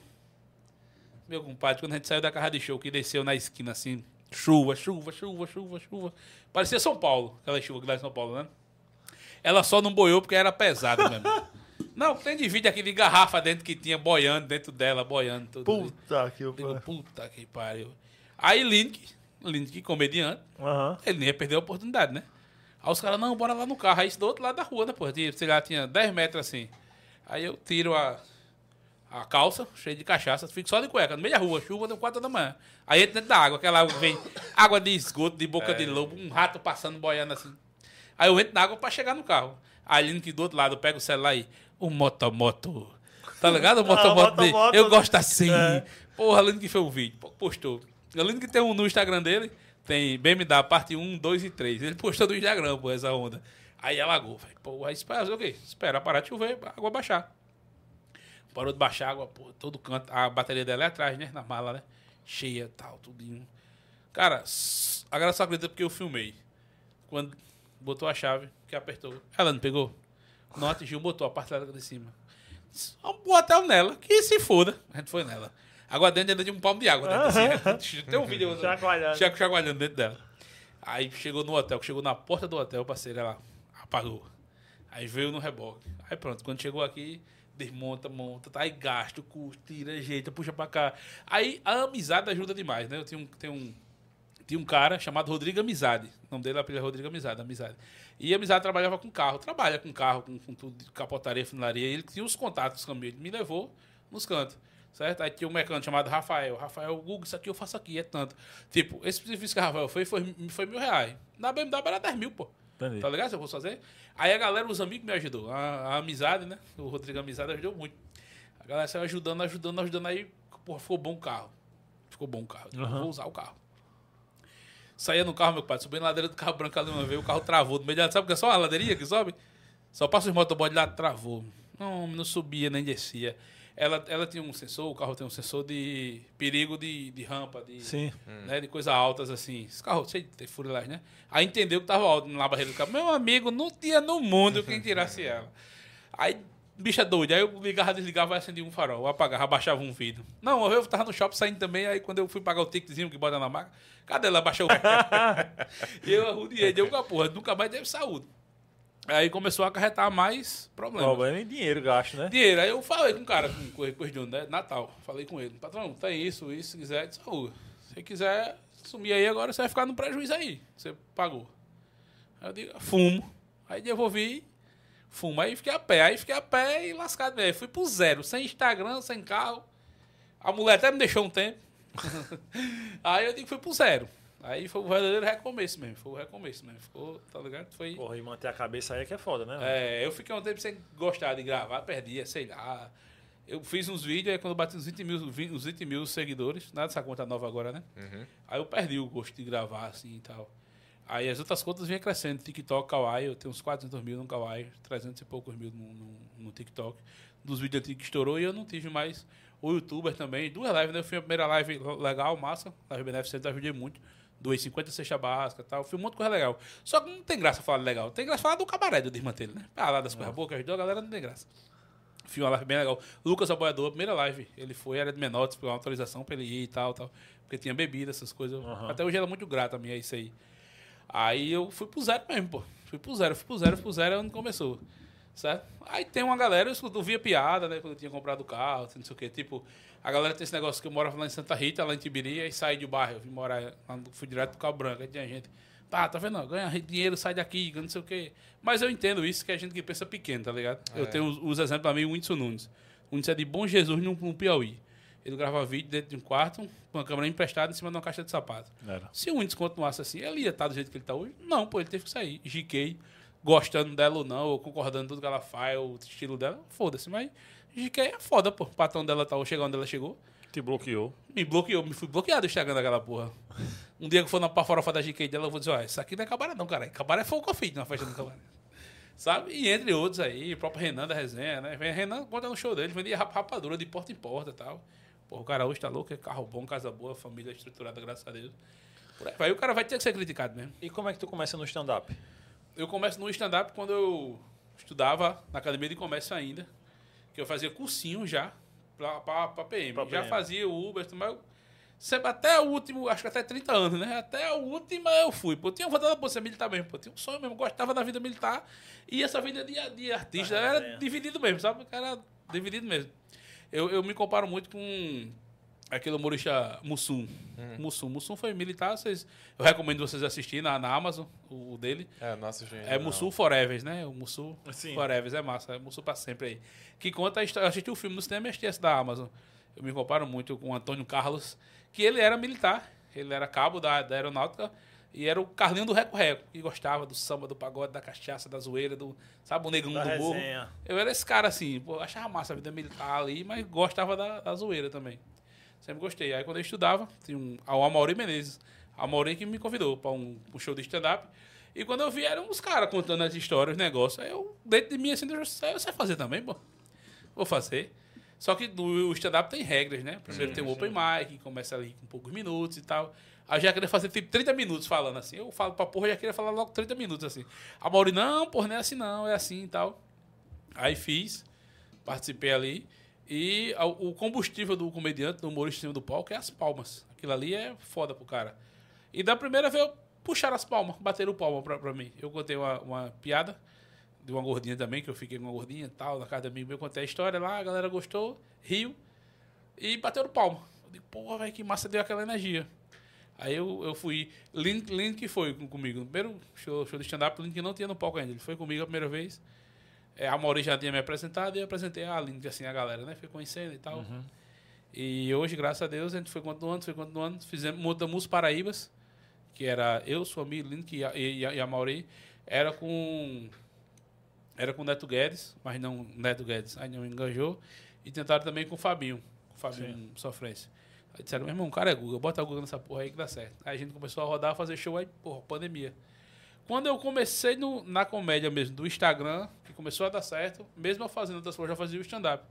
Meu compadre, quando a gente saiu da casa de show, que desceu na esquina assim, chuva, chuva, chuva, chuva, chuva. Parecia São Paulo, aquela chuva que lá em São Paulo, né? Ela só não boiou porque era pesada mesmo. Não, tem de vídeo aqui de garrafa dentro que tinha boiando dentro dela, boiando tudo. Puta que pariu. puta que pariu. Aí Link, Link, comediante, Aham. ele nem ia perder a oportunidade, né? Aí os caras, não, bora lá no carro. Aí isso do outro lado da rua, né? Tinha- Sei lá, tinha 10 metros assim. Aí eu tiro a, a calça, cheia de cachaça, fico só de cueca, no meio da rua, chuva, deu 4 da manhã. Aí entra dentro da água, aquela água que vem, água de esgoto, de boca de lobo, um rato passando, boiando assim. Aí eu entro na água pra chegar no carro. Aí Link do outro lado, eu pego o celular aí, o motomoto. Tá ligado? O motomoto dele. motomoto. Eu gosto assim. É. Porra, Link que fez o vídeo, postou. Além que tem um no Instagram dele, tem BMW parte 1, 2 e 3. Ele postou no Instagram, pô, essa onda. Aí alagou, velho. Pô, aí espera, o quê? Espera parar de chover, a água baixar. Parou de baixar água, pô, todo canto. A bateria dela é atrás, né? Na mala, né? Cheia, tal, tudinho. Cara, agora só acredita porque eu filmei. Quando botou a chave, que apertou. Ela não pegou? Não atingiu, botou a parte lá de cima. Vamos hotel nela, que se foda. A gente foi nela. Água dentro ainda de um palmo de água. Dentro, assim. Tem um vídeo. Chacoalhando. Chaco chacoalhando dentro dela. Aí chegou no hotel, chegou na porta do hotel, parceiro, ela apagou. Aí veio no reboque. Aí pronto, quando chegou aqui, desmonta, monta, tá aí gasta, custa, tira, ajeita, puxa pra cá. Aí a amizade ajuda demais, né? Eu tinha um, tem um, tinha um cara chamado Rodrigo Amizade. O nome dele é Rodrigo Amizade, Amizade. E a Amizade trabalhava com carro, trabalha com carro, com, com tudo, capotaria, funilaria. Ele tinha os contatos caminhos, ele me levou nos cantos. Certo? Aí tinha um mecânico chamado Rafael. Rafael, Google, isso aqui eu faço aqui, é tanto. Tipo, esse serviço que o Rafael fez foi, foi mil reais. Na BMW era 10 mil, pô. Entendi. Tá ligado? Se eu fosse fazer. Aí a galera, os amigos me ajudou. A, a amizade, né? O Rodrigo Amizade ajudou muito. A galera saiu ajudando, ajudando, ajudando. Aí, porra, ficou bom o carro. Ficou bom o carro. Eu Aham. Vou usar o carro. Saía no carro, meu pai, subi na ladeira do carro branco ali uma vez, o carro travou. No meio da, sabe que é só uma ladeirinha que sobe? Só passa os motoboys lá, travou. Não, não subia nem descia. Ela, ela tinha um sensor, o carro tem um sensor de perigo de, de rampa, de, Sim. né, de coisas altas assim. Esse carro cheio de furilagem, né? Aí entendeu que tava alto na barreira do carro. Meu amigo, não tinha no mundo quem tirasse ela. Aí, bicha doida. Aí eu ligava, desligava acendia um farol. Eu apagava, abaixava um vidro. Não, eu tava no shopping saindo também. Aí quando eu fui pagar o ticketzinho que bota na maca, cadê ela? Abaixou o E eu arrudiei, deu uma porra. Nunca mais teve saúde. Aí começou a acarretar mais problemas. Problema em dinheiro gasto, né? Dinheiro. Aí eu falei com o cara, com o de né? Natal. Falei com ele, patrão, tem isso, isso, se quiser, de saúde. Se quiser sumir aí agora, você vai ficar no prejuízo aí. Você pagou. Aí eu digo, fumo. Aí devolvi, fumo. Aí fiquei a pé. Aí fiquei a pé e lascado mesmo. Fui pro zero, sem Instagram, sem carro. A mulher até me deixou um tempo. aí eu digo fui pro zero. Aí foi o verdadeiro recomeço mesmo. Foi o recomeço mesmo. Ficou, tá ligado? Foi. Porra, e manter a cabeça aí é que é foda, né? É, eu fiquei um tempo sem gostar de gravar, perdia, sei lá. Eu fiz uns vídeos, aí quando eu bati uns 20 mil, vi- uns 20 mil seguidores, nada dessa conta nova agora, né? Uhum. Aí eu perdi o gosto de gravar, assim, e tal. Aí as outras contas vinham crescendo, TikTok, Kawaii, eu tenho uns 400 mil no Kawaii, 300 e poucos mil no, no, no TikTok. Dos vídeos antigos que estourou e eu não tive mais o YouTuber também. Duas lives, né? Eu fui a primeira live legal, massa, live beneficente, ajudei muito. Doei 50 cesta básica e tal. Fui um monte de coisa legal. Só que não tem graça falar de legal. Tem graça falar do cabaré do desmantelho, né? Ah, lá das coisas boas que ajudou, a galera não tem graça. Fiz uma live bem legal. Lucas Apoiador, primeira live. Ele foi, era de Menotes, pegou uma autorização pra ele ir e tal, tal. Porque tinha bebida, essas coisas. Aham. Até hoje ela é muito grata a mim, é isso aí. Aí eu fui pro zero mesmo, pô. Fui pro zero, fui pro zero, fui pro zero, é onde começou. Certo? Aí tem uma galera, eu escuto- eu via piada, né? Quando eu tinha comprado o carro, não sei o quê. Tipo, a galera tem esse negócio que eu morava lá em Santa Rita, lá em Tibiri, aí saí do bairro, eu vim morar, lá fui direto do Cabo Branco, aí tinha gente. Tá, tá vendo? Ganha dinheiro, sai daqui, não sei o quê. Mas eu entendo isso, que é gente que pensa pequeno, tá ligado? Eu É. tenho os, os exemplos pra mim, o Whindersson Nunes. O Whindersson é de Bom Jesus, no, no Piauí. Ele grava vídeo dentro de um quarto, com uma câmera emprestada em cima de uma caixa de sapato. Era. Se o Whindersson continuasse assim, ele ia estar do jeito que ele está hoje? Não, pô, ele teve que sair. GK, gostando dela ou não, ou concordando com tudo que ela faz, o estilo dela, foda-se. Mas GK é foda, pô. O patrão dela tá chegar onde ela chegou. Te bloqueou. Me bloqueou, me fui bloqueado do Instagram daquela porra. Um dia que eu for na farofa da GK dela, eu vou dizer, ó, isso aqui não é cabaré não, cara. Cabaré foi o que eu fiz na festa do cabaré. Sabe? E entre outros aí, o próprio Renan da resenha, né? Renan conta no show dele, vendia rap- rapadura de porta em porta e tal. Pô, o cara hoje tá louco, é carro bom, casa boa, família estruturada, graças a Deus. Por aí vai, o cara vai ter que ser criticado mesmo. E como é que tu começa no stand-up? Eu começo no stand-up quando eu estudava na academia de comércio ainda, que eu fazia cursinho já pra PM. Pra já PM. fazia o Uber, mas eu, sempre até o último, acho que até 30 anos, né? Até a última eu fui. Pô, eu tinha vontade de ser militar mesmo, pô. Eu Tinha um sonho mesmo, gostava da vida militar e essa vida de, de artista Ah, era é. dividido mesmo, sabe? Era dividido mesmo. Eu, eu me comparo muito com aquele humorista Mussum. Mussum. Mussum foi militar, vocês, eu recomendo vocês assistirem na, na Amazon, o, o dele. É, nossa, gente. É Mussul Forever, né? O Mussul Sim. Forever é massa, é Mussul pra sempre aí. Que conta a história. Eu assisti o filme no cinema e da Amazon. Eu me comparo muito com o Antônio Carlos, que ele era militar, ele era cabo da, da aeronáutica e era o Carlinho do Reco Reco, que gostava do samba, do pagode, da cachaça, da zoeira, do, sabe, o negão Da do morro. resenha. Eu era esse cara assim, pô, achava massa a vida militar ali, mas gostava da, da zoeira também. Sempre gostei. Aí quando eu estudava, tinha um, o Amaury Menezes. A Amaury que me convidou para um, um show de stand-up. E quando eu vi, eram os caras contando as histórias, os negócios. Aí eu, dentro de mim, assim, eu sei, eu sei fazer também, pô. Vou fazer. Só que no stand-up tem regras, né? Primeiro tem o open mic, que começa ali com poucos minutos e tal. Aí eu já queria fazer tipo 30 minutos falando assim. Eu falo pra porra, já queria falar logo 30 minutos assim. A Mauri, não, porra, não é assim não, é assim e tal. Aí fiz, participei ali. E o combustível do comediante, do humorista em cima do palco, é as palmas. Aquilo ali é foda pro cara. E da primeira vez, eu puxaram as palmas, bateram palma pra, pra mim. Eu contei uma, uma piada de uma gordinha também, que eu fiquei com uma gordinha e tal, na casa do amigo meu, contei a história lá, a galera gostou, riu e bateram palma. Eu digo, porra, velho, que massa deu aquela energia. Aí eu, eu fui. Link, Link foi com- comigo. No primeiro show, show de stand-up, Link não tinha no palco ainda. Ele foi comigo a primeira vez. É, a Mauri já tinha me apresentado e eu apresentei a Link, assim, a galera, né? Foi conhecendo e tal. E hoje, graças a Deus, a gente foi continuando, foi continuando. Fizemos, montamos os Paraíbas, que era eu, sua amiga Link e a, e, a- e a Mauri. Era com. Era com o Neto Guedes, mas não Neto Guedes, aí não engajou. E tentaram também com o Fabinho, com o Fabinho Sofrência. Aí disseram, meu irmão, o cara é Google, bota o Google nessa porra aí que dá certo. Aí a gente começou a rodar, a fazer show aí, porra, pandemia. Quando eu comecei no, na comédia mesmo, do Instagram, que começou a dar certo, mesmo eu fazendo outras coisas, eu já fazia o stand-up.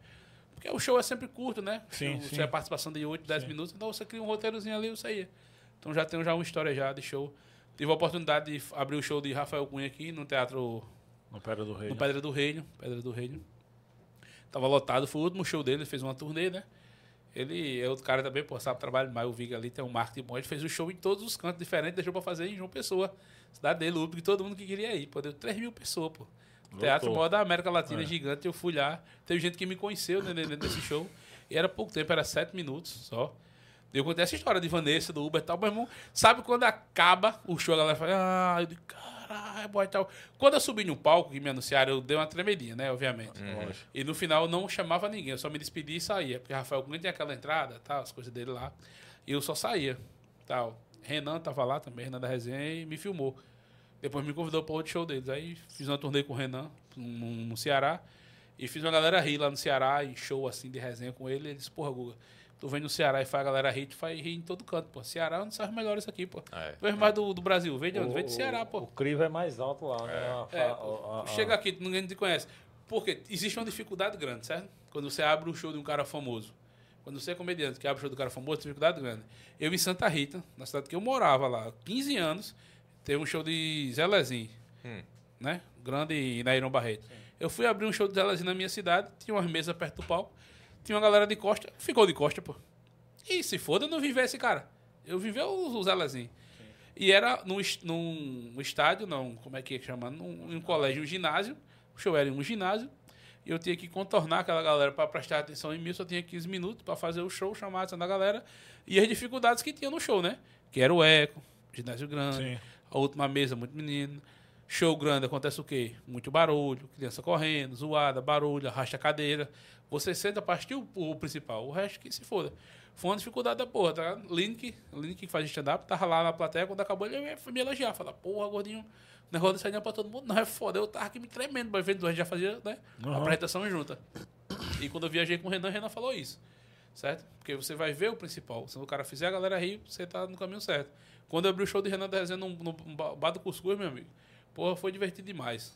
Porque o show é sempre curto, né? Sim, Você sim. é participação de 8, 10 Sim. minutos, então você cria um roteirozinho ali e você ia. Então já tenho já uma história já de show. Tive a oportunidade de abrir o show de Rafael Cunha aqui no Teatro No Pedra do Rei. no Pedra do Reino. Pedra do Reino. Tava lotado, foi o último show dele, ele fez uma turnê, né? Ele é outro cara também, pô, sabe trabalho demais. O Vig ali tem um marketing bom. Ele fez o show em todos os cantos diferentes, deixou pra fazer em João Pessoa. Cidade dele, Lúpico, todo mundo que queria ir. Pô, deu 3 mil pessoas, pô. Teatro maior da América Latina, É. gigante. Eu fui lá. Teve gente que me conheceu né, dentro desse show. E era pouco tempo, era 7 minutos só. Eu contei essa história de Vanessa, do Uber e tal. Meu irmão, sabe quando acaba o show, a galera fala, ah, eu digo, caralho, boy, tal. Quando eu subi no palco que me anunciaram, eu dei uma tremedinha, né, obviamente. Lógico. E no final eu não chamava ninguém, eu só me despedia e saía. Porque Rafael Cunha tinha aquela entrada, tal, as coisas dele lá. E eu só saía, tal. Renan tava lá também, Renan da resenha, e me filmou. Depois me convidou para outro show deles. Aí fiz uma turnê com o Renan no, no Ceará. E fiz uma galera rir lá no Ceará, em show assim de resenha com ele. Ele disse, porra, Guga, tu vem no Ceará e faz a galera rir, tu faz rir em todo canto, pô. Ceará é um dos melhores aqui, pô. É. Tu vem mais do, do Brasil, vem de onde? Vem do Ceará, pô. O crivo é mais alto lá, né? A- É, a- a- a- chega aqui, ninguém te conhece. Porque existe uma dificuldade grande, certo? Quando você abre um show de um cara famoso. Quando você é comediante que abre o show do cara famoso, tem dificuldade grande. Eu em Santa Rita, na cidade que eu morava lá, 15 anos, teve um show de Zé Lezinho, Hum. né? Grande e Nairão Barreto. Eu fui abrir um show de Zé Lezinho na minha cidade, tinha umas mesas perto do palco, tinha uma galera de costa, ficou de costa, pô. E se foda, eu não viver esse cara. Eu vivi o, o Zé Lezinho. E era num, num estádio, não, como é que é que chama? Num, em um colégio, um ginásio. O show era em um ginásio. E eu tinha que contornar aquela galera para prestar atenção em mim. Eu só tinha 15 minutos para fazer o show, chamar a atenção da galera. E as dificuldades que tinha no show, né? Que era o eco, ginásio grande, Sim. a última mesa, muito menino. Show grande, acontece o quê? Muito barulho, criança correndo, zoada, barulho, arrasta a cadeira. Você senta pra assistir o, o principal, o resto que se foda. Foi uma dificuldade da porra, tá? Link, Link que faz stand-up, tava lá na plateia, quando acabou ele foi me elogiar. Falar, porra, gordinho, o negócio não é pra todo mundo, não é foda. Eu tava aqui me tremendo, mas vendo, a gente já fazia, né? Uhum. apresentação junta. E quando eu viajei com o Renan, o Renan falou isso. Certo? Porque você vai ver o principal. Se o cara fizer a galera rir, você tá no caminho certo. Quando eu abri o show de Renan da Resenha no, no Bar do Cuscuz, meu amigo, porra, foi divertido demais.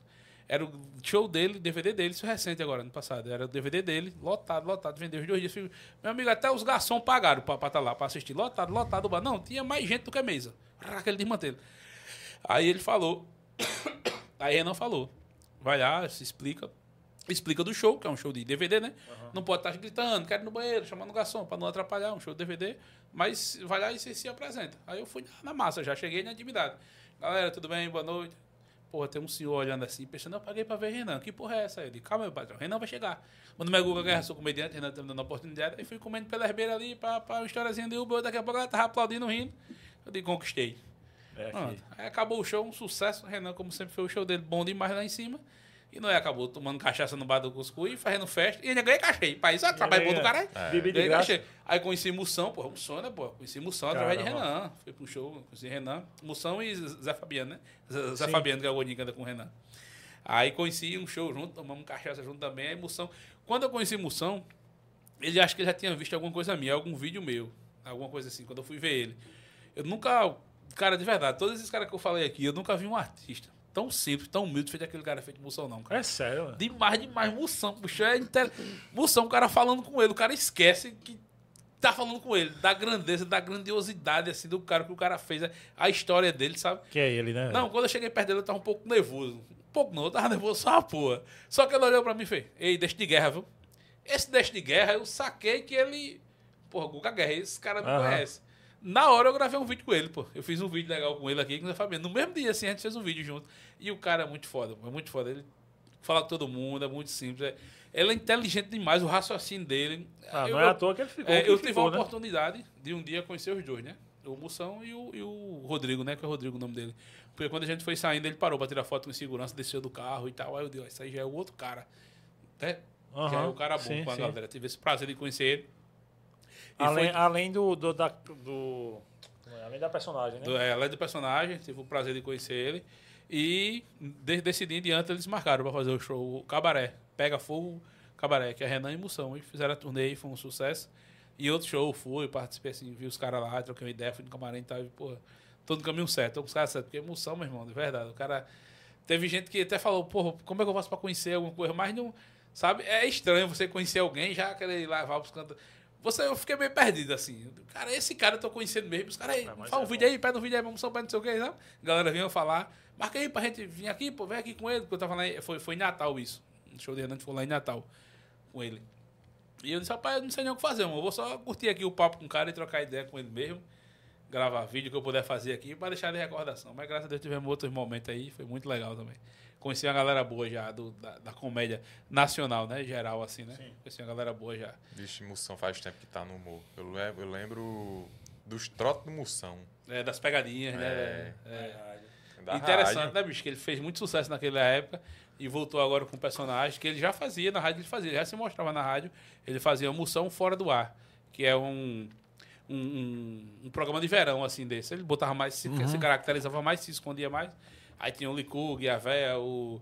Era o show dele, DVD dele, isso é recente agora, no passado. Era o DVD dele, lotado, lotado, vendeu os dois dias. Meu amigo, até os garçons pagaram pra estar lá, pra assistir. Lotado, lotado. bar. Não, tinha mais gente do que a mesa. Aquele desmantelo. Aí ele falou. Aí Renan falou. Vai lá, se explica. Explica do show, que é um show de DVD, né? Não pode estar gritando, quero ir no banheiro, chamando o garçom, pra não atrapalhar, um show de DVD. Mas vai lá e se, se apresenta. Aí eu fui na massa, já cheguei na intimidade. Galera, tudo bem? Boa noite. Porra, tem um senhor olhando assim, pensando, eu paguei pra ver Renan. Que porra é essa? Ele, calma, meu patrão, Renan vai chegar. Mano, meu Guga Guerra, sou comediante, Renan tá me dando a oportunidade. Aí fui comendo pela herbeira ali, pra, pra uma historiazinha de Uber, daqui a pouco ela tava aplaudindo, rindo. Eu digo, conquistei. É. Aí acabou o show, um sucesso. Renan, como sempre, foi o show dele bom demais lá em cima. E não é, acabou tomando cachaça no bar do Cuscuz e fazendo festa. E ainda ganhei cachê. Pai, isso é trabalho bom do caralho. Bebida de Ganhei graça. cachê. Aí conheci Moção, pô, Moção, né, pô? Conheci Moção através de. Renan. Fui pro show, conheci Renan. Moção e Zé Fabiano, né? Zé. Fabiano, que é o gordinho que anda com o Renan. Aí conheci um show junto, tomamos cachaça junto também. Aí Moção. Quando eu conheci Moção, ele acha que já tinha visto alguma coisa minha, algum vídeo meu. Alguma coisa assim, quando eu fui ver ele. Eu nunca. Cara, de verdade, todos esses caras que eu falei aqui, eu nunca vi um artista tão simples, tão humilde feito aquele cara feito Moção, não, cara. É sério, mano. Demais, demais. Moção, bicho, é inte... Moção, o cara falando com ele, o cara esquece que tá falando com ele, da grandeza, da grandiosidade, assim, do cara que o cara fez, a- história dele, sabe? Que é ele, né? Não, quando eu cheguei perto dele, eu tava um pouco nervoso. Um pouco não, eu tava nervoso só uma porra. Só que ele olhou pra mim e fez, ei, deixa de guerra, viu? Esse deixa de guerra, eu saquei que ele... Porra, Guga Guerra, esse cara me Aham. conhece. Na hora eu gravei um vídeo com ele, pô. Eu fiz um vídeo legal com ele aqui, com o Zé Fabiano. No mesmo dia, assim, a gente fez um vídeo junto. E o cara é muito foda, pô, é muito foda. Ele fala com todo mundo, é muito simples. É... Ele é inteligente demais, o raciocínio dele. Ah, Eu- não é à toa que ele ficou. é, que eu tive ficou, a né? oportunidade de um dia conhecer os dois, né? O Moção e o, e o Rodrigo, né? Que é o Rodrigo o nome dele. Porque quando a gente foi saindo, ele parou pra tirar foto com segurança, desceu do carro e tal. Aí eu disse, ó, isso aí já é o outro cara. Né? Já é o cara bom sim, com a sim. galera. Tive esse prazer de conhecer ele. Além, foi- além do, do, da, do- é? Além da personagem, né? do, é, além do personagem, tive o prazer de conhecer ele. E de, desse dia em diante eles marcaram para fazer o show o Cabaré. Pega Fogo Cabaré, que é Renan e Moção. E fizeram a turnê e foi um sucesso. E outro show fui, participei assim, vi os caras lá, troquei uma ideia, fui no camarim e tal. E, porra, tô no caminho certo, tô com os caras certos. Porque emoção, meu irmão, de verdade. O cara. Teve gente que até falou, porra, como é que eu faço pra conhecer alguma coisa? Mas não. Sabe? É estranho você conhecer alguém já querer levar pros cantos. Você, eu fiquei meio perdido, assim. Cara, esse cara eu tô conhecendo mesmo. Os caras aí, fala é um vídeo aí, pede um vídeo aí, vamos só não sei o que, sabe? A galera vinha falar. Marca aí pra gente vir aqui, pô, vem aqui com ele. Porque eu tava lá, em- foi, foi em Natal isso. O show de Renan foi lá em Natal com ele. E eu disse, rapaz, eu não sei nem o que fazer, mano. Eu vou só curtir aqui o papo com o cara e trocar ideia com ele mesmo. Gravar vídeo que eu puder fazer aqui pra deixar de recordação. Mas graças a Deus tivemos outros momentos aí, foi muito legal também. Conheci uma galera boa já do, da, da comédia nacional, né? Geral, assim, né? Conheci uma galera boa já. Vixe, Moção faz tempo que tá no humor. Eu lembro, eu lembro dos trotes do Moção. É, das pegadinhas, né? É. É. Da Interessante, rádio. né, bicho? Que ele fez muito sucesso naquela época e voltou agora com um personagem que ele já fazia na rádio, ele fazia, ele já se mostrava na rádio, ele fazia Moção Fora do Ar, que é um, um, um, um programa de verão, assim, desse. Ele botava mais, se, se caracterizava mais, se escondia mais. Aí tinha o Licurg, a véia, o,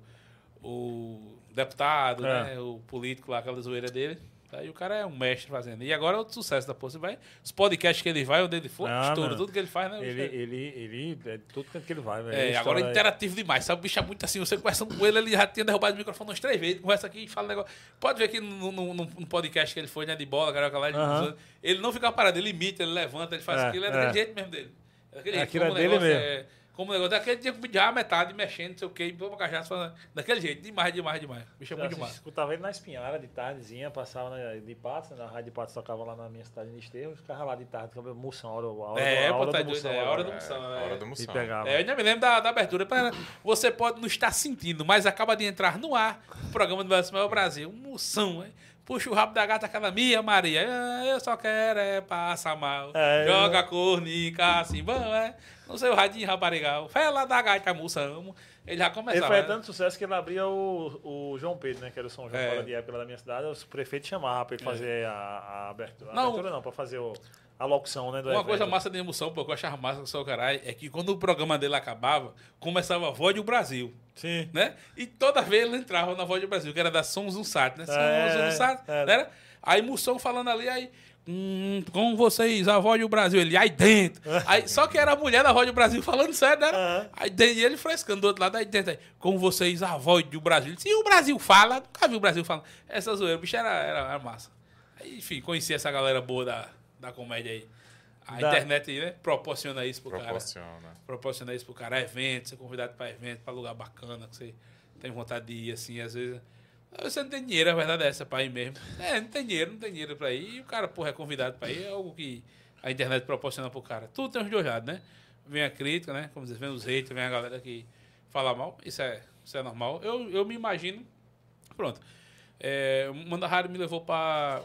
o deputado, É. né, o político lá, aquela zoeira dele. Aí o cara é um mestre fazendo. E agora é outro sucesso da porra. Você vai, os podcasts que ele vai, onde ele for, Ah, estoura. mano. Tudo que ele faz, né? Ele, ele, ele, é tudo que ele vai, velho. É, Ele agora é interativo demais. Sabe, o bicho é muito assim. Você conversando com ele, ele já tinha derrubado o microfone umas três vezes. Conversa aqui e fala um negócio. Pode ver que no, no, no- podcast que ele foi, né, de bola, carioca lá, ele, Aham. ele não fica parado, ele imita, ele levanta, ele faz É, aquilo, é é. daquele jeito mesmo dele. É daquele jeito. Aquilo é dele negócio mesmo. É, como o negócio daquele dia que já a metade, mexendo, não sei o quê, e uma cachaça, falando, daquele jeito. Demais, demais, demais. O bicho é demais. escutava ele na espinhara de tardezinha, passava na, de Patos, né, na rádio de Patos tocava lá na minha cidade de Esterro, ficava lá de tarde, ficava moção, a hora, a hora, É, a pô, hora tá do moção. é a hora do moção. É, é. hora do E Moção. pegava. É, eu ainda me lembro da, da abertura. pra- Você pode não estar sentindo, mas acaba de entrar no ar o programa do Brasil Brasil. Moção, hein? Puxa o rabo da gata cada minha, Maria. Ah, Eu só quero é passar mal. É, Joga eu- cornica, assim, bom, é. Não sei o radinho raparigal. Fela da gata, moção. Ele já Ele começava. fazia né? tanto sucesso que ele abria o, o João Pedro, né? Que era o São João É. fora de época lá da minha cidade. Os prefeitos chamavam pra ele fazer a, a abertura. A Não. abertura não, pra fazer o, a locução, né? Uma evento. coisa massa de emoção, pô, que eu achava massa com o seu caralho, é que quando o programa dele acabava, começava a voz do Brasil. Sim. né? E toda vez ele entrava na voz do Brasil, que era da Sons um Sat, né? Sons É, um Sat, é. né? Aí Moção falando ali, aí. Hum, com vocês, a voz do Brasil. Ele, aí dentro. Aí, só que era a mulher da voz do Brasil falando sério, né? Aham. Aí dentro, ele frescando do outro lado, aí dentro, aí, com vocês, a voz do Brasil. Ele disse, e o Brasil fala? Nunca vi o Brasil falando. Essa zoeira, o bicho era, era, era massa. Aí, enfim, conheci essa galera boa da, da comédia aí. A Da- internet aí, né? Proporciona isso pro cara Proporciona. isso pro cara, evento, ser convidado para evento, para lugar bacana, que você tem vontade de ir, assim, às vezes. Você não tem dinheiro, a verdade é essa, pra ir mesmo. É, não tem dinheiro, não tem dinheiro pra ir. E o cara, porra, é convidado pra ir, é algo que a internet proporciona pro cara. Tudo tem uns dois lados, né? Vem a crítica, né? Como dizer, vem os haters, vem a galera que fala mal. Isso é, isso é normal. Eu, eu me imagino. Pronto. É, o Manda Rádio me levou para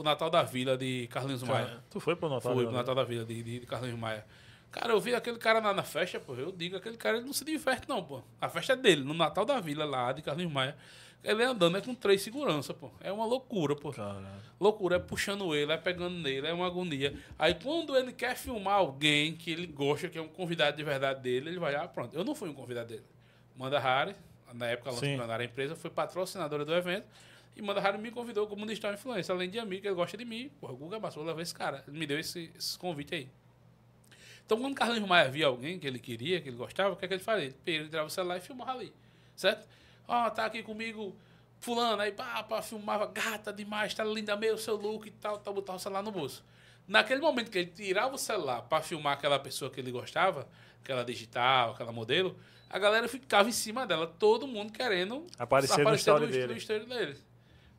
o Natal da Vila de Carlinhos Maia. Tu foi pro Natal? Fui pro Natal da Vila de, de, de Carlinhos Maia. Cara, eu vi aquele cara lá na festa, pô. Eu digo, aquele cara ele não se diverte, não, pô. A festa é dele, no Natal da Vila lá de Carlinhos Maia. Ele andando é com três segurança, pô. É uma loucura, pô. Caralho. Loucura, é puxando ele, é pegando nele, é uma agonia. Aí quando ele quer filmar alguém que ele gosta, que é um convidado de verdade dele, ele vai, ah, pronto. Eu não fui um convidado dele. Manda Harry, na época ela Sim. era a empresa, foi patrocinadora do evento. E Manda Harry me convidou como digital influencer. Além de amigo, ele gosta de mim. Porra, o Guga Massa, vou levar esse cara. Ele me deu esse, esse convite aí. Então, quando o Carlinhos Maia via alguém que ele queria, que ele gostava, o que é que ele fazia? Ele tirava o celular e filmava ali. Certo? Ó, tá aqui comigo fulano. Aí, pá, pá, filmava, gata demais, tá linda meio o seu look e tal, tal, botava o celular no bolso. Naquele momento que ele tirava o celular para filmar aquela pessoa que ele gostava, aquela digital, aquela modelo, a galera ficava em cima dela, todo mundo querendo Aparecer no story no, dele. no story dele.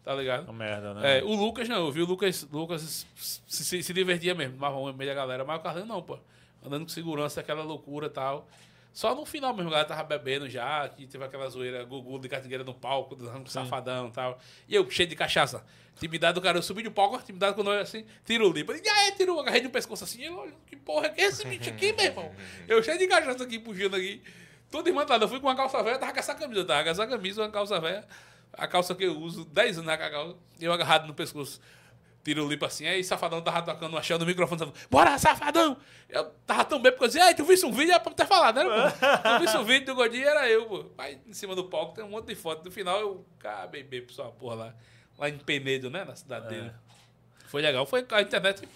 Tá ligado? Uma merda, né? É, o Lucas não, eu vi o Lucas, Lucas se, se, se divertia mesmo, um meio da galera, mas o Carlinhos não, pô. Andando com segurança, aquela loucura e tal. Só no final mesmo, a galera tava bebendo já, que teve aquela zoeira, Gugu de catingueira no palco, dançando com safadão e tal. E eu, cheio de cachaça. Intimidade do cara, eu subi no palco, intimidade quando eu assim, tiro o lipo. E aí, tirou, agarrei no pescoço assim, eu, olha, que porra é que é esse bicho aqui, meu irmão? Eu cheio de cachaça aqui, puxando aqui. Tudo desmantado. Eu fui com uma calça velha, tava com essa camisa, tava com essa camisa, uma calça velha. A calça que eu uso, 10 anos na calça, eu agarrado no pescoço. tiro limpo assim, aí safadão tava tocando uma chão no microfone, falando, bora, safadão! Eu tava tão bem, porque eu dizia, ei, tu visse um vídeo, era pra me ter falado, né, pô? Tu visse um vídeo do Gordinho, era eu, pô. Aí em cima do palco tem um monte de foto. No final eu acabei bem pra sua porra lá, lá em Penedo, né, na cidade dele. Foi legal, foi a internet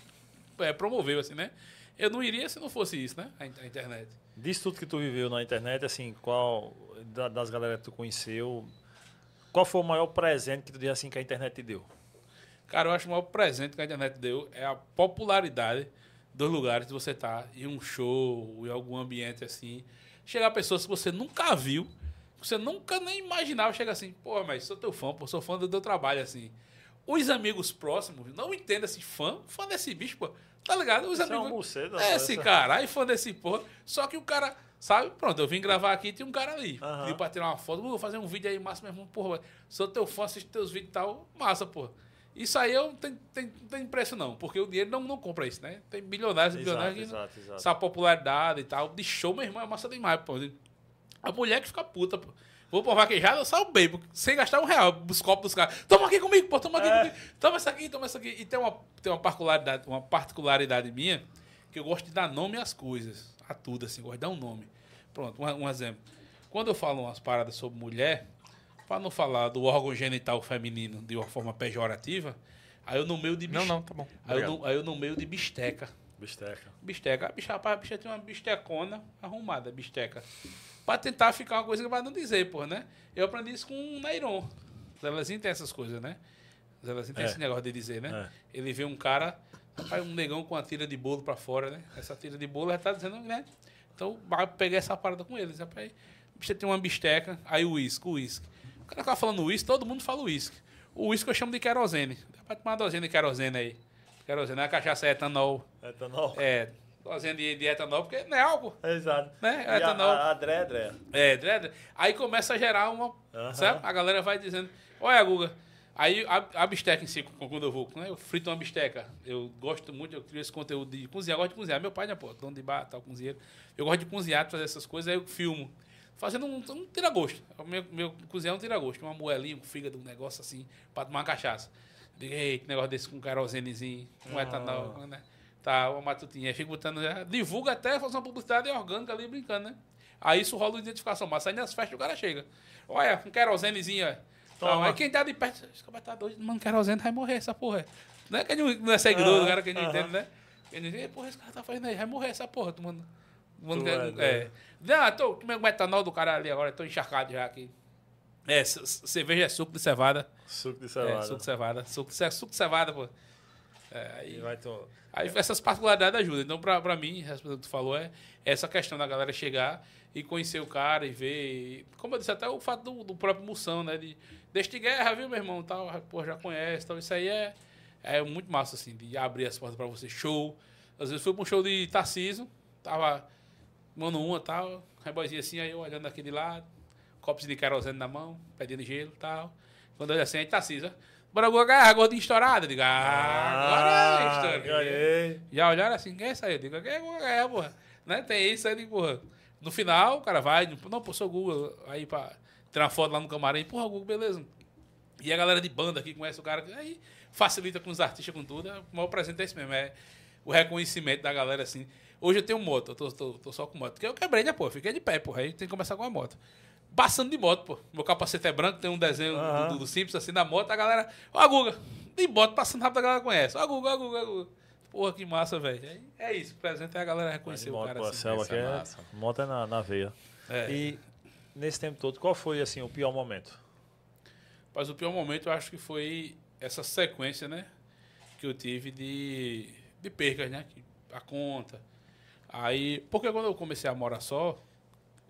é, promoveu, assim, né? Eu não iria se não fosse isso, né, a, a internet. Diz tudo que tu viveu na internet, assim, qual da- das galera que tu conheceu, qual foi o maior presente que tu diz assim que a internet te deu? Cara, eu acho que o maior presente que a internet deu é a popularidade dos lugares que você tá, em um show, em algum ambiente assim. Chegar pessoas que você nunca viu, que você nunca nem imaginava, chega assim, pô, mas sou teu fã, pô, sou fã do teu trabalho, assim. Os amigos próximos não entendem assim, fã, fã desse bicho, pô. Tá ligado? Os Isso é amigos. uma buceta, é, né? esse Essa- caralho, fã desse porra. Só que o cara, sabe? Pronto, eu vim gravar aqui e tem um cara ali. Pediu pra tirar uma foto. "Uh, Vou fazer um vídeo aí, massa, meu irmão. Porra, sou teu fã, assisto teus vídeos e tal. Massa, porra. Isso aí eu não tenho, tenho, não preço, não. Porque o dinheiro não, não compra isso, né? Tem bilionários e bilionários que. exato, exato. Essa popularidade e tal. De show, meu irmão, é massa demais, pô. A mulher que fica puta, pô. Vou pra vaquejada, eu saio bem, pô, sem gastar um real. Os copos dos caras. Toma aqui comigo, pô, toma aqui É. comigo. Toma isso aqui, toma isso aqui. E tem uma, tem uma particularidade, uma particularidade minha, que eu gosto de dar nome às coisas. A tudo, assim, gosto de dar um nome. Pronto, um, um exemplo. Quando eu falo umas paradas sobre mulher, pra não falar do órgão genital feminino de uma forma pejorativa, aí eu no meio de Não, não, tá bom. Aí eu, no, aí eu no meio de bisteca. Bisteca. Bisteca. A bicha, rapaz, a bicha tinha uma bistecona arrumada, bisteca. Pra tentar ficar uma coisa que vai não dizer, porra, né? Eu aprendi isso com o Nairon. Zelazinho tem essas coisas, né? Zelazinho tem É. esse negócio de dizer, né? É. Ele vê um cara, rapaz, um negão com a tira de bolo pra fora, né? Essa tira de bolo já tá dizendo, né? Então, vai pegar essa parada com eles. Rapaz, a bicha tem uma bisteca, aí o uísque, o uísque. O cara tava falando uísque, todo mundo fala uísque. O uísque eu chamo de querosene. Dá pra tomar uma dosena de querosene aí. Querosene é a cachaça é etanol. Etanol. É, dosena de, de etanol, porque não é álcool. Exato. Né? A, Etanol. a, a Dré, Dré. É, dread. Aí começa a gerar uma. Aham. Sabe? A galera vai dizendo: Olha, Guga. Aí a, a bisteca em si, quando eu vou, né? eu frito uma bisteca. Eu gosto muito, eu crio esse conteúdo de cozinhar. Eu gosto de cozinhar. Meu pai, né, pô, dono de bar, tal, cozinheiro. Eu gosto de cozinhar, de fazer essas coisas, aí eu filmo. Fazendo um, um tira-gosto. Meu, meu cozinhar é um tira-gosto. Uma moelinha, um fígado, um negócio assim, pra tomar uma cachaça. Digo, ei, que negócio desse com querosenezinho, com Ah. etanol, né? Tá, uma matutinha. Fico botando, já, divulga até fazer uma publicidade orgânica ali, brincando, né? Aí isso rola uma identificação, mas aí nas festas o cara chega. Olha, um querosenezinho, ó. Toma. Aí quem tá de perto, esse cara tá doido, mano, querosene vai morrer essa porra. Não é que não, não é seguidor Aham, do cara que não aham. entende, né? Ele diz, "Ei, porra, esse cara tá fazendo aí, vai morrer essa porra, tomando. tomando Tu que- é é, doido. Não, tô comendo um etanol do cara ali agora, tô encharcado já aqui. É, cerveja é suco de cevada. Suco de É, cevada. suco de cevada. Suco, ce- suco de cevada, pô. É, E aí, vai aí essas particularidades ajudam. Então, pra, pra mim, o que tu falou, é essa questão da galera chegar e conhecer o cara e ver. Como eu disse, até o fato do, do próprio Moção, né? De, deste guerra, viu, meu irmão? Tal, pô, já conhece. Então, isso aí é, é muito massa, assim, de abrir as portas pra você. Show. Às vezes fui pra um show de Tarciso, tava mano uma tal, reboizinho assim, aí eu olhando aquele lado, copos de querosene na mão, pedindo gelo e tal. Quando eu olho assim, aí Tarciso. Bora ganhar, gordinho estourado. Eu digo, ah, agora é estourado. ganhei. Já olharam assim, quem é isso aí? Eu digo, quem é é, porra? Né? Tem isso aí, porra. No final, o cara vai, não, pô, sou Google, aí pra tirar uma foto lá no camarim, porra, Google, beleza. E a galera de banda que conhece o cara, aí facilita com os artistas, com tudo. O maior presente é esse mesmo, é o reconhecimento da galera, assim. Hoje eu tenho moto, eu tô, tô, tô só com moto. Porque eu quebrei, né, pô? Fiquei de pé, porra. Aí tem que começar com a moto. Passando de moto, pô. Meu capacete é branco, tem um desenho Aham. do, do, Simpsons assim na moto, a galera. Ó, a Guga, de moto passando rápido, a galera conhece. Ó, a Guga, ó, a Guga, ó, a Guga. Porra, que massa, velho. É, é isso, o presente é a galera reconhecer o moto, cara pô, a assim. aqui é é, massa. moto é na, na veia. É. E nesse tempo todo, qual foi assim o pior momento? Mas o pior momento eu acho que foi essa sequência, né? Que eu tive de, de percas, né? A conta. Aí. Porque quando eu comecei a morar só,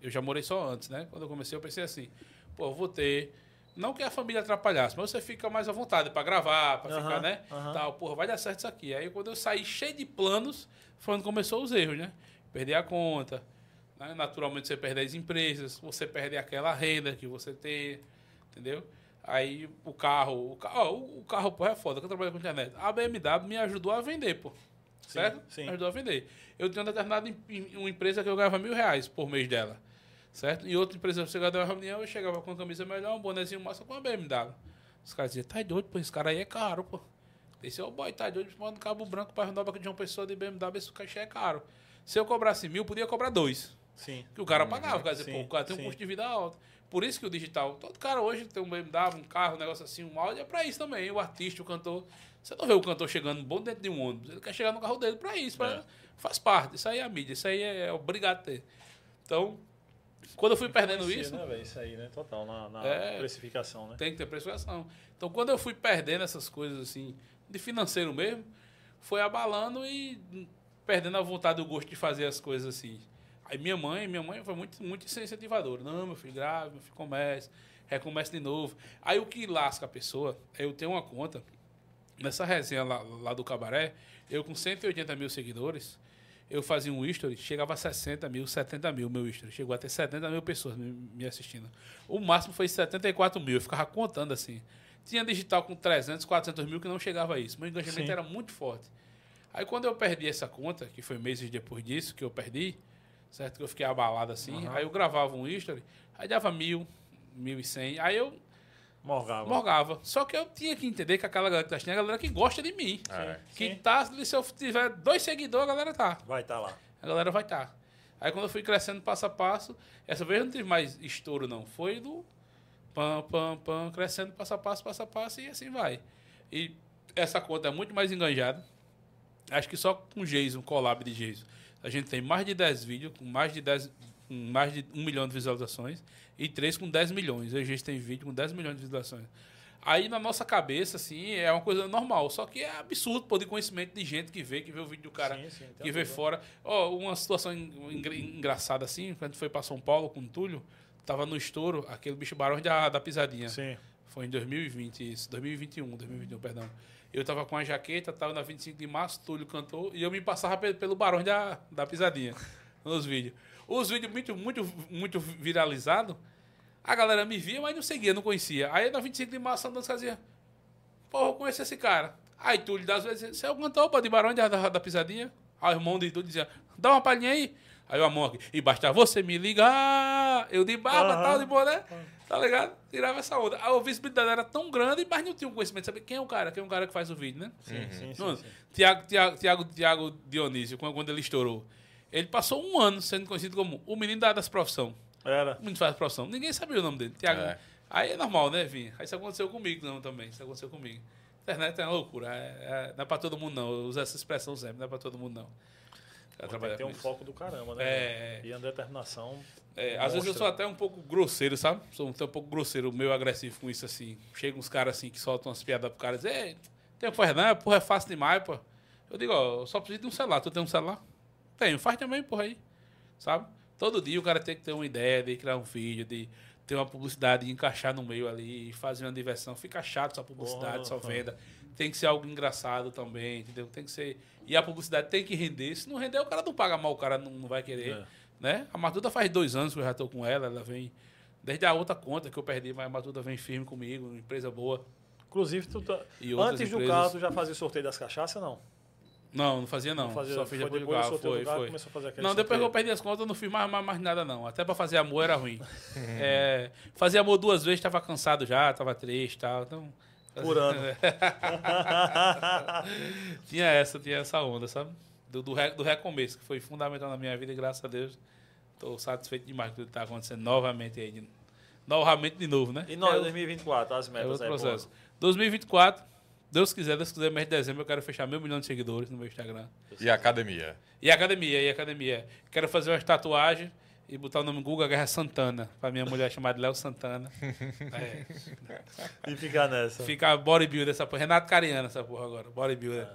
eu já morei só antes, né? Quando eu comecei, eu pensei assim, pô, eu vou ter. Não que a família atrapalhasse, mas você fica mais à vontade pra gravar, pra Aham, ficar, né? aham. Tal, porra, vai dar certo isso aqui. Aí quando eu saí cheio de planos, foi quando começou os erros, né? Perder a conta. Né? Naturalmente você perde as empresas, você perde aquela renda que você tem, entendeu? Aí o carro, o, ca- ó, o, carro pô, é foda, que eu trabalho com internet. A BMW me ajudou a vender, pô. Certo? sim. Me ajudou a vender. Eu tinha uma determinada uma empresa que eu ganhava mil reais por mês dela. Certo? E outra empresa, você chegava uma reunião, eu chegava com uma camisa melhor, um bonezinho massa com uma BMW. Os caras diziam, tá doido, pô, esse cara aí é caro, pô. Esse é o boy, tá de olho, manda Cabo Branco para Rondônia de uma pessoa de BMW, esse cachê é caro. Se eu cobrasse mil, podia cobrar dois. Sim. Que o cara pagava, quer dizer, Sim, pô, o cara tem um sim. custo de vida alto. Por isso que o digital, todo cara hoje tem um BMW, um carro, um negócio assim, um áudio, é pra isso também. O artista, o cantor. Você não vê o cantor chegando bom dentro de um ônibus. Ele quer chegar no carro dele pra isso. pra- É. Faz parte. Isso aí é a mídia. Isso aí é, é obrigado a ter. Então, quando eu fui perdendo isso, Né, isso aí, né? Total, na, na É. precificação, né? tem que ter precificação. Então, quando eu fui perdendo essas coisas assim, de financeiro mesmo, foi abalando e perdendo a vontade e o gosto de fazer as coisas assim. Aí minha mãe, minha mãe foi muito, muito incentivadora. Não, meu filho, grave, meu filho, comece, recomeça de novo. Aí o que lasca a pessoa é eu ter uma conta, nessa resenha lá, lá do Cabaré, eu com 180 mil seguidores, eu fazia um history, chegava a 60 mil, 70 mil meu history. Chegou a ter 70 mil pessoas me, me assistindo. O máximo foi 74 mil, eu ficava contando assim. Tinha digital com 300, 400 mil que não chegava a isso. Meu engajamento Sim. era muito forte. Aí quando eu perdi essa conta, que foi meses depois disso que eu perdi, certo? Que eu fiquei abalado assim. Aham. Aí eu gravava um history, aí dava mil, mil e cem. Aí eu Morgava. morgava. Só que eu tinha que entender que aquela galera que tá assistindo é a galera que gosta de mim. É. Que Sim. tá, se eu tiver dois seguidores, a galera tá. Vai estar lá. A galera vai estar. Aí quando eu fui crescendo passo a passo, essa vez não tive mais estouro, não. Foi do pam, pam, pam, crescendo passo a passo, passo a passo e assim vai. E essa conta é muito mais enganjada. Acho que só com o Jason, collab de Jason, a gente tem mais de 10 vídeos, com mais de 10, com mais de 1 milhão de visualizações, e três com 10 milhões. A gente tem vídeo com 10 milhões de visualizações. Aí na nossa cabeça, assim, é uma coisa normal. Só que é absurdo pô, de conhecimento de gente que vê, que vê o vídeo do cara, Sim, sim, tem que vê fora. Ó, uma situação en- engra- engraçada assim, quando foi para São Paulo com o Túlio, tava no estouro, aquele bicho barão da, da pisadinha. Sim. Foi em 2020, isso, 2021, 2021, perdão. Eu tava com a jaqueta, tava na 25 de março, Túlio cantou, e eu me passava pe- pelo barão da, da pisadinha nos vídeos. Os vídeos muito, muito, muito viralizados, a galera me via, mas não seguia, não conhecia. Aí na 25 de março, andando, fazia, pô, eu conheço esse cara. Aí Túlio, das vezes, você é o cantor, pô, de barão da, da, da pisadinha? Aí o irmão de Túlio dizia, dá uma palhinha aí. Aí o amor aqui, e basta você me ligar, eu de barba, Aham. tal, de boné, tá ligado? Tirava essa onda. A visibilidade era tão grande, mas não tinha um conhecimento de saber quem é o cara, quem é o cara que faz o vídeo, né? Sim, sim, sim, Não, sim. Tiago, Tiago, Tiago, Tiago Dionísio, quando quando ele estourou, ele passou um ano sendo conhecido como o menino da- das profissão. Era. O menino faz profissão. Ninguém sabia o nome dele. Tiago. É. Aí é normal, né, Vinha? Aí isso aconteceu comigo não, também. Isso aconteceu comigo. Internet é uma loucura. É, é- não é pra todo mundo, não. Eu uso essa expressão sempre. Não é pra todo mundo, não. Quero Tem trabalhar que ter um isso. foco do caramba, né? É. velho? E a determinação. É, às vezes eu sou até um pouco grosseiro, sabe? Sou até um pouco grosseiro, meio agressivo com isso assim. Chega uns caras assim que soltam umas piadas pro cara e dizem, tem fazer não, porra, é fácil demais, pô. Eu digo, ó, eu só preciso de um celular. Tu tem um celular? Tenho, faz também, porra aí. Sabe? Todo dia o cara tem que ter uma ideia de criar um vídeo, de ter uma publicidade, de encaixar no meio ali, fazer uma diversão. Fica chato só publicidade, só Porra. venda. Tem que ser algo engraçado também, entendeu? Tem que ser. E a publicidade tem que render. Se não render, o cara não paga mal, o cara não, não vai querer. É. Né? A Matuta faz dois anos que eu já estou com ela, ela vem. Desde a outra conta que eu perdi, mas a Matuta vem firme comigo, empresa boa. Inclusive, tu tá... Antes do empresas- carro, tu já fazia o sorteio das caixaças, não? Não, não fazia não. Não fazia- Só fiz depois, do depois do carro. sorteio Foi, do carro foi. começou a fazer aquele Não, depois que eu sorteio. perdi as contas, eu não fiz mais, mais, mais nada não. Até pra fazer amor era ruim. é, fazer amor duas vezes, tava cansado já, tava triste e tal. Então, Por ano. tinha essa, tinha essa onda, sabe? Do, do, do recomeço, que foi fundamental na minha vida e graças a Deus estou satisfeito demais que está acontecendo novamente aí. de- novamente de novo, né? E nós, É, 2024, as é metas outro aí, pô. processo. 2024, Deus quiser, Deus quiser, mês de dezembro eu quero fechar meio milhão de seguidores no meu Instagram. E a academia? E academia, e academia. Quero fazer uma tatuagem e botar o nome Guga Guerra Santana, pra minha mulher chamada Léo Santana. É. E ficar nessa. Fica bodybuilder essa porra. Renato Cariano essa porra agora. Bodybuilder.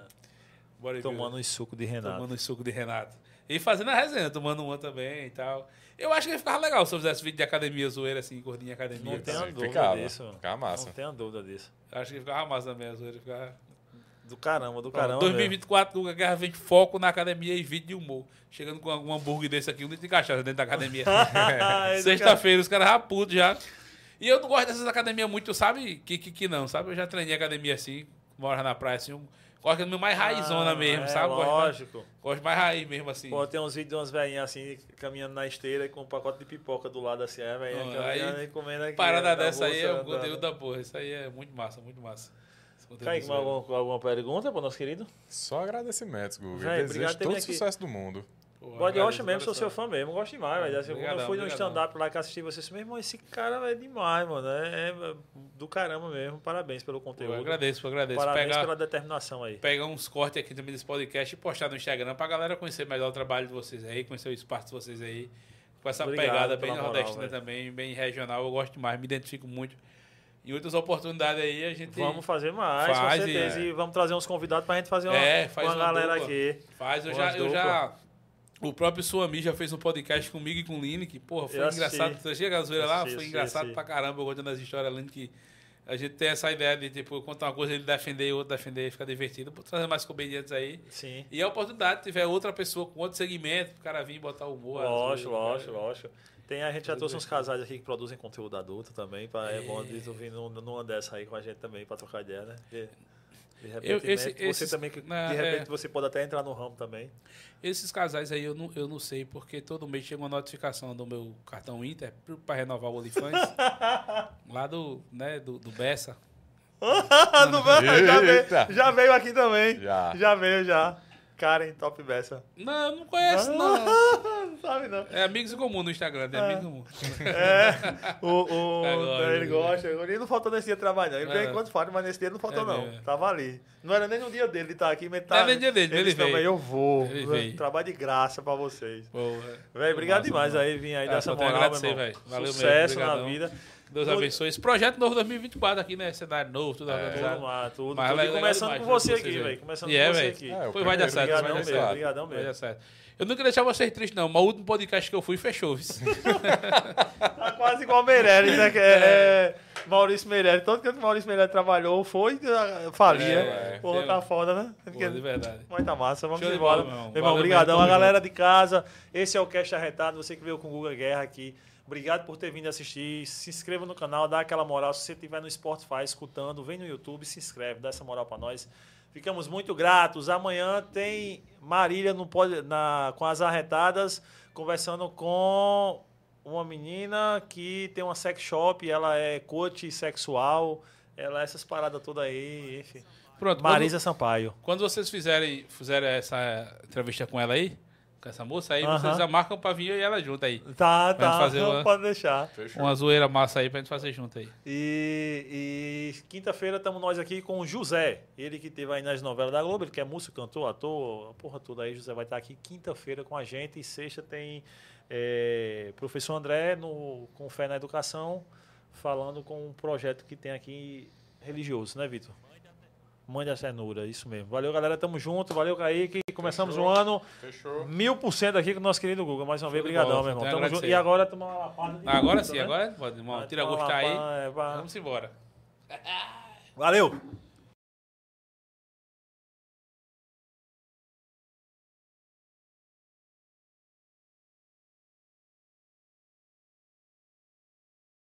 Bodybuilder. Tomando um suco de Renato. Tomando um suco de Renato. E fazendo a resenha, tomando uma também e tal. Eu acho que ficava legal se eu fizesse vídeo de academia zoeira, assim, gordinha academia. Não tenha Ficava, dúvida disso. ficava massa. Não tenha dúvida disso. Acho que ficava massa também a zoeira. Ficava... Do caramba, do Caramba, caramba. 2024, Guga Guerra vem foco na academia e vídeo de humor. Chegando com algum hambúrguer desse aqui, um litro de cachaça dentro da academia. mesmo. Sexta-feira, os caras já putos já. E eu não gosto dessas academias muito, sabe? Que, que, que não, sabe? Eu já treinei academia assim, moro na praia assim. Um, gosto de mais raizona Ah, mesmo, é, sabe? Gosto mais, Lógico. gosto mais raiz mesmo assim. Pô, tem uns vídeos de umas velhinhas assim, caminhando na esteira com um pacote de pipoca do lado assim, a velhinha caminhando aí, e comendo aqui. Parada na dessa aí é o conteúdo da porra. Isso aí é muito massa, muito massa. Kaique, zoeira. alguma, alguma pergunta para o nosso querido? Só agradecimentos, Guga. Obrigado desejo todo o sucesso do mundo. Pô, Bode Rocha mesmo, sou seu fã mesmo, gosto demais, velho. Assim, Quando eu fui no stand-up lá que assisti você, assim, meu irmão, esse cara é demais, mano. É, é do caramba mesmo. Parabéns pelo Pô, conteúdo. eu agradeço, eu agradeço. Parabéns Pegar, pela determinação aí. pegar uns cortes aqui também desse podcast e postar no Instagram pra galera conhecer melhor o trabalho de vocês aí, conhecer o espaço de vocês aí. Com essa Obrigado pegada bem moral, nordestina também, bem regional. Eu gosto demais, me identifico muito. Em outras oportunidades aí a gente Vamos fazer mais, faz com e- certeza. E, vamos trazer uns convidados pra gente fazer uma, É, faz uma uma galera dupla. aqui. faz. Eu já, eu já. O próprio Suami já fez um podcast comigo e com o Lini, que, porra, foi Eu engraçado. Você chega a zoeira lá, Assisti, foi engraçado assisti. pra caramba. Eu contando as histórias, Lini, que a gente tem essa ideia de, tipo, contar uma coisa, ele defender, outro defender, fica divertido. Trazer mais comediantes aí. Sim. E a oportunidade, se tiver outra pessoa com outro segmento, o cara vir botar humor. Lógico, zoeira, lógico, cara. lógico. Tem, a gente já trouxe uns divertido. casais aqui que produzem conteúdo adulto também. Pra, é. É. bom de tu vir num- numa dessa aí com a gente também pra trocar ideia, né? De, de repente, Eu- esse- né, você esses- também, que- na- de repente é. você pode até entrar no ramo também. Esses casais aí eu não, eu não sei, porque todo mês chega uma notificação do meu cartão Inter para renovar o OnlyFans. lá do, né, do, do Bessa. Não já, veio, já veio aqui também. Já. Já veio, já. Karen Top Bessa. Não, eu não conheço, não. não sabe, não. É amigos em comum no Instagram, é amigos em comum. É, o, o, Agora, ele né? gosta. Ele não faltou nesse dia não. Ele É. veio enquanto fala, mas nesse dia ele não faltou, É não. mesmo. Tava ali. Não era nem no dia dele de estar aqui, mas Não tá. era nem dia dele, ele "Não, veio. mas eu vou. Veio. Trabalho de graça pra vocês. É. Velho, obrigado demais aí, vir aí É, dessa moral, meu irmão. velho. Valeu mesmo, Sucesso na obrigadão. vida. Deus Tudo- abençoe. Esse projeto novo 2024 aqui, né? Cenário novo, tudo É. Tudo, organizado. lá, tudo. Mas tudo. é legal começando demais, com você aqui, velho. Começando é, com você velho. aqui. É, vai dar certo, vai Obrigadão dar mesmo, certo. obrigadão Vai mesmo. dar certo. Eu não queria deixar vocês tristes, não, mas o último podcast que eu fui fechou. Tá quase igual o Meirelles, né? Que é, é Maurício Meirelles. Todo que o Maurício Meirelles trabalhou foi ah, falia. É, é. Porra, tá foda, né? Pô, de verdade. Mas tá massa, vamos Show embora. bola, meu irmão. Obrigadão. A galera de casa, esse é o Cast Arretado, você que veio com o Guga Guerra aqui. Obrigado por ter vindo assistir. Se inscreva no canal, dá aquela moral. Se você estiver no Spotify escutando, vem no YouTube, se inscreve, dá essa moral pra nós. Ficamos muito gratos. Amanhã tem Marília no, na, com as arretadas, conversando com uma menina que tem uma sex shop, ela é coach sexual, ela é essas paradas todas aí, enfim. Pronto, Marisa Sampaio. Quando, quando vocês fizerem, fizerem essa entrevista com ela aí, com essa moça aí, Aham. vocês já marcam pra vir eu e ela junto aí. Tá, Pra tá. fazer não uma- pode deixar. Fechou. Uma zoeira massa aí pra gente fazer junto aí. E, e quinta-feira estamos nós aqui com o José. Ele que teve aí nas novelas da Globo, ele que é músico, cantor, ator, a porra toda aí. José vai estar aqui quinta-feira com a gente. E sexta tem é, professor André no, com Fé na Educação, falando com um projeto que tem aqui religioso, né, Vitor? Mãe da Ternura, isso mesmo. Valeu, galera. Tamo junto. Valeu, Kaique. Começamos Fechou. o ano Fechou. mil por cento aqui com o nosso querido Google. Mais uma vez, obrigadão, meu irmão. A Tamo junto. E agora tomar uma lapada. de Agora vinho sim, também. agora pode, irmão. Tira gosto aí. é. Vamos embora. Valeu!